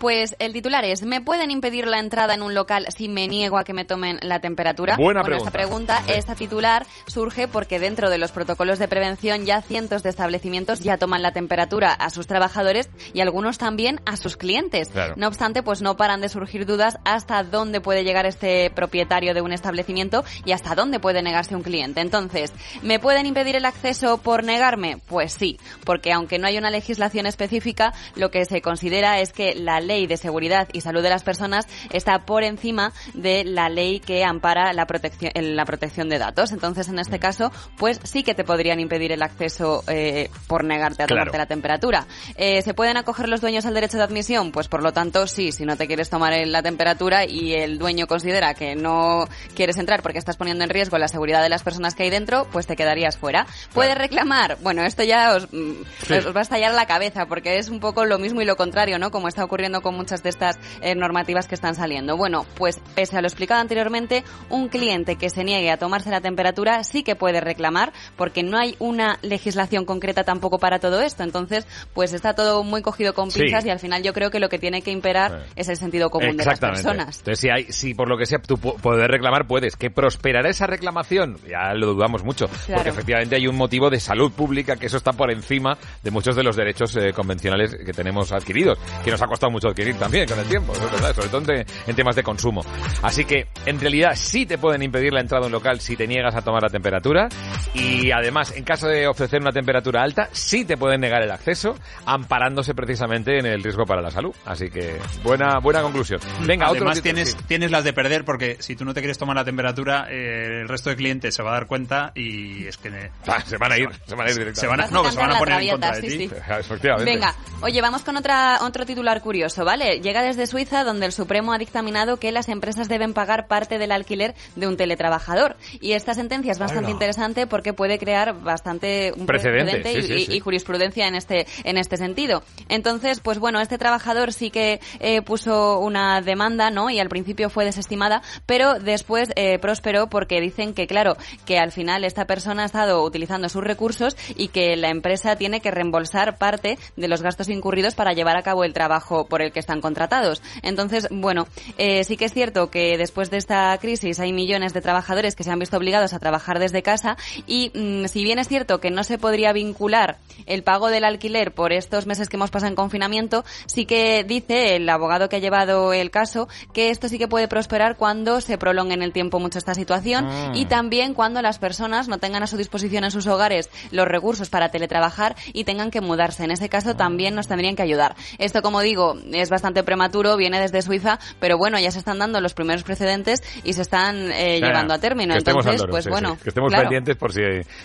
Pues el titular es, ¿me pueden impedir la entrada en un local si me niego a que me tomen la temperatura? Buena bueno, esta pregunta. pregunta, esta titular surge porque dentro de los protocolos de prevención ya cientos de establecimientos ya toman la temperatura a sus trabajadores y algunos también a sus clientes. Claro. No obstante, pues no paran de surgir dudas hasta dónde puede llegar este propietario de un establecimiento y hasta dónde puede negarse un cliente. Entonces, ¿me pueden impedir el acceso por negarme? Pues sí, porque aunque no hay una legislación específica, lo que se considera es que la ley de seguridad y salud de las personas está por encima de la ley que ampara la protección, la protección de datos. Entonces, en este caso, pues sí que te podrían impedir el acceso eh, por negarte a Claro. tomarte la temperatura. Eh, ¿Se pueden acoger los dueños al derecho de admisión? Pues por lo tanto, sí, si no te quieres tomar la temperatura y el dueño considera que no quieres entrar porque estás poniendo en riesgo la seguridad de las personas que hay dentro, pues te quedarías fuera. ¿Puedes reclamar? Bueno, esto ya os, mm, Sí. os va a estallar la cabeza porque es un poco lo mismo y lo contrario, ¿no? Como está ocurriendo con muchas de estas eh, normativas que están saliendo. Bueno, pues pese a lo explicado anteriormente, un cliente que se niegue a tomarse la temperatura sí que puede reclamar, porque no hay una legislación concreta tampoco para todo esto. Entonces, pues está todo muy cogido con Sí. pinzas y al final yo creo que lo que tiene que imperar es el sentido común de las personas. Entonces, si, hay, si por lo que sea tú pu- poder reclamar, puedes. ¿Que prosperará esa reclamación? Ya lo dudamos mucho. Claro. Porque efectivamente hay un motivo de salud pública que eso está por encima de muchos de los derechos eh, convencionales que tenemos adquiridos. Que nos ha costado mucho adquirir también con el tiempo, verdad, sobre todo en, te- en temas de consumo. Así que, en realidad, sí te pueden impedir la entrada a un local si te niegas a tomar la temperatura. Y además, en caso de ofrecer una temperatura alta, sí te pueden negar el acceso, amparándose precisamente en el riesgo para la salud. Así que, buena, buena conclusión. Venga, otro Además título, tienes, sí. tienes las de perder porque si tú no te quieres tomar la temperatura, eh, el resto de clientes se va a dar cuenta y es que... Ah, se van a ir, se van a ir directamente. Se van a, no, se van a poner en contra de traviata, ti. sí, sí. Efectivamente. Venga, oye, vamos con otra, otro titular curioso, ¿vale? Llega desde Suiza, donde el Supremo ha dictaminado que las empresas deben pagar parte del alquiler de un teletrabajador. Y esta sentencia es bastante interesante porque puede crear bastante un Precedente, precedente sí, y, sí, sí. y jurisprudencia en este, en este sentido. Entonces, pues bueno, este trabajador sí que eh, puso una demanda, ¿no? Y al principio fue desestimada, pero después eh, prosperó porque dicen que, claro, que al final esta persona ha estado utilizando sus recursos y que la empresa tiene que reembolsar parte de los gastos incurridos para llevar a cabo el trabajo por el que están contratados. Entonces, bueno, eh, sí que es cierto que después de esta crisis hay millones de trabajadores que se han visto obligados a trabajar desde casa y mm, si bien es cierto que no se podría vincular el pago del alquiler por estos meses que hemos pasado en confinamiento, sí que dice el abogado que ha llevado el caso que esto sí que puede prosperar cuando se prolongue en el tiempo mucho esta situación Mm. y también cuando las personas no tengan a su disposición en sus hogares los recursos para teletrabajar y tengan que mudarse. En ese caso también nos tendrían que ayudar. Esto, como digo, es bastante prematuro, viene desde Suiza, pero bueno, ya se están dando los primeros precedentes y se están eh, llevando a término. Entonces, pues sí, bueno, sí, que estemos claro. pendientes por si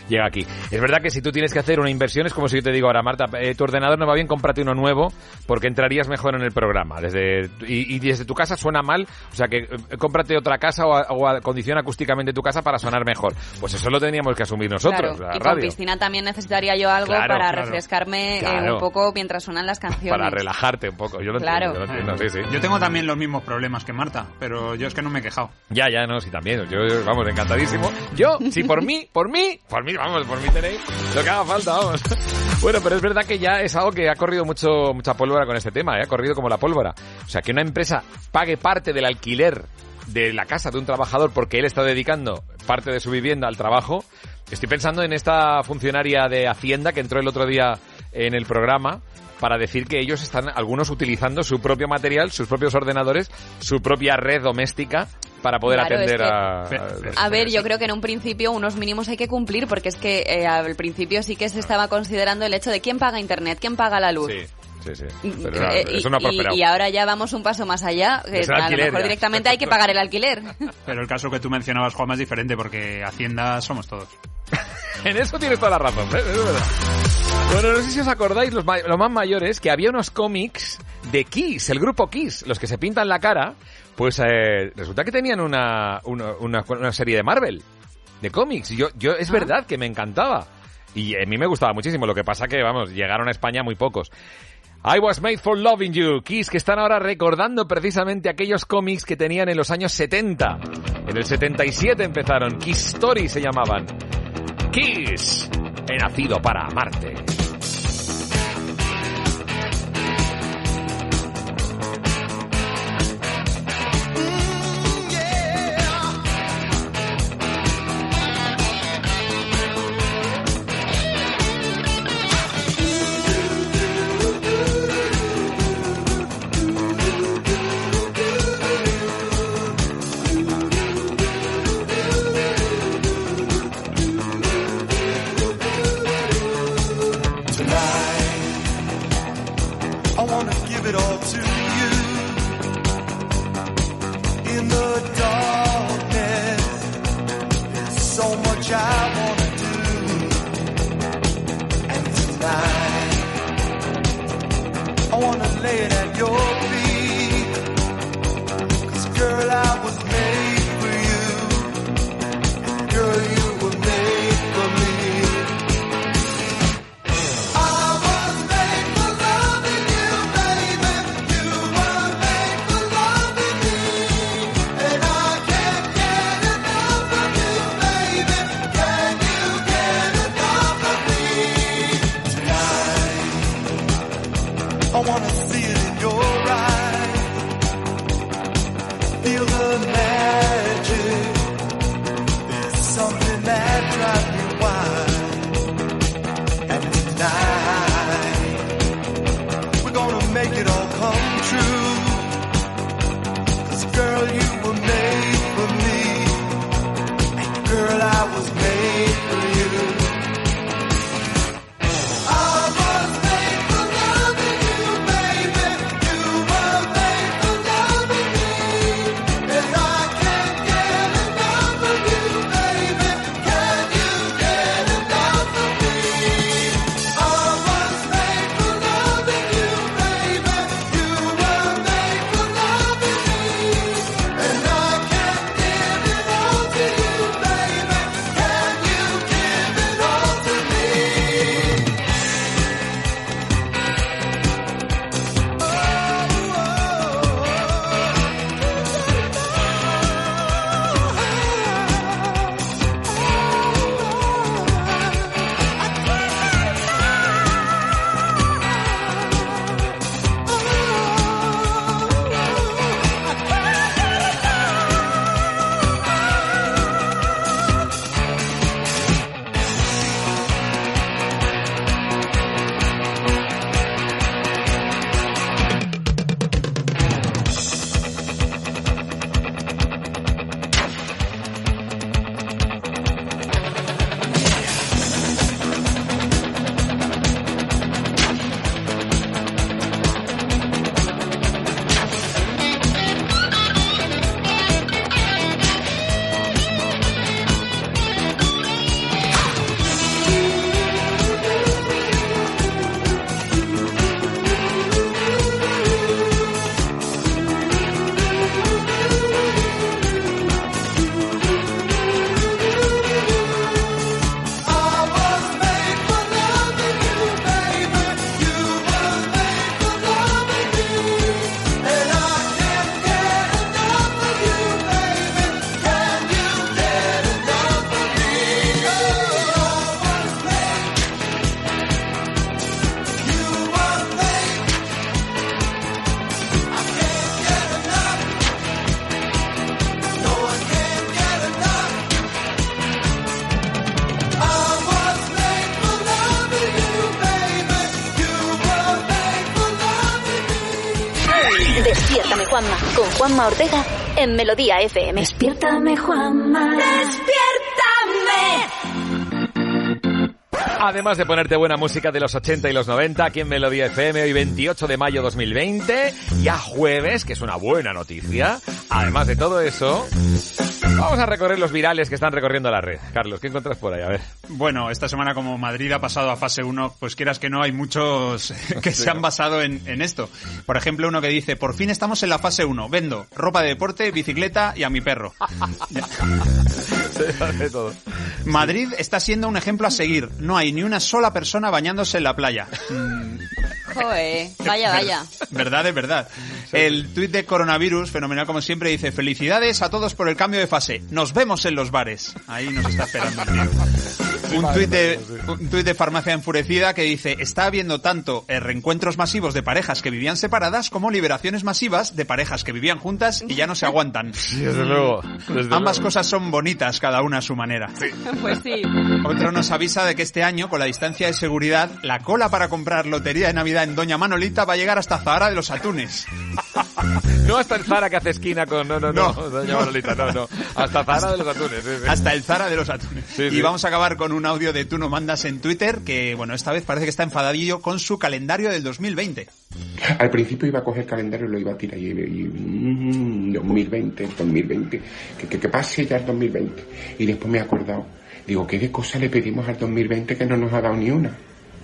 llega aquí. Es verdad que si tú tienes que hacer una inversión, es como si yo te digo ahora, Marta, eh, tu ordenador no va bien, cómprate uno nuevo porque entrarías mejor en el programa. Desde y, y desde tu casa suena mal, o sea que eh, cómprate otra casa o, a- o acondiciona acústicamente tu casa para sonar mejor. Pues eso lo teníamos que asumir nosotros, Claro, la y con radio. piscina también necesitaría yo algo para refrescarme eh, un poco mientras suenan las canciones. Para relajarte un poco. Yo lo Claro. entiendo, yo lo entiendo, sí, sí. Yo tengo también los mismos problemas que Marta, pero yo es que no me he quejado. Ya, ya, no, sí, también. Yo, yo, vamos, encantadísimo. Yo, si por mí, por mí, por mí, vamos, por mí tenéis lo que haga falta, vamos. Bueno, pero es verdad que ya es algo que ha corrido mucho, mucha pólvora con este tema, ¿eh? ha corrido como la pólvora. O sea, que una empresa pague parte del alquiler de la casa de un trabajador porque él está dedicando parte de su vivienda al trabajo. Estoy pensando en esta funcionaria de Hacienda que entró el otro día en el programa para decir que ellos están algunos utilizando su propio material, sus propios ordenadores, su propia red doméstica para poder Claro, es atender que- a... A ver, yo creo que en un principio unos mínimos hay que cumplir porque es que eh, al principio sí que se estaba considerando el hecho de quién paga internet, quién paga la luz. Sí, sí, sí. Mm, Pero no, eh, eso no ha y- y, ahora ya vamos un paso más allá, que Es a lo alquiler mejor ya. directamente hay que pagar el alquiler. Pero el caso que tú mencionabas, Juanma, es diferente porque Hacienda somos todos. En eso tienes toda la razón, ¿eh? es verdad. Bueno, no sé si os acordáis, los, ma- los más mayores, que había unos cómics de Kiss, el grupo Kiss, los que se pintan la cara, pues eh, resulta que tenían una, una, una- una serie de Marvel, de cómics. Y Yo, yo, es verdad que me encantaba. Y a mí me gustaba muchísimo, lo que pasa que, vamos, llegaron a España muy pocos. I was made for loving you, Kiss, que están ahora recordando precisamente aquellos cómics que tenían en los años 70. En el 77 empezaron, Kiss Story se llamaban. Kiss, he nacido para amarte. Juanma Ortega en Melodía FM. Despiértame, Juanma. Despiértame. Además de ponerte buena música de los 80 y los 90 aquí en Melodía FM, hoy 28 de mayo 2020, ya jueves, que es una buena noticia. Además de todo eso, vamos a recorrer los virales que están recorriendo la red. Carlos, ¿qué encuentras por ahí? A ver. Bueno, esta semana como Madrid ha pasado a fase 1, pues quieras que no, hay muchos que se han basado en, en esto. Por ejemplo, uno que dice, por fin estamos en la fase 1, vendo ropa de deporte, bicicleta y a mi perro. Madrid está siendo un ejemplo a seguir. No hay ni una sola persona bañándose en la playa. Joder, vaya, vaya. Verdad es verdad. El tuit de coronavirus, fenomenal como siempre, dice felicidades a todos por el cambio de fase. Nos vemos en los bares. Ahí nos está esperando el tío. Un tuit de, un tuit de farmacia enfurecida que dice está habiendo tanto eh, reencuentros masivos de parejas que vivían separadas como liberaciones masivas de parejas que vivían juntas y ya no se aguantan. desde luego, desde Ambas luego. cosas son bonitas, cada una a su manera. Pues sí. Otro nos avisa de que este año, con la distancia de seguridad, la cola para comprar lotería de Navidad en Doña Manolita va a llegar hasta Zahara de los Atunes. No hasta el Zara que hace esquina con... No, no, no, doña Manolita, no, no. Hasta Zara de los atunes. sí, sí. Hasta el Zara de los Atunes. Sí, y vamos a acabar con un audio de Tú no mandas en Twitter, que bueno, esta vez parece que está enfadadillo con su calendario del 2020. Al principio iba a coger el calendario y lo iba a tirar y, y mm, 2020, 2020, que, que, que pase ya el 2020. Y después me he acordado, digo, ¿qué de cosas le pedimos al 2020 que no nos ha dado ni una?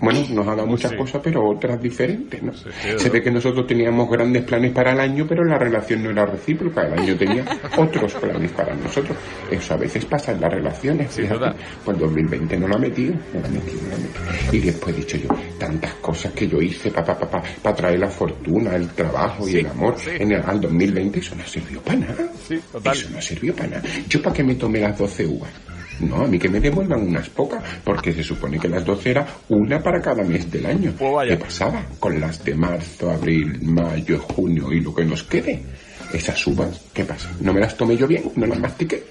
Bueno, nos ha dado muchas cosas, pero otras diferentes, ¿no? Se ve que nosotros teníamos grandes planes para el año, pero la relación no era recíproca. El año tenía otros planes para nosotros. Eso a veces pasa en las relaciones. fíjate. Pues 2020 no lo ha metido, no lo ha metido, no lo ha metido. Y después he dicho yo, tantas cosas que yo hice para pa, pa, pa, traer la fortuna, el trabajo y Sí, el amor sí. en el, al 2020, eso no sirvió para nada. total. Eso no sirvió para nada. ¿Yo para qué me tomé las 12 uvas? No, a mí que me devuelvan unas pocas, porque se supone que las 12 era una para cada mes del año. ¿Qué pasaba con las de marzo, abril, mayo, junio y lo que nos quede? Esas uvas, ¿qué pasa? ¿No me las tomé yo bien? ¿No las mastiqué?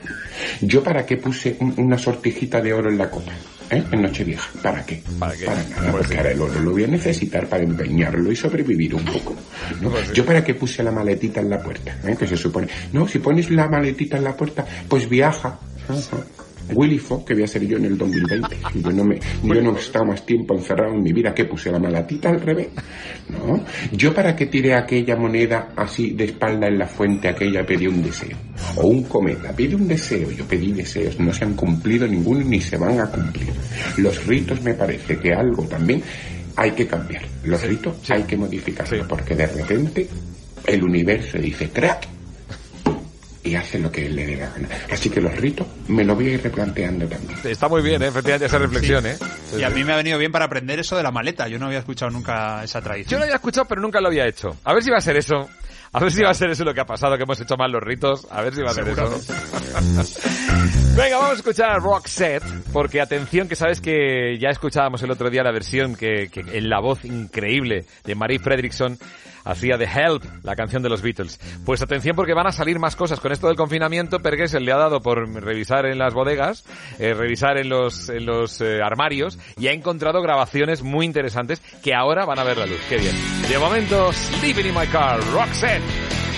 ¿Yo para qué puse un- una sortijita de oro en la copa? ¿Eh? En Nochevieja. ¿Para qué? ¿Para qué? Para nada, Pues porque ahora el oro lo voy a necesitar para empeñarlo y sobrevivir un poco. ¿no? Pues. ¿Yo para qué puse la maletita en la puerta? ¿Eh? Que se supone... No, si pones la maletita en la puerta, pues viaja. Ajá. Willy Fogg, que voy a ser yo en el 2020. Y Yo no, me, yo no he estado más tiempo encerrado en mi vida que puse la maletita al revés. No. Yo para qué tiré aquella moneda así de espalda en la fuente aquella pedí un deseo. O un cometa pide un deseo. Yo pedí deseos. No se han cumplido ninguno ni se van a cumplir. Los ritos me parece que algo también hay que cambiar. Los ritos hay que modificarlos. Porque de repente el universo dice crack y hace lo que le dé la gana. Así que los ritos me lo voy a ir replanteando también. Está muy bien, ¿eh? efectivamente, esa reflexión, ¿eh? Y a mí me ha venido bien para aprender eso de la maleta. Yo no había escuchado nunca esa Yo tradición. lo había escuchado, pero nunca lo había hecho. A ver si va a ser eso. A ver si va a ser eso lo que ha pasado, que hemos hecho mal los ritos. A ver si va a ser eso. Venga, vamos a escuchar a Roxette, porque atención, que sabes que ya escuchábamos el otro día la versión que, que en la voz increíble de Marie Fredrickson hacía de Help, la canción de los Beatles. Pues atención porque van a salir más cosas con esto del confinamiento, Pergues le ha dado por revisar en las bodegas, eh, revisar en los, en los eh, armarios y ha encontrado grabaciones muy interesantes que ahora van a ver la luz. Qué bien. De momento, Sleeping in My Car, Roxette.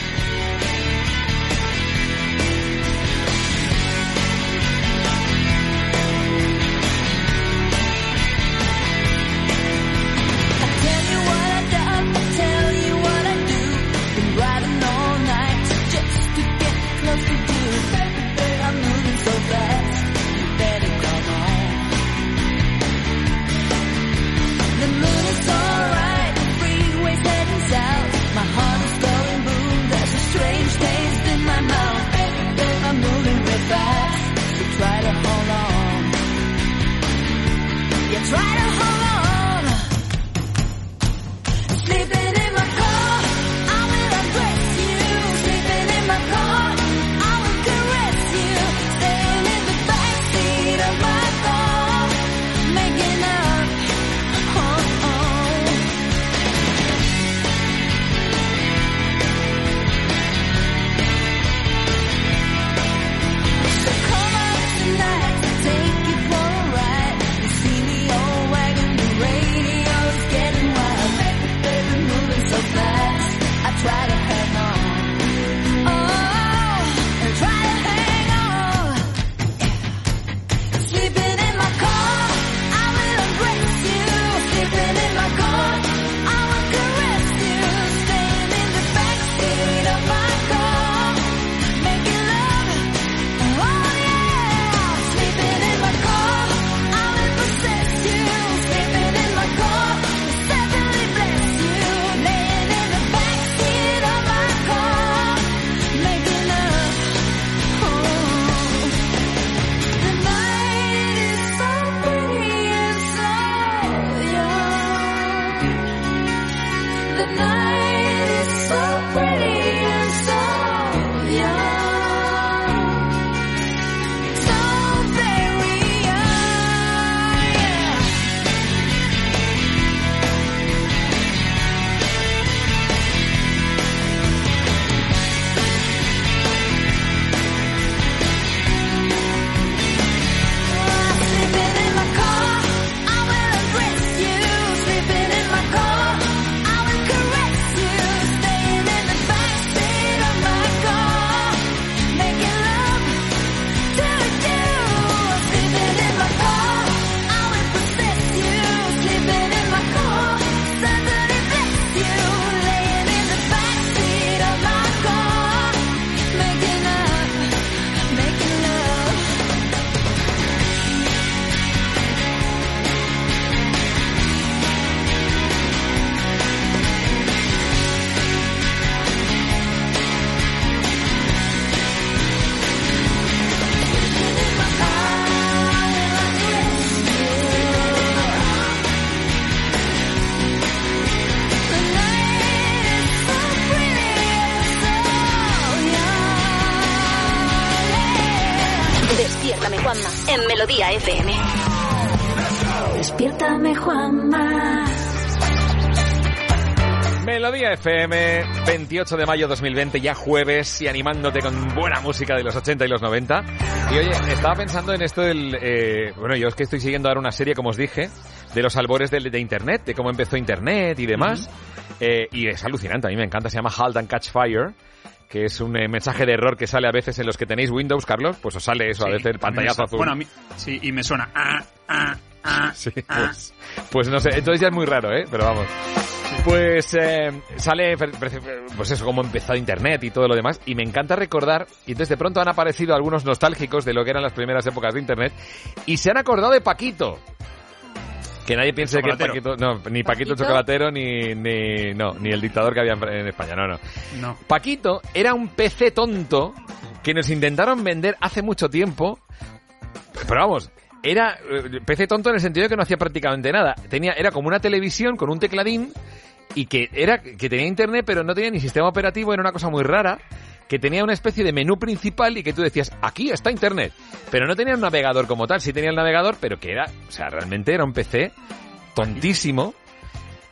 Despiértame, Juanma. Melodía FM, 28 de mayo 2020, ya jueves y animándote con buena música de los 80 y los 90. Y oye, estaba pensando en esto del... eh, bueno, yo es que estoy siguiendo ahora una serie, como os dije, de los albores de, de Internet, de cómo empezó Internet y demás. Eh, y es alucinante, a mí me encanta, se llama Halt and Catch Fire que es un eh, mensaje de error que sale a veces en los que tenéis Windows, Carlos, pues os sale eso, a Sí, veces el a mí me pantallazo azul. Bueno, a mí, sí, y me suena. Ah, ah, Sí, ah. pues, pues no sé, entonces ya es muy raro, ¿eh? Pero vamos. Pues eh, sale, pues eso, cómo empezó Internet y todo lo demás, y me encanta recordar, y entonces de pronto han aparecido algunos nostálgicos de lo que eran las primeras épocas de Internet, y se han acordado de Paquito. Que nadie piense que. Paquito, no, ni Paquito el ¿Paquito? chocolatero, ni, ni, no, ni el dictador que había en, en España, no, no. No. Paquito era un PC tonto que nos intentaron vender hace mucho tiempo, pero vamos, era eh, PC tonto en el sentido de que no hacía prácticamente nada. Tenía, era como una televisión con un tecladín y que era que tenía internet pero no tenía ni sistema operativo, era una cosa muy rara, que tenía una especie de menú principal y que tú decías, aquí está internet, pero no tenía un navegador como tal, sí tenía el navegador, pero que era, o sea, realmente era un PC tontísimo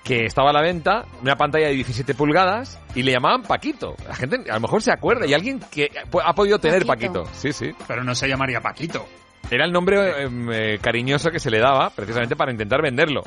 que estaba a la venta, una pantalla de 17 pulgadas y le llamaban Paquito. La gente a lo mejor se acuerda y alguien que ha podido tener Paquito. Sí, sí. Pero no se llamaría Paquito. Era el nombre em, eh, cariñoso que se le daba precisamente para intentar venderlo.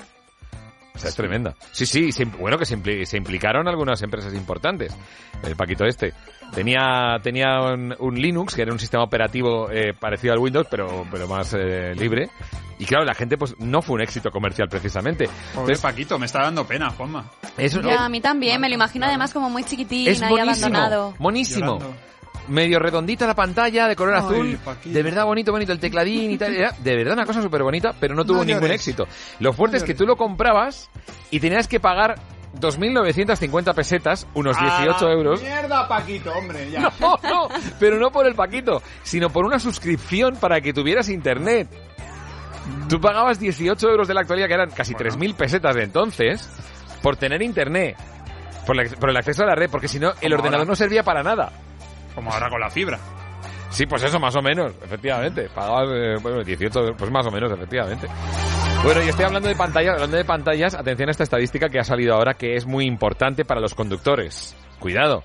O sea, es tremenda. Sí, sí, se bueno, que se, impli- se implicaron algunas empresas importantes. El Paquito este. Tenía, tenía un, un Linux, que era un sistema operativo eh, parecido al Windows, pero, pero más eh, libre. Y claro, la gente pues no fue un éxito comercial precisamente. Joder, Entonces, Paquito, me está dando pena, Juanma. eso Ya, a mí también, me lo imagino además como muy chiquitín, es ahí buenísimo. abandonado. Monísimo. Llorando. Medio redondita la pantalla, de color Ay, azul. De verdad bonito, bonito el tecladín y tal. Era de verdad una cosa súper bonita, pero no tuvo No ningún éxito. Lo fuerte es que tú lo comprabas y tenías que pagar 2.950 pesetas, unos 18 euros. Mierda, Paquito, hombre, ya. No, no, pero no por el paquito, sino por una suscripción para que tuvieras internet. Tú pagabas 18 euros de la actualidad, que eran casi 3.000 pesetas de entonces, por tener internet. Por, la- por el acceso a la red, porque si no, el ordenador ahora. no servía para nada. Como ahora con la fibra. Sí, pues eso, más o menos, efectivamente. Pagabas, eh, bueno, 18, euros, pues más o menos, efectivamente. Bueno, y estoy hablando de pantallas, hablando de pantallas, atención a esta estadística que ha salido ahora que es muy importante para los conductores. Cuidado.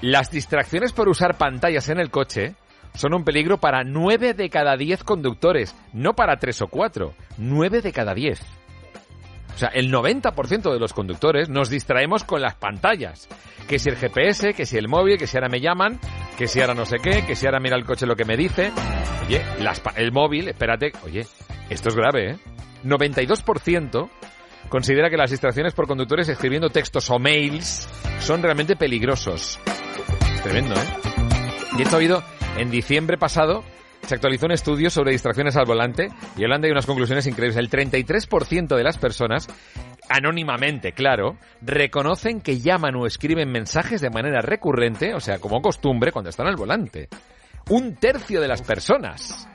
Las distracciones por usar pantallas en el coche son un peligro para 9 de cada 10 conductores, no para 3 o 4, 9 de cada 10. O sea, el 90% de los conductores nos distraemos con las pantallas. Que si el GPS, que si el móvil, que si ahora me llaman, que si ahora no sé qué, que si ahora mira el coche lo que me dice. Oye, las pa- el móvil, espérate, oye, esto es grave, ¿eh? 92% considera que las distracciones por conductores escribiendo textos o mails son realmente peligrosos. Tremendo, ¿eh? Y esto ha habido en diciembre pasado. Se actualizó un estudio sobre distracciones al volante y hablando de unas conclusiones increíbles. El 33% de las personas, anónimamente, claro, reconocen que llaman o escriben mensajes de manera recurrente, o sea, como costumbre, cuando están al volante. Un tercio de las personas.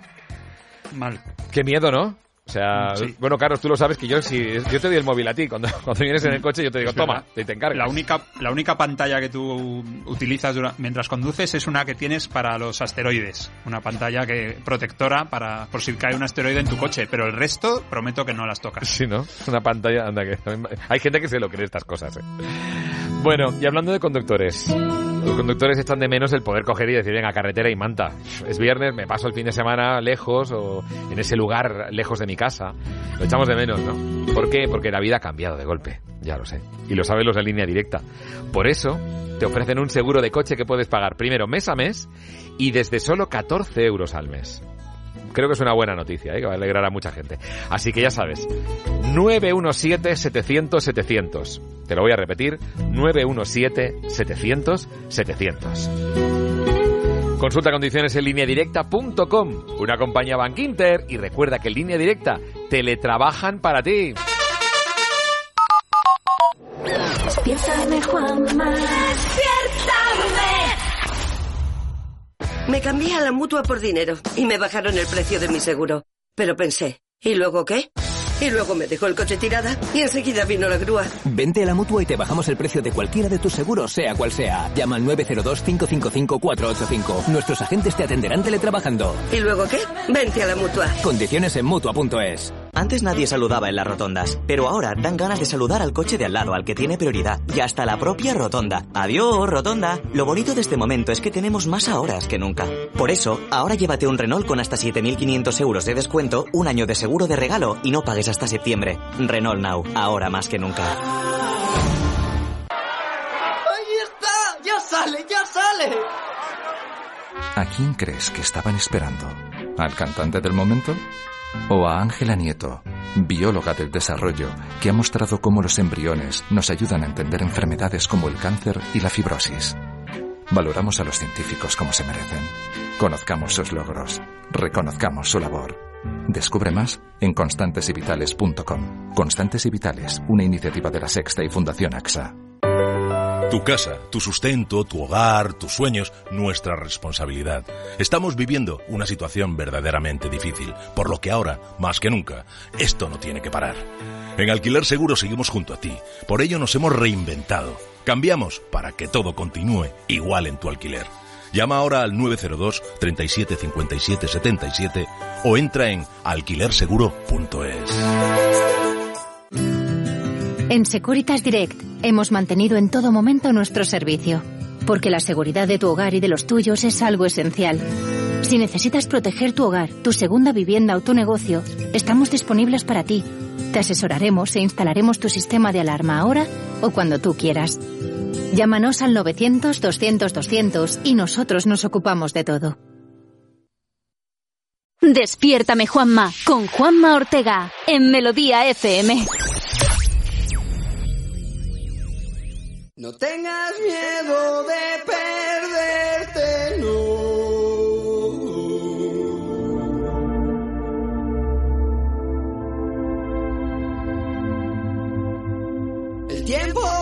Mal. Qué miedo, ¿no? O sea, Sí. bueno, Carlos, tú lo sabes que yo si yo te doy el móvil a ti cuando, cuando vienes en el coche yo te digo, toma, te, te encargas. La única, la única pantalla que tú utilizas dura- mientras conduces es una que tienes para los asteroides. Una pantalla que protectora para por si cae un asteroide en tu coche. Pero el resto, prometo que no las tocas. Sí, ¿no? Una pantalla, anda que... Hay gente que se lo cree estas cosas, ¿eh? Bueno, y hablando de conductores. Los conductores están de menos el poder coger y decir, venga, carretera y manta. Es viernes, me paso el fin de semana lejos o en ese lugar lejos de mi casa. Lo echamos de menos, ¿no? ¿Por qué? Porque la vida ha cambiado de golpe. Ya lo sé. Y lo saben los de línea directa. Por eso, te ofrecen un seguro de coche que puedes pagar primero mes a mes y desde solo 14 euros al mes. Creo que es una buena noticia, ¿eh? que va a alegrar a mucha gente. Así que ya sabes, 917-700-700. Te lo voy a repetir, 917-700-700. Consulta condiciones en lineadirecta.com, una compañía Bank Inter, y recuerda que en línea directa teletrabajan para ti. Despiértame, Juanma. Despiértame. Me cambié a la mutua por dinero y me bajaron el precio de mi seguro. Pero pensé, ¿y luego qué? Y luego me dejó el coche tirada y enseguida vino la grúa. Vente a la mutua y te bajamos el precio de cualquiera de tus seguros, sea cual sea. Llama al 902-555-485. Nuestros agentes te atenderán teletrabajando. ¿Y luego qué? Vente a la mutua. Condiciones en mutua.es. Antes nadie saludaba en las rotondas, pero ahora dan ganas de saludar al coche de al lado, al que tiene prioridad, y hasta la propia rotonda. Adiós, rotonda. Lo bonito de este momento es que tenemos más horas que nunca. Por eso, ahora llévate un Renault con hasta 7.500 euros de descuento, un año de seguro de regalo y no pagues hasta septiembre. Renault Now, ahora más que nunca. ¡Ahí está! ¡Ya sale, ya sale! ¿A quién crees que estaban esperando? ¿Al cantante del momento? ¿O a Ángela Nieto, bióloga del desarrollo, que ha mostrado cómo los embriones nos ayudan a entender enfermedades como el cáncer y la fibrosis? Valoramos a los científicos como se merecen. Conozcamos sus logros. Reconozcamos su labor. Descubre más en constantesyvitales.com. Constantes y Vitales, una iniciativa de la Sexta y Fundación AXA. Tu casa, tu sustento, tu hogar, tus sueños, nuestra responsabilidad. Estamos viviendo una situación verdaderamente difícil, por lo que ahora, más que nunca, esto no tiene que parar. En Alquiler Seguro seguimos junto a ti, por ello nos hemos reinventado. Cambiamos para que todo continúe igual en tu alquiler. Llama ahora al 902 37 57 77 o entra en alquilerseguro.es. En Securitas Direct hemos mantenido en todo momento nuestro servicio, porque la seguridad de tu hogar y de los tuyos es algo esencial. Si necesitas proteger tu hogar, tu segunda vivienda o tu negocio, estamos disponibles para ti. Te asesoraremos e instalaremos tu sistema de alarma ahora o cuando tú quieras. Llámanos al 900-200-200 y nosotros nos ocupamos de todo. Despiértame Juanma con Juanma Ortega en Melodía FM. No tengas miedo de perderte, no. El tiempo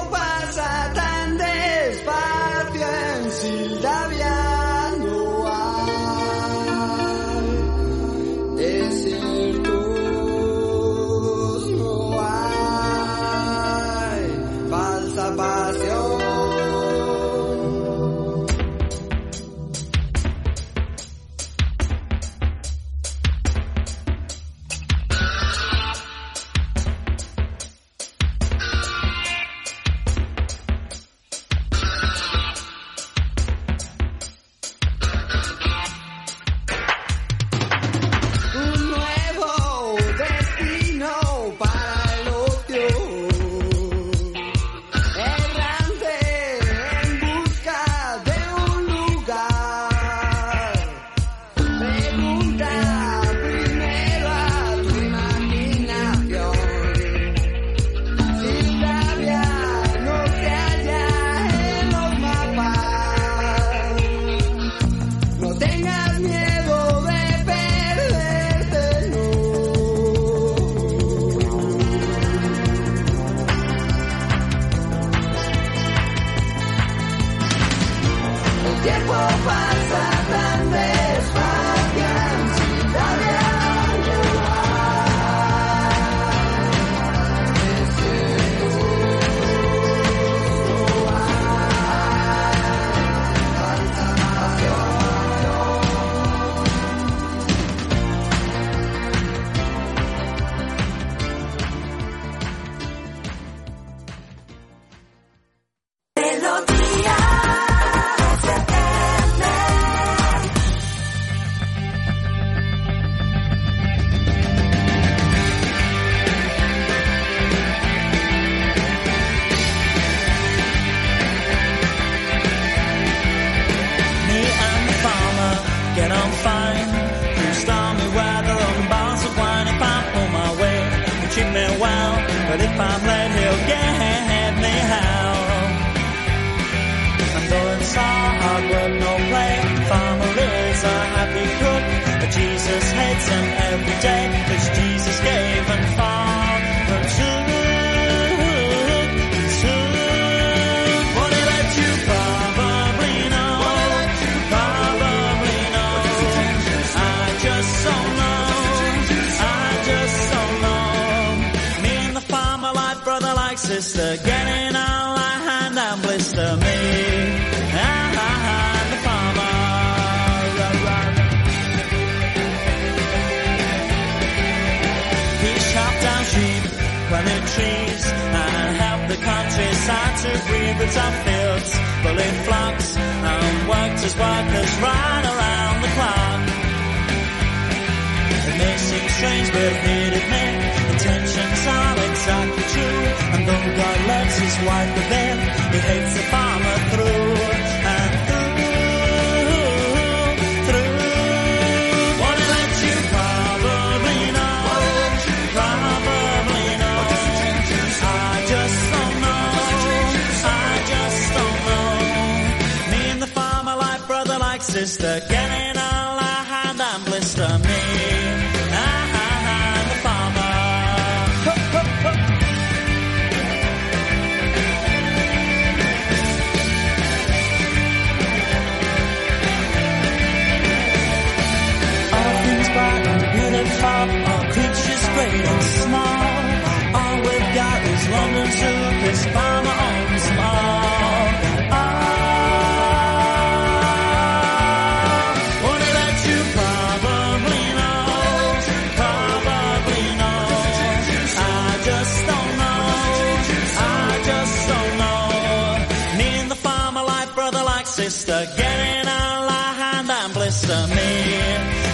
sister, getting all our hand and blister me.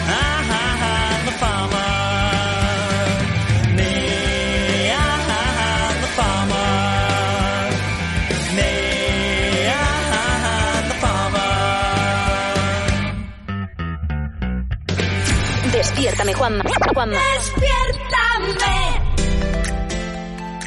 Ah, ah, ah, the farmer. Me, ah, ah, ah, the farmer. Me, ah, ah, ah, the farmer. Despiértame, Juanma. Juanma. Despiértame.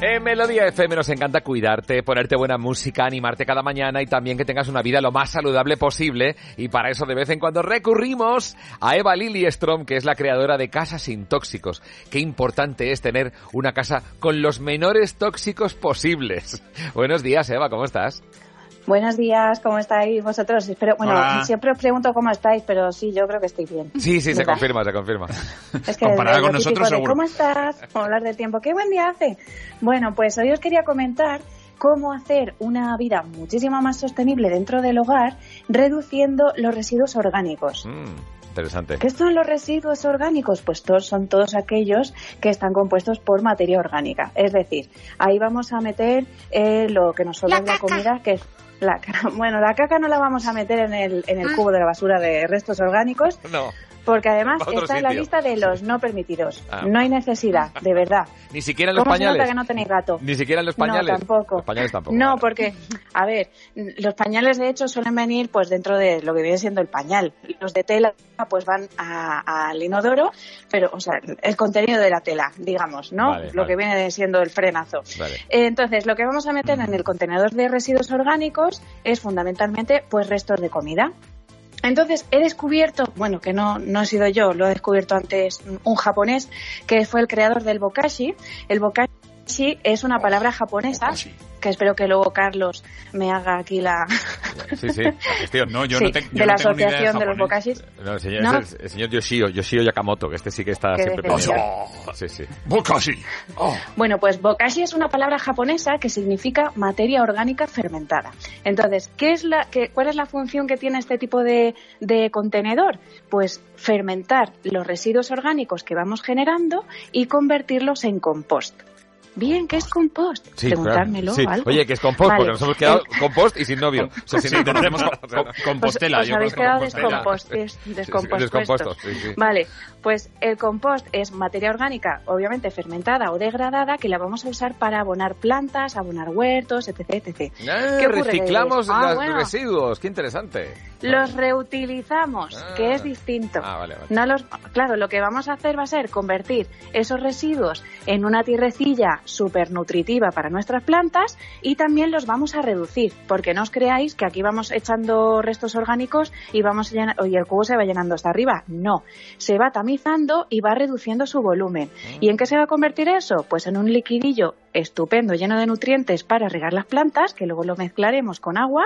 En Melodía FM nos encanta cuidarte, ponerte buena música, animarte cada mañana y también que tengas una vida lo más saludable posible. Y para eso de vez en cuando recurrimos a Eva Lily Strom, que es la creadora de Casas sin Tóxicos. Qué importante es tener una casa con los menores tóxicos posibles. Buenos días, Eva, ¿cómo estás? Buenos días, ¿cómo estáis vosotros? Espero, bueno, Hola. siempre os pregunto cómo estáis, pero sí, yo creo que estoy bien. Sí, sí, se confirma, se confirma. Es que Comparada con nosotros, de, seguro. ¿Cómo estás? O hablar del tiempo. ¿Qué buen día hace? Bueno, pues hoy os quería comentar cómo hacer una vida muchísimo más sostenible dentro del hogar, reduciendo los residuos orgánicos. Mm, interesante. ¿Qué son los residuos orgánicos? Pues todos, son todos aquellos que están compuestos por materia orgánica. Es decir, ahí vamos a meter eh, lo que nos sobra de la comida, que es la Bueno, la caca no la vamos a meter en el, en el cubo de la basura de restos orgánicos, No, porque además está en la lista de los no permitidos. Ah. No hay necesidad, de verdad. ni siquiera en los ¿Cómo se nota pañales. que no tenéis gato? Ni siquiera en los pañales. No, tampoco. Los pañales tampoco. No, porque, a ver, los pañales de hecho suelen venir pues dentro de lo que viene siendo el pañal. Los de tela pues van al inodoro, pero, o sea, el contenido de la tela, digamos, ¿no? Vale, lo vale. que viene siendo el frenazo. Entonces, lo que vamos a meter en el contenedor de residuos orgánicos es fundamentalmente pues restos de comida. Entonces he descubierto, bueno, que no, no he sido yo, lo he descubierto antes un japonés que fue el creador del bokashi. El bokashi es una palabra japonesa que espero que luego Carlos me haga aquí la Sí, sí, la gestión. No, yo Sí, no, te- yo de no la de asociación de, los bokashis. No, el señor, ¿No? es el, el señor Yoshio, Yoshio Yakamoto, que este sí que está Qué siempre. Sí, sí. Bokashi. Bueno, pues bokashi es una palabra japonesa que significa materia orgánica fermentada. Entonces, ¿qué es la, qué, ¿cuál es la función que tiene este tipo de, de contenedor? Pues fermentar los residuos orgánicos que vamos generando y convertirlos en compost. Bien, ¿qué es compost? Sí, Preguntármelo claro. Sí. algo. Oye, que es compost, Vale. porque nos hemos quedado compost y sin novio. O sea, sin Sí, ningún tenemos problema. co- O sea, co- compostela, Os habéis quedado descompostos, sí, sí. Vale, pues el compost es materia orgánica, obviamente fermentada o degradada, que la vamos a usar para abonar plantas, abonar huertos, etc. etc. Ah, ¿Qué ocurre? reciclamos Ah, los bueno, residuos, qué interesante. Los reutilizamos, que es distinto. Ah, vale, vale. No los, claro, lo que vamos a hacer va a ser convertir esos residuos en una tierrecilla súper nutritiva para nuestras plantas y también los vamos a reducir, porque no os creáis que aquí vamos echando restos orgánicos y vamos llena- y el cubo se va llenando hasta arriba. No, se va tamizando y va reduciendo su volumen. ¿Y en qué se va a convertir eso? Pues en un liquidillo estupendo, lleno de nutrientes para regar las plantas, que luego lo mezclaremos con agua,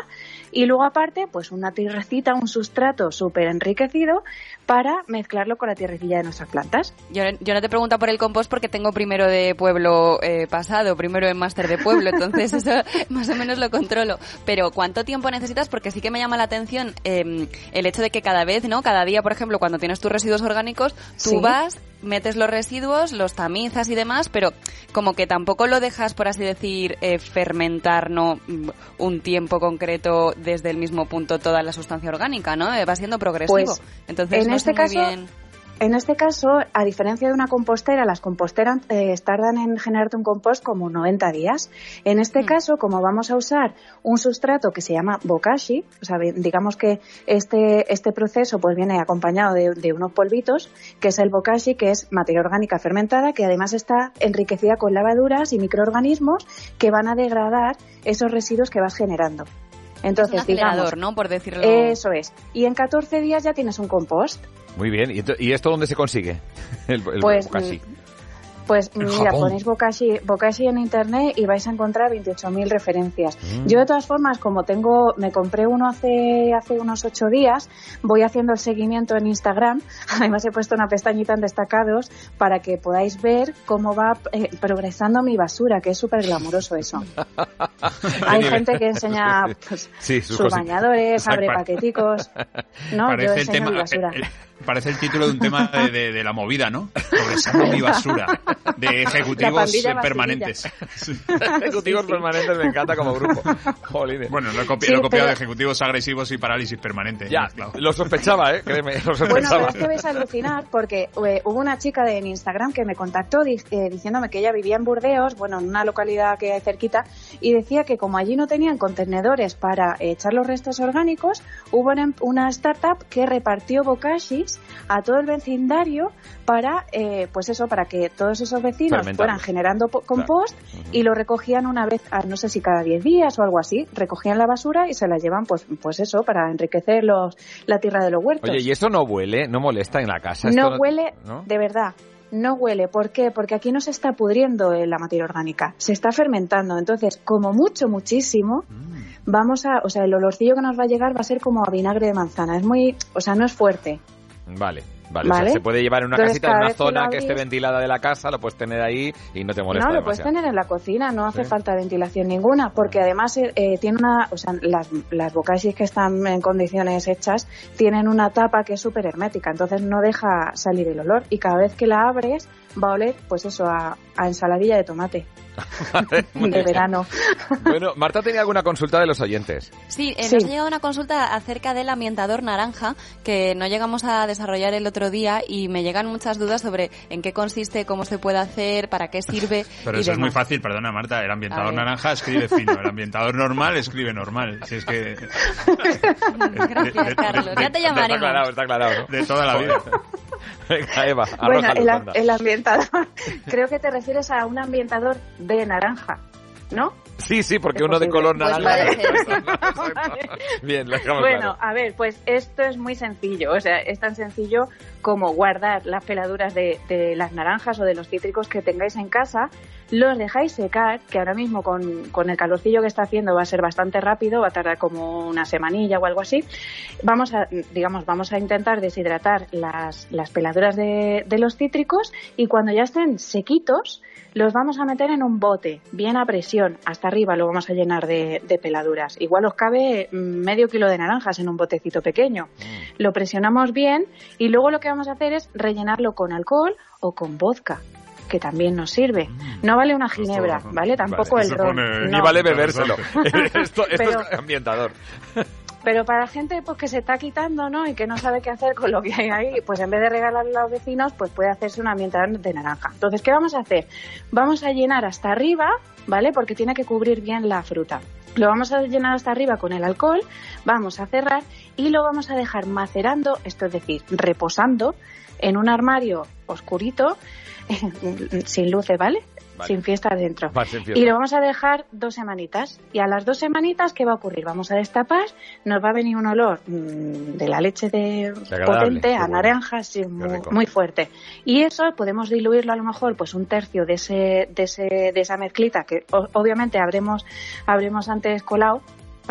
y luego aparte, pues una tierrecita, un sustrato súper enriquecido para mezclarlo con la tierrecilla de nuestras plantas. Yo, yo no te pregunto por el compost porque tengo primero de pueblo eh, pasado, primero en máster de pueblo, entonces eso más o menos lo controlo. Pero ¿cuánto tiempo necesitas? Porque sí que me llama la atención eh, el hecho de que cada vez, ¿no? Cada día, por ejemplo, cuando tienes tus residuos orgánicos, tú Sí. vas metes los residuos, los tamizas y demás, pero como que tampoco lo dejas, por así decir, eh, fermentar, ¿no? Mm, Un tiempo concreto desde el mismo punto toda la sustancia orgánica, ¿no? Eh, va siendo progresivo. Pues, Entonces, en no este caso, bien. En este caso, a diferencia de una compostera, las composteras eh, tardan en generarte un compost como 90 días. En Mm. este caso, como vamos a usar un sustrato que se llama bokashi, o sea, digamos que este, este proceso pues viene acompañado de, de unos polvitos, que es el bokashi, que es materia orgánica fermentada, que además está enriquecida con lavaduras y microorganismos que van a degradar esos residuos que vas generando. Entonces, es un acelerador, digamos, ¿no? Por decirlo. Eso es. Y en 14 días ya tienes un compost. Muy bien. ¿Y, y esto dónde se consigue? El, el Pues, bokashi. Pues mira, Japón. ponéis Bokashi, Bokashi en internet y vais a encontrar 28.000 referencias. Mm. Yo de todas formas, como tengo, me compré uno hace, hace unos ocho días, voy haciendo el seguimiento en Instagram. Además he puesto una pestañita en destacados para que podáis ver cómo va eh, progresando mi basura, que es súper glamuroso eso. Hay gente que enseña pues, Sí, sus bañadores, abre paqueticos. No, yo el enseño tema, mi basura. Parece el título de un tema de, de- de la movida, ¿no? Progresando mi basura. De ejecutivos permanentes. Ejecutivos permanentes me encanta como grupo. Jolines. Bueno, lo he, copi- Sí, lo he copiado pero- de ejecutivos agresivos y parálisis permanente. Ya, lo sospechaba, ¿eh? Créeme, lo Bueno, sospechaba. pero es que vais a alucinar porque eh, hubo una chica de, en Instagram que me contactó di- eh, diciéndome que ella vivía en Burdeos, bueno, en una localidad que hay cerquita, y decía que como allí no tenían contenedores para eh, echar los restos orgánicos, hubo una, una startup que repartió a todo el vecindario para, eh, pues eso, para que todos esos vecinos fueran generando po- compost y lo recogían una vez, a, no sé si cada 10 días o algo así, recogían la basura y se la llevan, pues, pues eso, para enriquecer los, la tierra de los huertos. Oye, ¿y esto no huele? ¿No molesta en la casa? No huele, ¿no? de verdad, no huele. ¿Por qué? Porque aquí no se está pudriendo la materia orgánica, se está fermentando. Entonces, como mucho, muchísimo, Mm. vamos a, o sea, el olorcillo que nos va a llegar va a ser como a vinagre de manzana. Es muy, o sea, no es fuerte. Vale, vale. O sea, se puede llevar en una Entonces, casita, en una que zona que, esté ventilada de la casa, lo puedes tener ahí y no te molesta no, lo puedes tener en la cocina, no hace Sí. falta ventilación ninguna, porque además eh, eh, tiene una, o sea, las, las bocashis que están en condiciones hechas tienen una tapa que es súper hermética, entonces no deja salir el olor y cada vez que la abres va a oler, pues eso, a, a ensaladilla de tomate Muy de verano. Bueno, Marta tenía alguna consulta de los oyentes. Sí, eh, Sí. nos ha llegado una consulta acerca del ambientador naranja que no llegamos a desarrollar el otro día y me llegan muchas dudas sobre en qué consiste, cómo se puede hacer, para qué sirve. Pero y eso es muy demás. fácil, perdona Marta, el ambientador naranja escribe fino, el ambientador normal escribe normal. Si es que... Gracias, Carlos. Ya te Está llamaremos. aclarado, está aclarado, ¿no? De toda la vida. Venga, Eva, Bueno, el, ambientador, creo que te refieres a un ambientador de naranja, ¿no? Sí, sí, porque uno de color Pues naranja. vale. Bien, lo dejamos Bueno, claro. a ver, pues esto es muy sencillo, o sea, es tan sencillo como guardar las peladuras de, de las naranjas o de los cítricos que tengáis en casa, los dejáis secar, que ahora mismo con, con el calorcillo que está haciendo va a ser bastante rápido, va a tardar como una semanilla o algo así. Vamos a, digamos, vamos a intentar deshidratar las, las peladuras de, de los cítricos y cuando ya estén sequitos, los vamos a meter en un bote, bien a presión, hasta arriba lo vamos a llenar de, de peladuras. Igual os cabe mm, medio kilo de naranjas en un botecito pequeño. Lo presionamos bien y luego lo que vamos a hacer es rellenarlo con alcohol o con vodka que también nos sirve. No vale una ginebra, ¿vale? Tampoco Vale, el ron. pone- no. Ni vale bebérselo. esto esto Pero- es ambientador. Pero para gente pues que se está quitando, ¿no? Y que no sabe qué hacer con lo que hay ahí, pues en vez de regalarle a los vecinos, pues puede hacerse un ambientador de naranja. Entonces, ¿qué vamos a hacer? Vamos a llenar hasta arriba, ¿vale? Porque tiene que cubrir bien la fruta. Lo vamos a llenar hasta arriba con el alcohol, vamos a cerrar y lo vamos a dejar macerando, esto es decir, reposando en un armario oscurito, sin luces, ¿vale? Vale. Sin fiesta dentro. Va, sin fiesta. Y lo vamos a dejar dos semanitas. Y a las dos semanitas, ¿qué va a ocurrir? Vamos a destapar, nos va a venir un olor mm, de la leche de potente a naranja, sí, muy, fuerte. Y eso podemos diluirlo a lo mejor pues un tercio de ese, de ese, de esa mezclita que o- obviamente habremos, habremos antes colado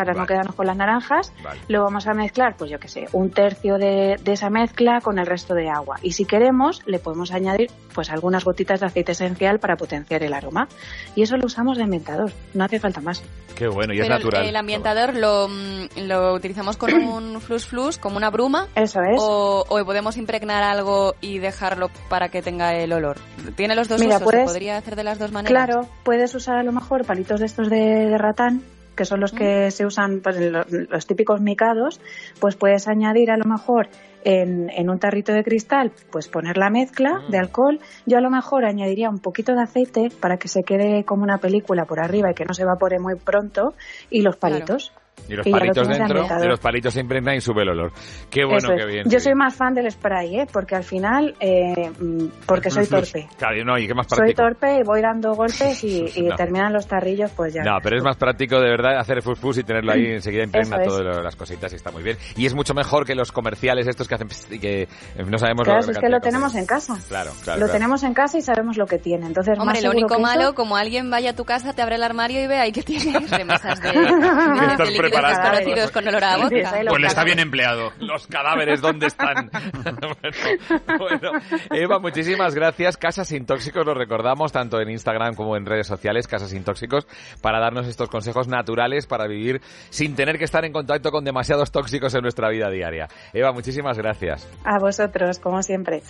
para Vale. no quedarnos con las naranjas. Vale. Lo vamos a mezclar, pues yo qué sé, un tercio de, de esa mezcla con el resto de agua. Y si queremos, le podemos añadir pues algunas gotitas de aceite esencial para potenciar el aroma. Y eso lo usamos de ambientador, no hace falta más. Qué bueno, y es Pero el- natural. el, ambientador lo, mm, lo utilizamos con un flus flus, como una bruma. Eso es. O, o podemos impregnar algo y dejarlo para que tenga el olor. Tiene los dos Mira, usos, puedes- se podría hacer de las dos maneras. Claro, puedes usar a lo mejor palitos de estos de, de ratán, que son los que se usan, pues, en los, típicos micados, pues puedes añadir a lo mejor en, en un tarrito de cristal, pues poner la mezcla de alcohol. Yo a lo mejor añadiría un poquito de aceite para que se quede como una película por arriba y que no se evapore muy pronto, y los palitos. Y los Y palitos dentro, y los palitos se impregnan y sube el olor. Qué bueno, es. qué bien. Yo qué soy bien. más fan del spray, ¿eh? porque al final, eh, mm, porque soy torpe. Claro, no, y qué más Soy práctico. torpe y voy dando golpes y, y No. terminan los tarrillos, pues ya. No, pero es más práctico de verdad hacer fus y tenerlo ahí enseguida impregna es. todas las cositas y está muy bien. Y es mucho mejor que los comerciales estos que hacen y que eh, no sabemos Claro, lo si es cantidad que lo tenemos en casa. Claro, claro. lo claro. tenemos en casa y sabemos lo que tiene. Entonces, Hombre, más lo único que eso- malo, como alguien vaya a tu casa, te abre el armario y ve ahí que tienes remesas de, de líquidos preparado. desconocidos con olor a vodka. Pues le está bien empleado. Los cadáveres, ¿dónde están? bueno, bueno, Eva, muchísimas gracias. Casas Sin Tóxicos, lo recordamos tanto en Instagram como en redes sociales, Casas Sin Tóxicos, para darnos estos consejos naturales para vivir sin tener que estar en contacto con demasiados tóxicos en nuestra vida diaria. Eva, muchísimas gracias. A vosotros, como siempre.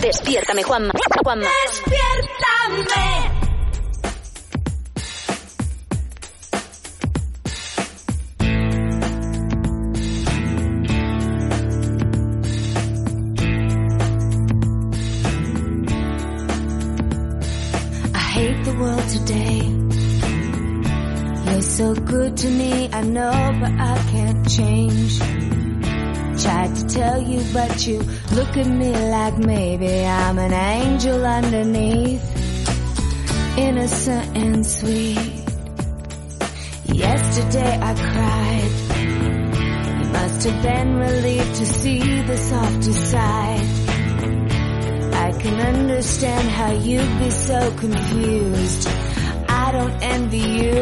Despiértame, Juanma. Juanma. I world today. You're so good to me, I know, but I can't change. Tried to tell you, but you look at me like maybe I'm an angel underneath. Innocent and sweet. Yesterday I cried. You must have been relieved to see the softer side. I can understand how you'd be so confused. I don't envy you.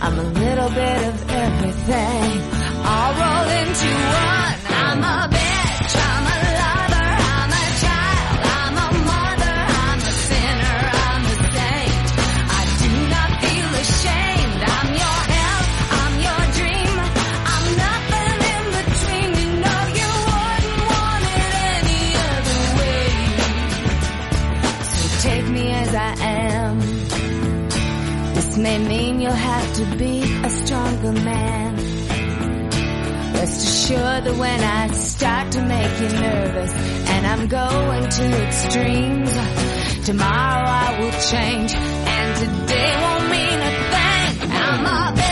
I'm a little bit of everything. All rolled into one. I'm a bitch. May mean you'll have to be a stronger man. Rest assured that when I start to make you nervous and I'm going to extremes, tomorrow I will change and today won't mean a thing. I'm a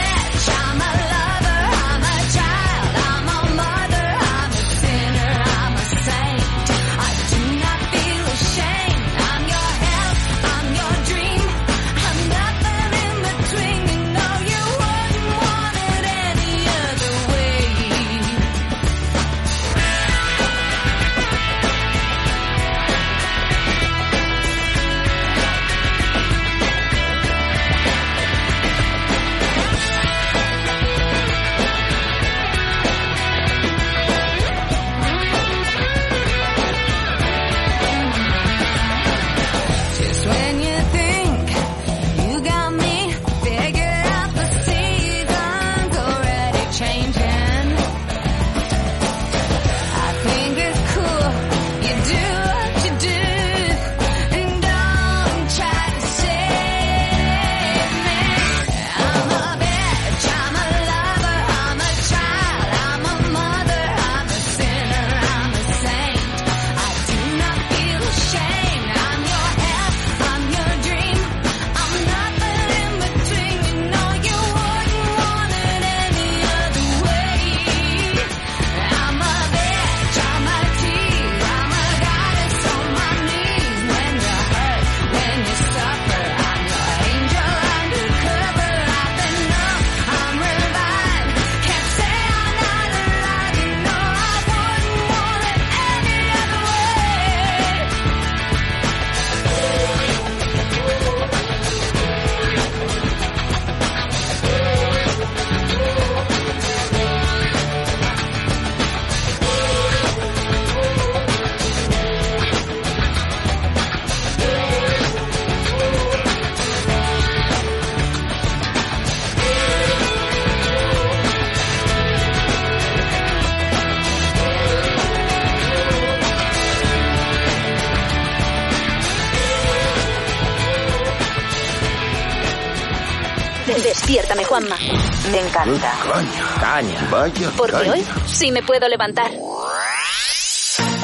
encanta. Caña. Vaya. Porque caña. hoy sí me puedo levantar.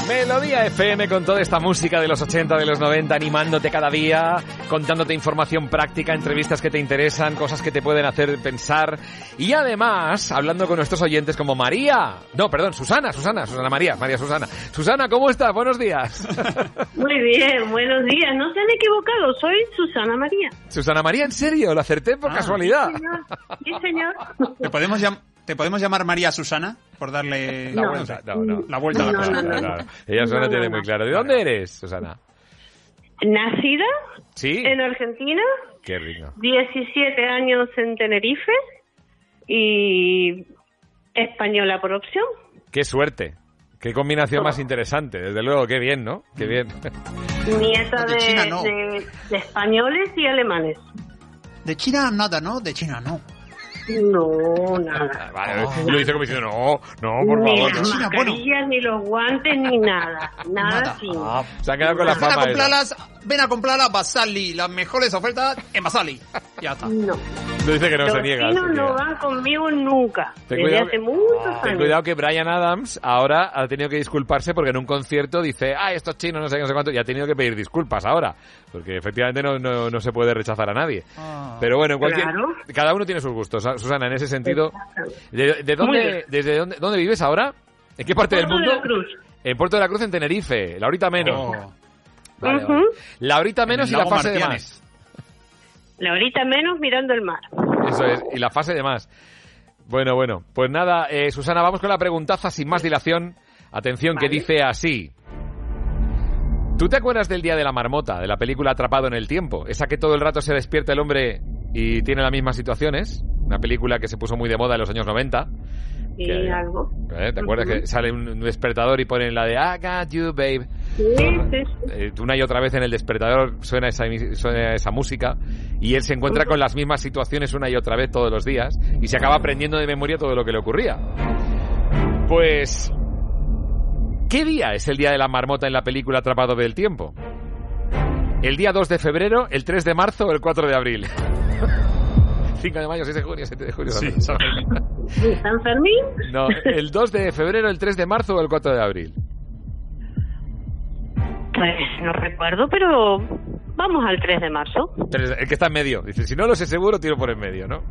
Melodía FM con toda esta música de los 80, de los 90, animándote cada día, contándote información práctica, entrevistas que te interesan, cosas que te pueden hacer pensar y además hablando con nuestros oyentes como María. No, perdón, Susana, Susana, Susana María, María Susana. Susana, ¿cómo estás? Buenos días. Muy bien, buenos días. No se han equivocado, soy Susana María. Susana María, ¿en serio? ¿Lo acerté por casualidad? Sí, señor. ¿Te podemos, llam- ¿Te podemos llamar María Susana? Por darle La no vuelta, sé, no, no. la vuelta a la No, cosa. no, no, No, no. Ella Susana No, tiene no, muy claro. ¿De dónde eres, Susana? Nacida Sí. en Argentina, Qué rico. 17 años en Tenerife y española por opción. Qué suerte. Qué combinación más interesante. Desde luego, qué bien, ¿no? Qué bien. Nieta De de, China, no. de- de españoles y alemanes. De China nada, ¿no? De China no. No, nada. Vale, Lo dice como diciendo, no, no, por ni favor. las no. mascarillas, ni los guantes, ni nada. Nada, Nada. así. Se ha quedado con la Ven a fama. comprarlas, ven a comprar a Basali, las mejores ofertas en Basali. Ya está. No. Lo dice que no los se niega. chinos se no van conmigo nunca. Ten desde hace que- muchos Ten años. cuidado que Brian Adams ahora ha tenido que disculparse porque en un concierto dice, ah, estos chinos no sé qué, no sé cuánto, y ha tenido que pedir disculpas ahora, porque efectivamente no, no, no se puede rechazar a nadie. Pero bueno, en cualquier, Claro. cada uno tiene sus gustos, Susana, en ese sentido. ¿De, de dónde, desde dónde, dónde vives ahora? ¿En qué parte del Puerto de mundo? la Cruz. En Puerto de la Cruz, en Tenerife, la horita menos. Oh. Vale, menos y la fase de más. La horita menos mirando el mar. Eso es, y la fase de más. Bueno, bueno, pues nada, eh, Susana, vamos con la preguntaza sin más dilación. Atención, que dice así. ¿Tú te acuerdas del Día de la Marmota, de la película Atrapado en el Tiempo? Esa que todo el rato se despierta el hombre y tiene las mismas situaciones. Una película que se puso muy de moda en los años 90. Y Que- algo. ¿Eh? ¿Te acuerdas que sale un despertador y ponen la de I got you, babe? Sí, sí, sí. Eh, una y otra vez en el despertador suena esa, suena esa música y él se encuentra con las mismas situaciones una y otra vez todos los días y se acaba aprendiendo de memoria todo lo que le ocurría. Pues, ¿qué día es el día de la marmota en la película Atrapado del Tiempo? ¿El día 2 de febrero, el 3 de marzo o el 4 de abril? 5 de mayo, 6 de junio, 7 de julio. Sí, ¿no? San Fermín. ¿Y San Fermín? No, el 2 de febrero, el 3 de marzo o el 4 de abril. Pues no recuerdo, pero vamos al 3 de marzo. El que está en medio. Dice, si no lo sé seguro, tiro por en medio, ¿no?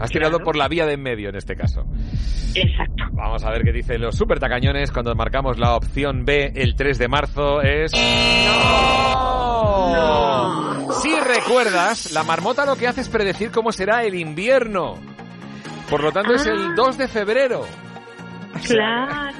Has tirado Claro. por la vía de en medio en este caso. Exacto. Vamos a ver qué dicen los super tacañones cuando marcamos la opción B el 3 de marzo. Es... ¡No! Si recuerdas, la marmota lo que hace es predecir cómo será el invierno. Por lo tanto, es Ah. el 2 de febrero. Claro,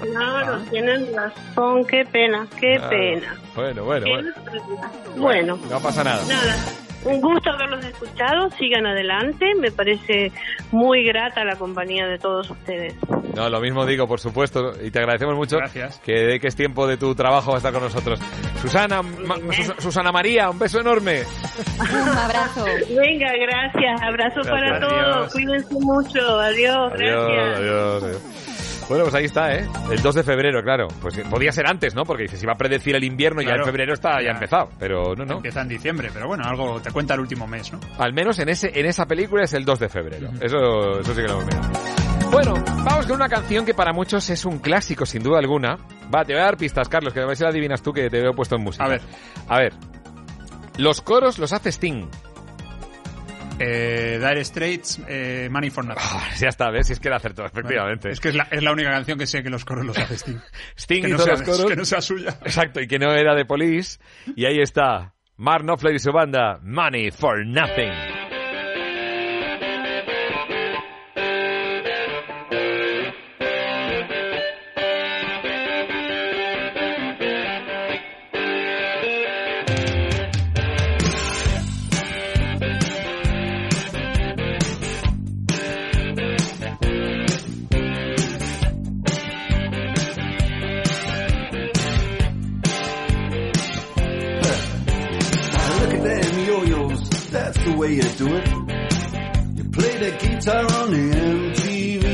claro, tienen razón, qué pena, qué Ah, pena. Bueno, bueno, Qué bueno. pérdida. Bueno, No pasa nada. nada, un gusto haberlos escuchado, sigan adelante, me parece muy grata la compañía de todos ustedes. No, lo mismo digo, por supuesto, y te agradecemos mucho Gracias. que dediques tiempo de tu trabajo a estar con nosotros. Susana, Ma- Sus- Susana María, un beso enorme. Un abrazo. Venga, gracias, abrazo para todos, Adiós. cuídense mucho, adiós, gracias. adiós, adiós. Bueno, pues ahí está, ¿eh? El 2 de febrero, claro. Pues podía ser antes, ¿no? Porque dice, si va a predecir el invierno, ya en febrero está ya Ya. empezado. Pero no, no. Empieza en diciembre, pero bueno, algo te cuenta el último mes, ¿no? Al menos en ese en esa película es el 2 de febrero. Eso, eso sí que lo hemos mirado. Bueno, vamos con una canción que para muchos es un clásico, sin duda alguna. Va, te voy a dar pistas, Carlos, que a ver si la adivinas tú, que te veo puesto en música. A ver. A ver. Los coros los hace Sting. Eh, Dire Straits, eh, Money for Nothing. Ya está, ¿ves? Si es que era acertado, efectivamente. Es que es la, es la única canción que sé que los coros los hace Sting. Sting que no hizo sea- los coros. que no sea suya. Exacto, y que no era de Police. Y ahí está. Mark Knopfler y su banda, Money for Nothing. Way you do it. You play the guitar on the MTV.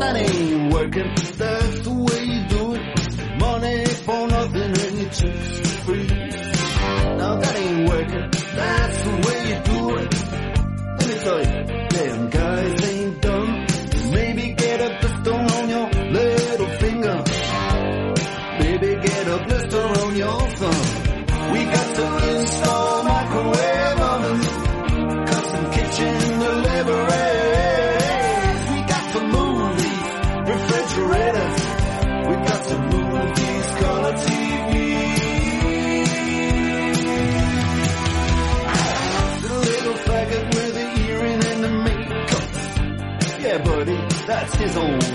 That ain't working, that's the way you do it. Money for nothing and your chicks free. Now that ain't working, that's the way you do it. his own soul.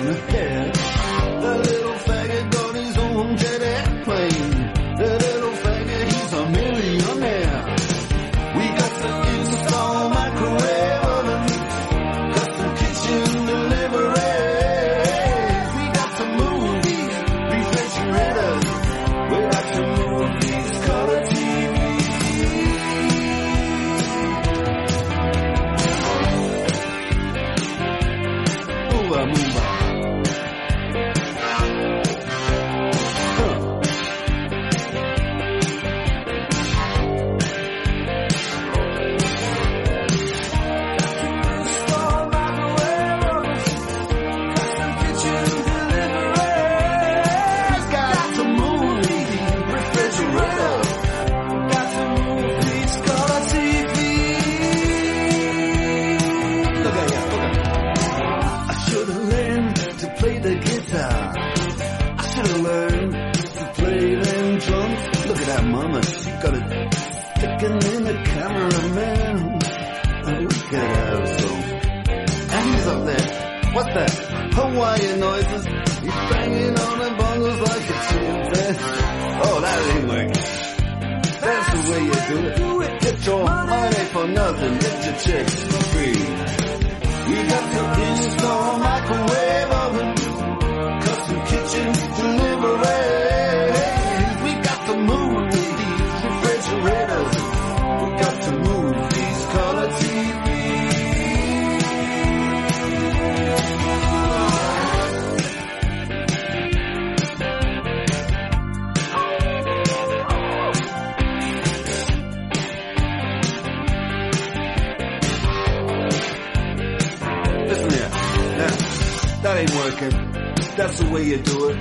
That's the way you do it.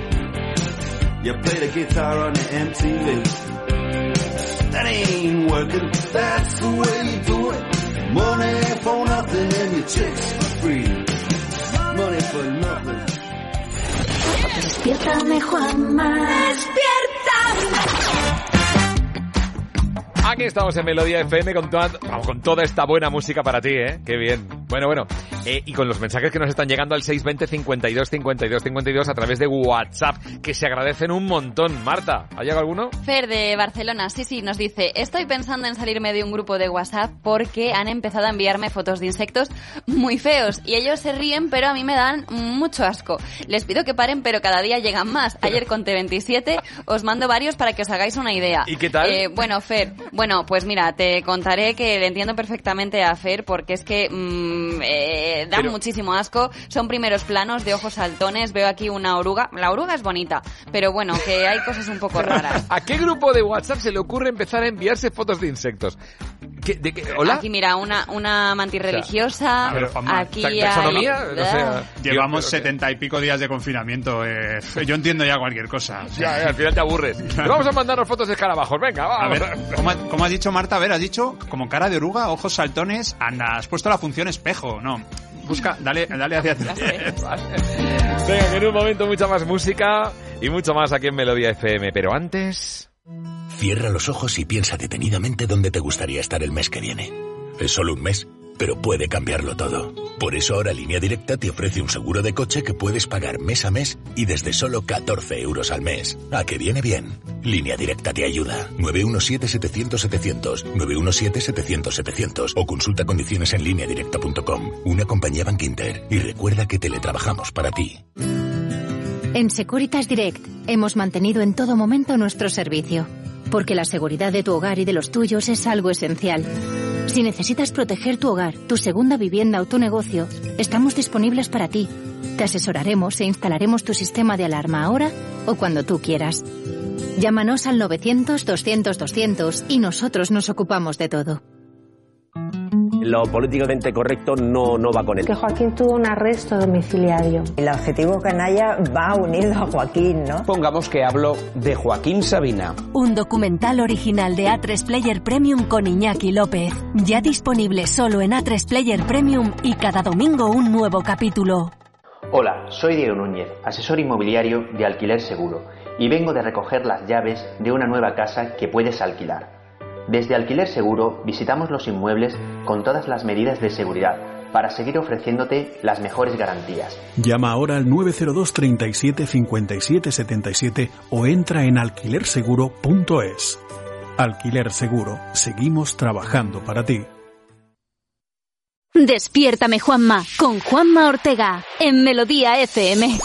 You play the guitar on the MTV. That ain't working. That's the way you do it. Money for nothing and your chicks for free. Money for nothing. Despiértame, Juanma. Aquí estamos en Melodía FM con toda, vamos, con toda esta buena música para ti, ¿eh? Qué bien. Bueno, bueno. Eh, y con los mensajes que nos están llegando al 620 52 52 52 a través de WhatsApp, que se agradecen un montón. Marta, ¿ha llegado alguno? Fer de Barcelona, sí, sí, nos dice, estoy pensando en salirme de un grupo de WhatsApp porque han empezado a enviarme fotos de insectos muy feos y ellos se ríen pero a mí me dan mucho asco. Les pido que paren pero cada día llegan más. Ayer conté 27, os mando varios para que os hagáis una idea. ¿Y qué tal? Eh, bueno, Fer, bueno, pues mira, te contaré que le entiendo perfectamente a Fer porque es que mm, eh, dan Pero- muchísimo asco. Son primeros planos de ojos saltones. Veo aquí una oruga. La oruga es bonita, pero bueno, que hay cosas un poco raras. ¿A qué grupo de WhatsApp se le ocurre empezar a enviarse fotos de insectos? ¿Qué- de qué- ¿Hola? Aquí mira, una, una mantis religiosa. A ver, Juanma, aquí ¿ta- hay... taxonomía? No sé, Ah. Llevamos setenta y pico días de confinamiento. eh, yo entiendo ya cualquier cosa. Ya, eh, al final te aburres. Pero vamos a mandarnos fotos de escarabajos. Venga, A vamos. ver, ¿cómo, ha- cómo has dicho Marta? A ver, has dicho como cara de oruga, ojos saltones, anda, has puesto la función espejo, no. Busca, dale, dale hacia atrás. Venga, que en un momento mucha más música y mucho más aquí en Melodía FM. Pero antes... Cierra los ojos y piensa detenidamente dónde te gustaría estar el mes que viene. Es solo un mes, pero puede cambiarlo todo. Por eso ahora Línea Directa te ofrece un seguro de coche que puedes pagar mes a mes y desde solo 14 euros al mes. ¿A que viene bien? Línea Directa te ayuda. 917-700-700, 917-700-700 o consulta condiciones en lineadirecta.com. Una compañía Bank Inter. Y recuerda que teletrabajamos para ti. En Securitas Direct hemos mantenido en todo momento nuestro servicio, porque la seguridad de tu hogar y de los tuyos es algo esencial. Si necesitas proteger tu hogar, tu segunda vivienda o tu negocio, estamos disponibles para ti. Te asesoraremos e instalaremos tu sistema de alarma ahora o cuando tú quieras. Llámanos al 900-200-200 y nosotros nos ocupamos de todo. Lo políticamente correcto no, no va con él. Que Joaquín tuvo un arresto domiciliario. El adjetivo canalla va unido a Joaquín, ¿no? Pongamos que hablo de Joaquín Sabina. Un documental original de A3 Player Premium con Iñaki López. Ya disponible solo en A3 Player Premium y cada domingo un nuevo capítulo. Hola, soy Diego Núñez, asesor inmobiliario de Alquiler Seguro, y vengo de recoger las llaves de una nueva casa que puedes alquilar. Desde Alquiler Seguro visitamos los inmuebles con todas las medidas de seguridad, para seguir ofreciéndote las mejores garantías. Llama ahora al 902 37 57 77 o entra en alquilerseguro.es. Alquiler Seguro, seguimos trabajando para ti. Despiértame Juanma con Juanma Ortega en Melodía FM.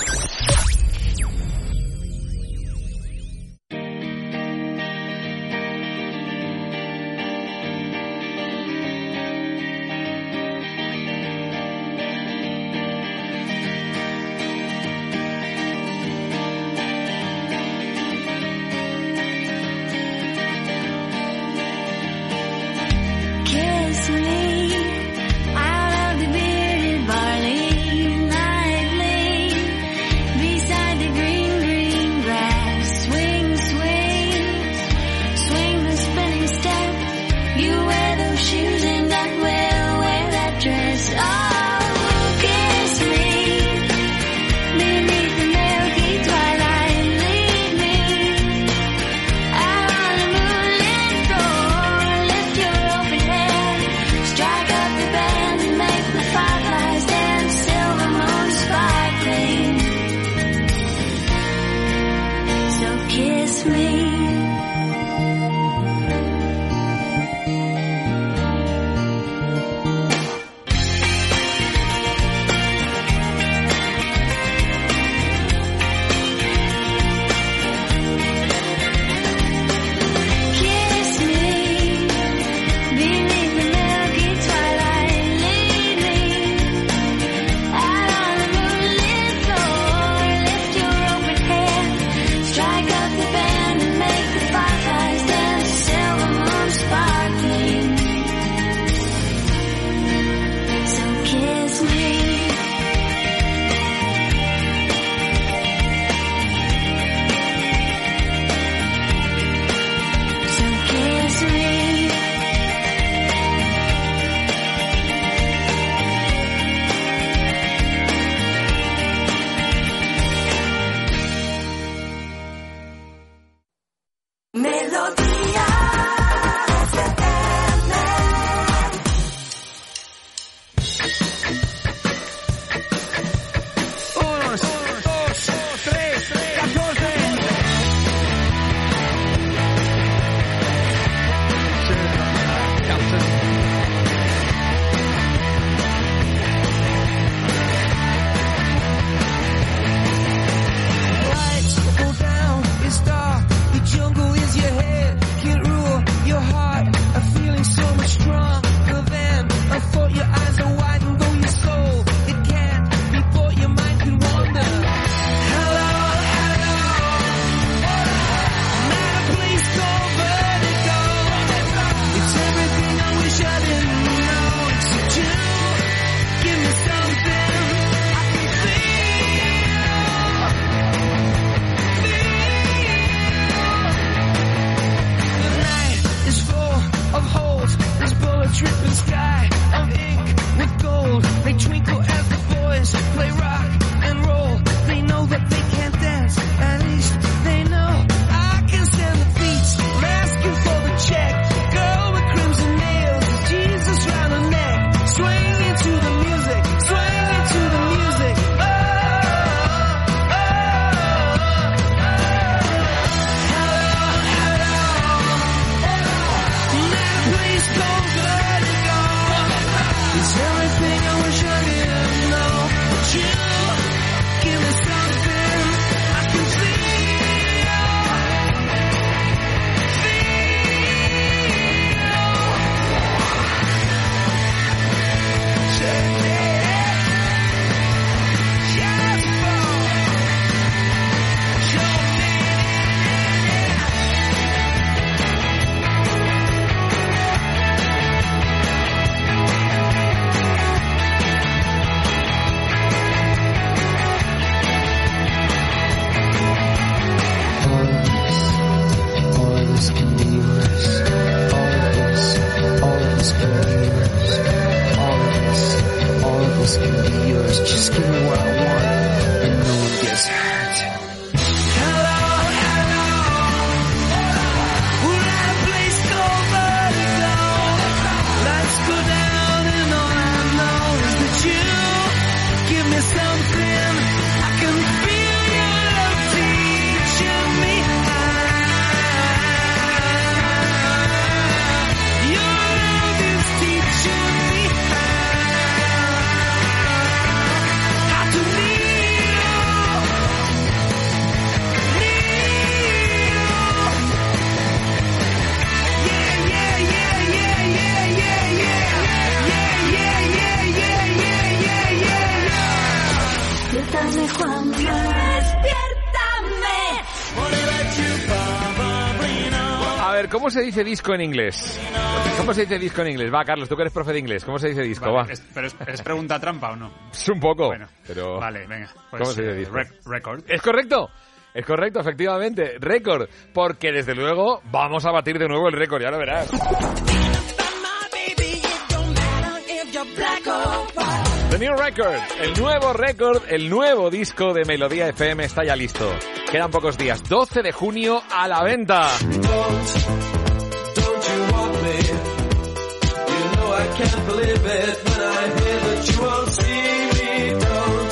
Dice disco en inglés? ¿Cómo se dice disco en inglés? Va, Carlos, tú que eres profe de inglés, ¿cómo se dice disco? Vale, Va. es- pero es, es pregunta trampa o no? Es un poco, Bueno, pero... Vale, venga. Pues, ¿Cómo se dice eh, disco? rec- record. Es correcto. Es correcto, efectivamente. Récord. Porque desde luego vamos a batir de nuevo el récord, ya lo verás. The New Record, el nuevo récord, el nuevo disco de Melodía FM está ya listo. Quedan pocos días, 12 de junio a la venta. Can't believe it when I hear that you won't see me. Don't,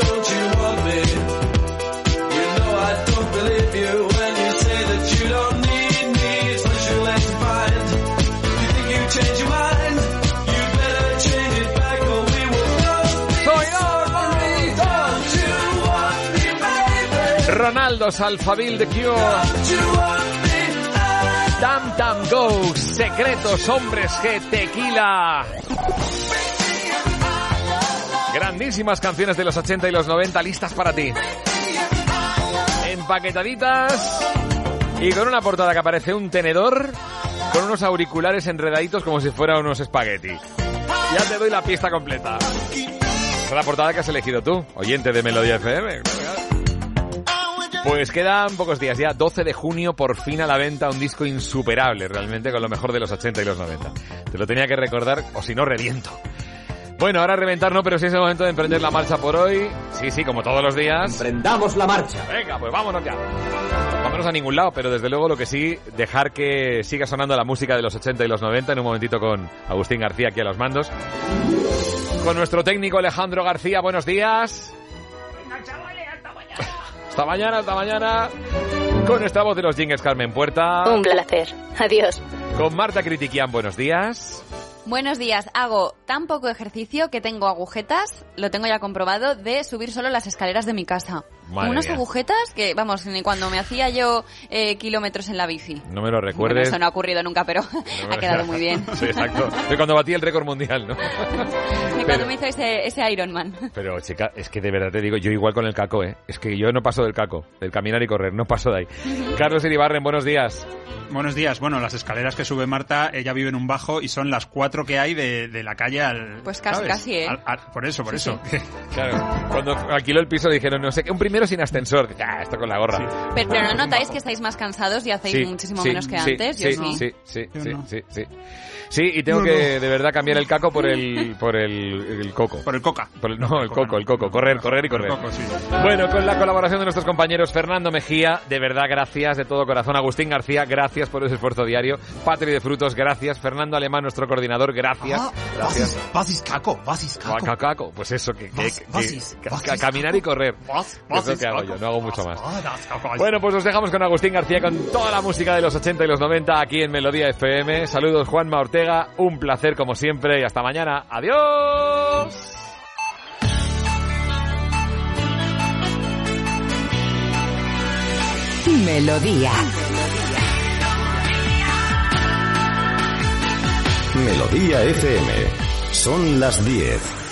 don't you want me? You know I don't believe you when you say that you don't need me. It's what you let me find. You think you change your mind? You better change it back or we will both be sorry. Don't you want me, baby? Ronaldo Salfabil de Cure. Tam Tam Go, Secretos Hombres G, Tequila. Grandísimas canciones de los 80 y los 90 listas para ti. Empaquetaditas y con una portada que aparece un tenedor con unos auriculares enredaditos como si fueran unos espagueti. Ya te doy la pista completa. Es la portada que has elegido tú, oyente de Melodía FM. Pues quedan pocos días ya, 12 de junio, por fin a la venta un disco insuperable, realmente, con lo mejor de los 80 y los 90. Te lo tenía que recordar, o si no, reviento. Bueno, ahora reventar no, pero sí es el momento de emprender la marcha por hoy. Sí, sí, como todos los días. Emprendamos la marcha. Venga, pues vámonos ya. Vámonos a ningún lado, pero desde luego lo que sí, dejar que siga sonando la música de los 80 y los 90 en un momentito con Agustín García aquí a los mandos. Con nuestro técnico Alejandro García, buenos días. Hasta mañana, hasta mañana. Con nuestra voz de los jingles Carmen Puerta. Un placer. Adiós. Con Marta Critiquian, buenos días. Buenos días. Hago tan poco ejercicio que tengo agujetas, lo tengo ya comprobado, de subir solo las escaleras de mi casa. Madre Unas mía. agujetas que, vamos, ni cuando me hacía yo eh, kilómetros en la bici. No me lo Bueno, recuerdes. eso no ha ocurrido nunca, pero ha quedado muy bien. Sí, exacto. De cuando batí el récord mundial, ¿no? De cuando me hizo ese, ese Ironman. Pero, chica, es que de verdad te digo, yo igual con el caco, ¿eh? Es que yo no paso del caco, del caminar y correr, no paso de ahí. Carlos Iribarren, buenos días. Buenos días. Bueno, las escaleras que sube Marta, ella vive en un bajo y son las cuatro que hay de, de la calle al... Pues casi, ¿sabes? casi, ¿eh? Al- al- por eso, por Sí, eso. Claro, cuando alquiló el piso dijeron, no sé, un primero sin ascensor. Ah, esto con la gorra. Pero, pero ¿no notáis que estáis más cansados y hacéis Sí, muchísimo sí, menos que sí, antes? Sí, Yo sí. sí, sí, Yo sí, no. sí, sí. Sí, y tengo No, que de verdad cambiar el caco por el por el, el coco. Por el coca. Por el- no, el coco, el coco. Correr, correr y correr. Coco, sí. Bueno, con la colaboración de nuestros compañeros Fernando Mejía, de verdad gracias de todo corazón. Agustín García, gracias por ese esfuerzo diario. Patri de Frutos, gracias. Fernando Alemán, nuestro coordinador, gracias. Ah, gracias. Was ist Caco? Was ist Caco? Caco, caco. Pues eso, que, que- Was- que- que- caminar y correr. Es ist que hago yo, no hago mucho más. Bueno, pues os dejamos con Agustín García con toda la música de los 80 y los 90 aquí en Melodía FM. Saludos Juanma Ortega, un placer como siempre y hasta mañana. Adiós. Melodía. Melodía FM. Son las 10.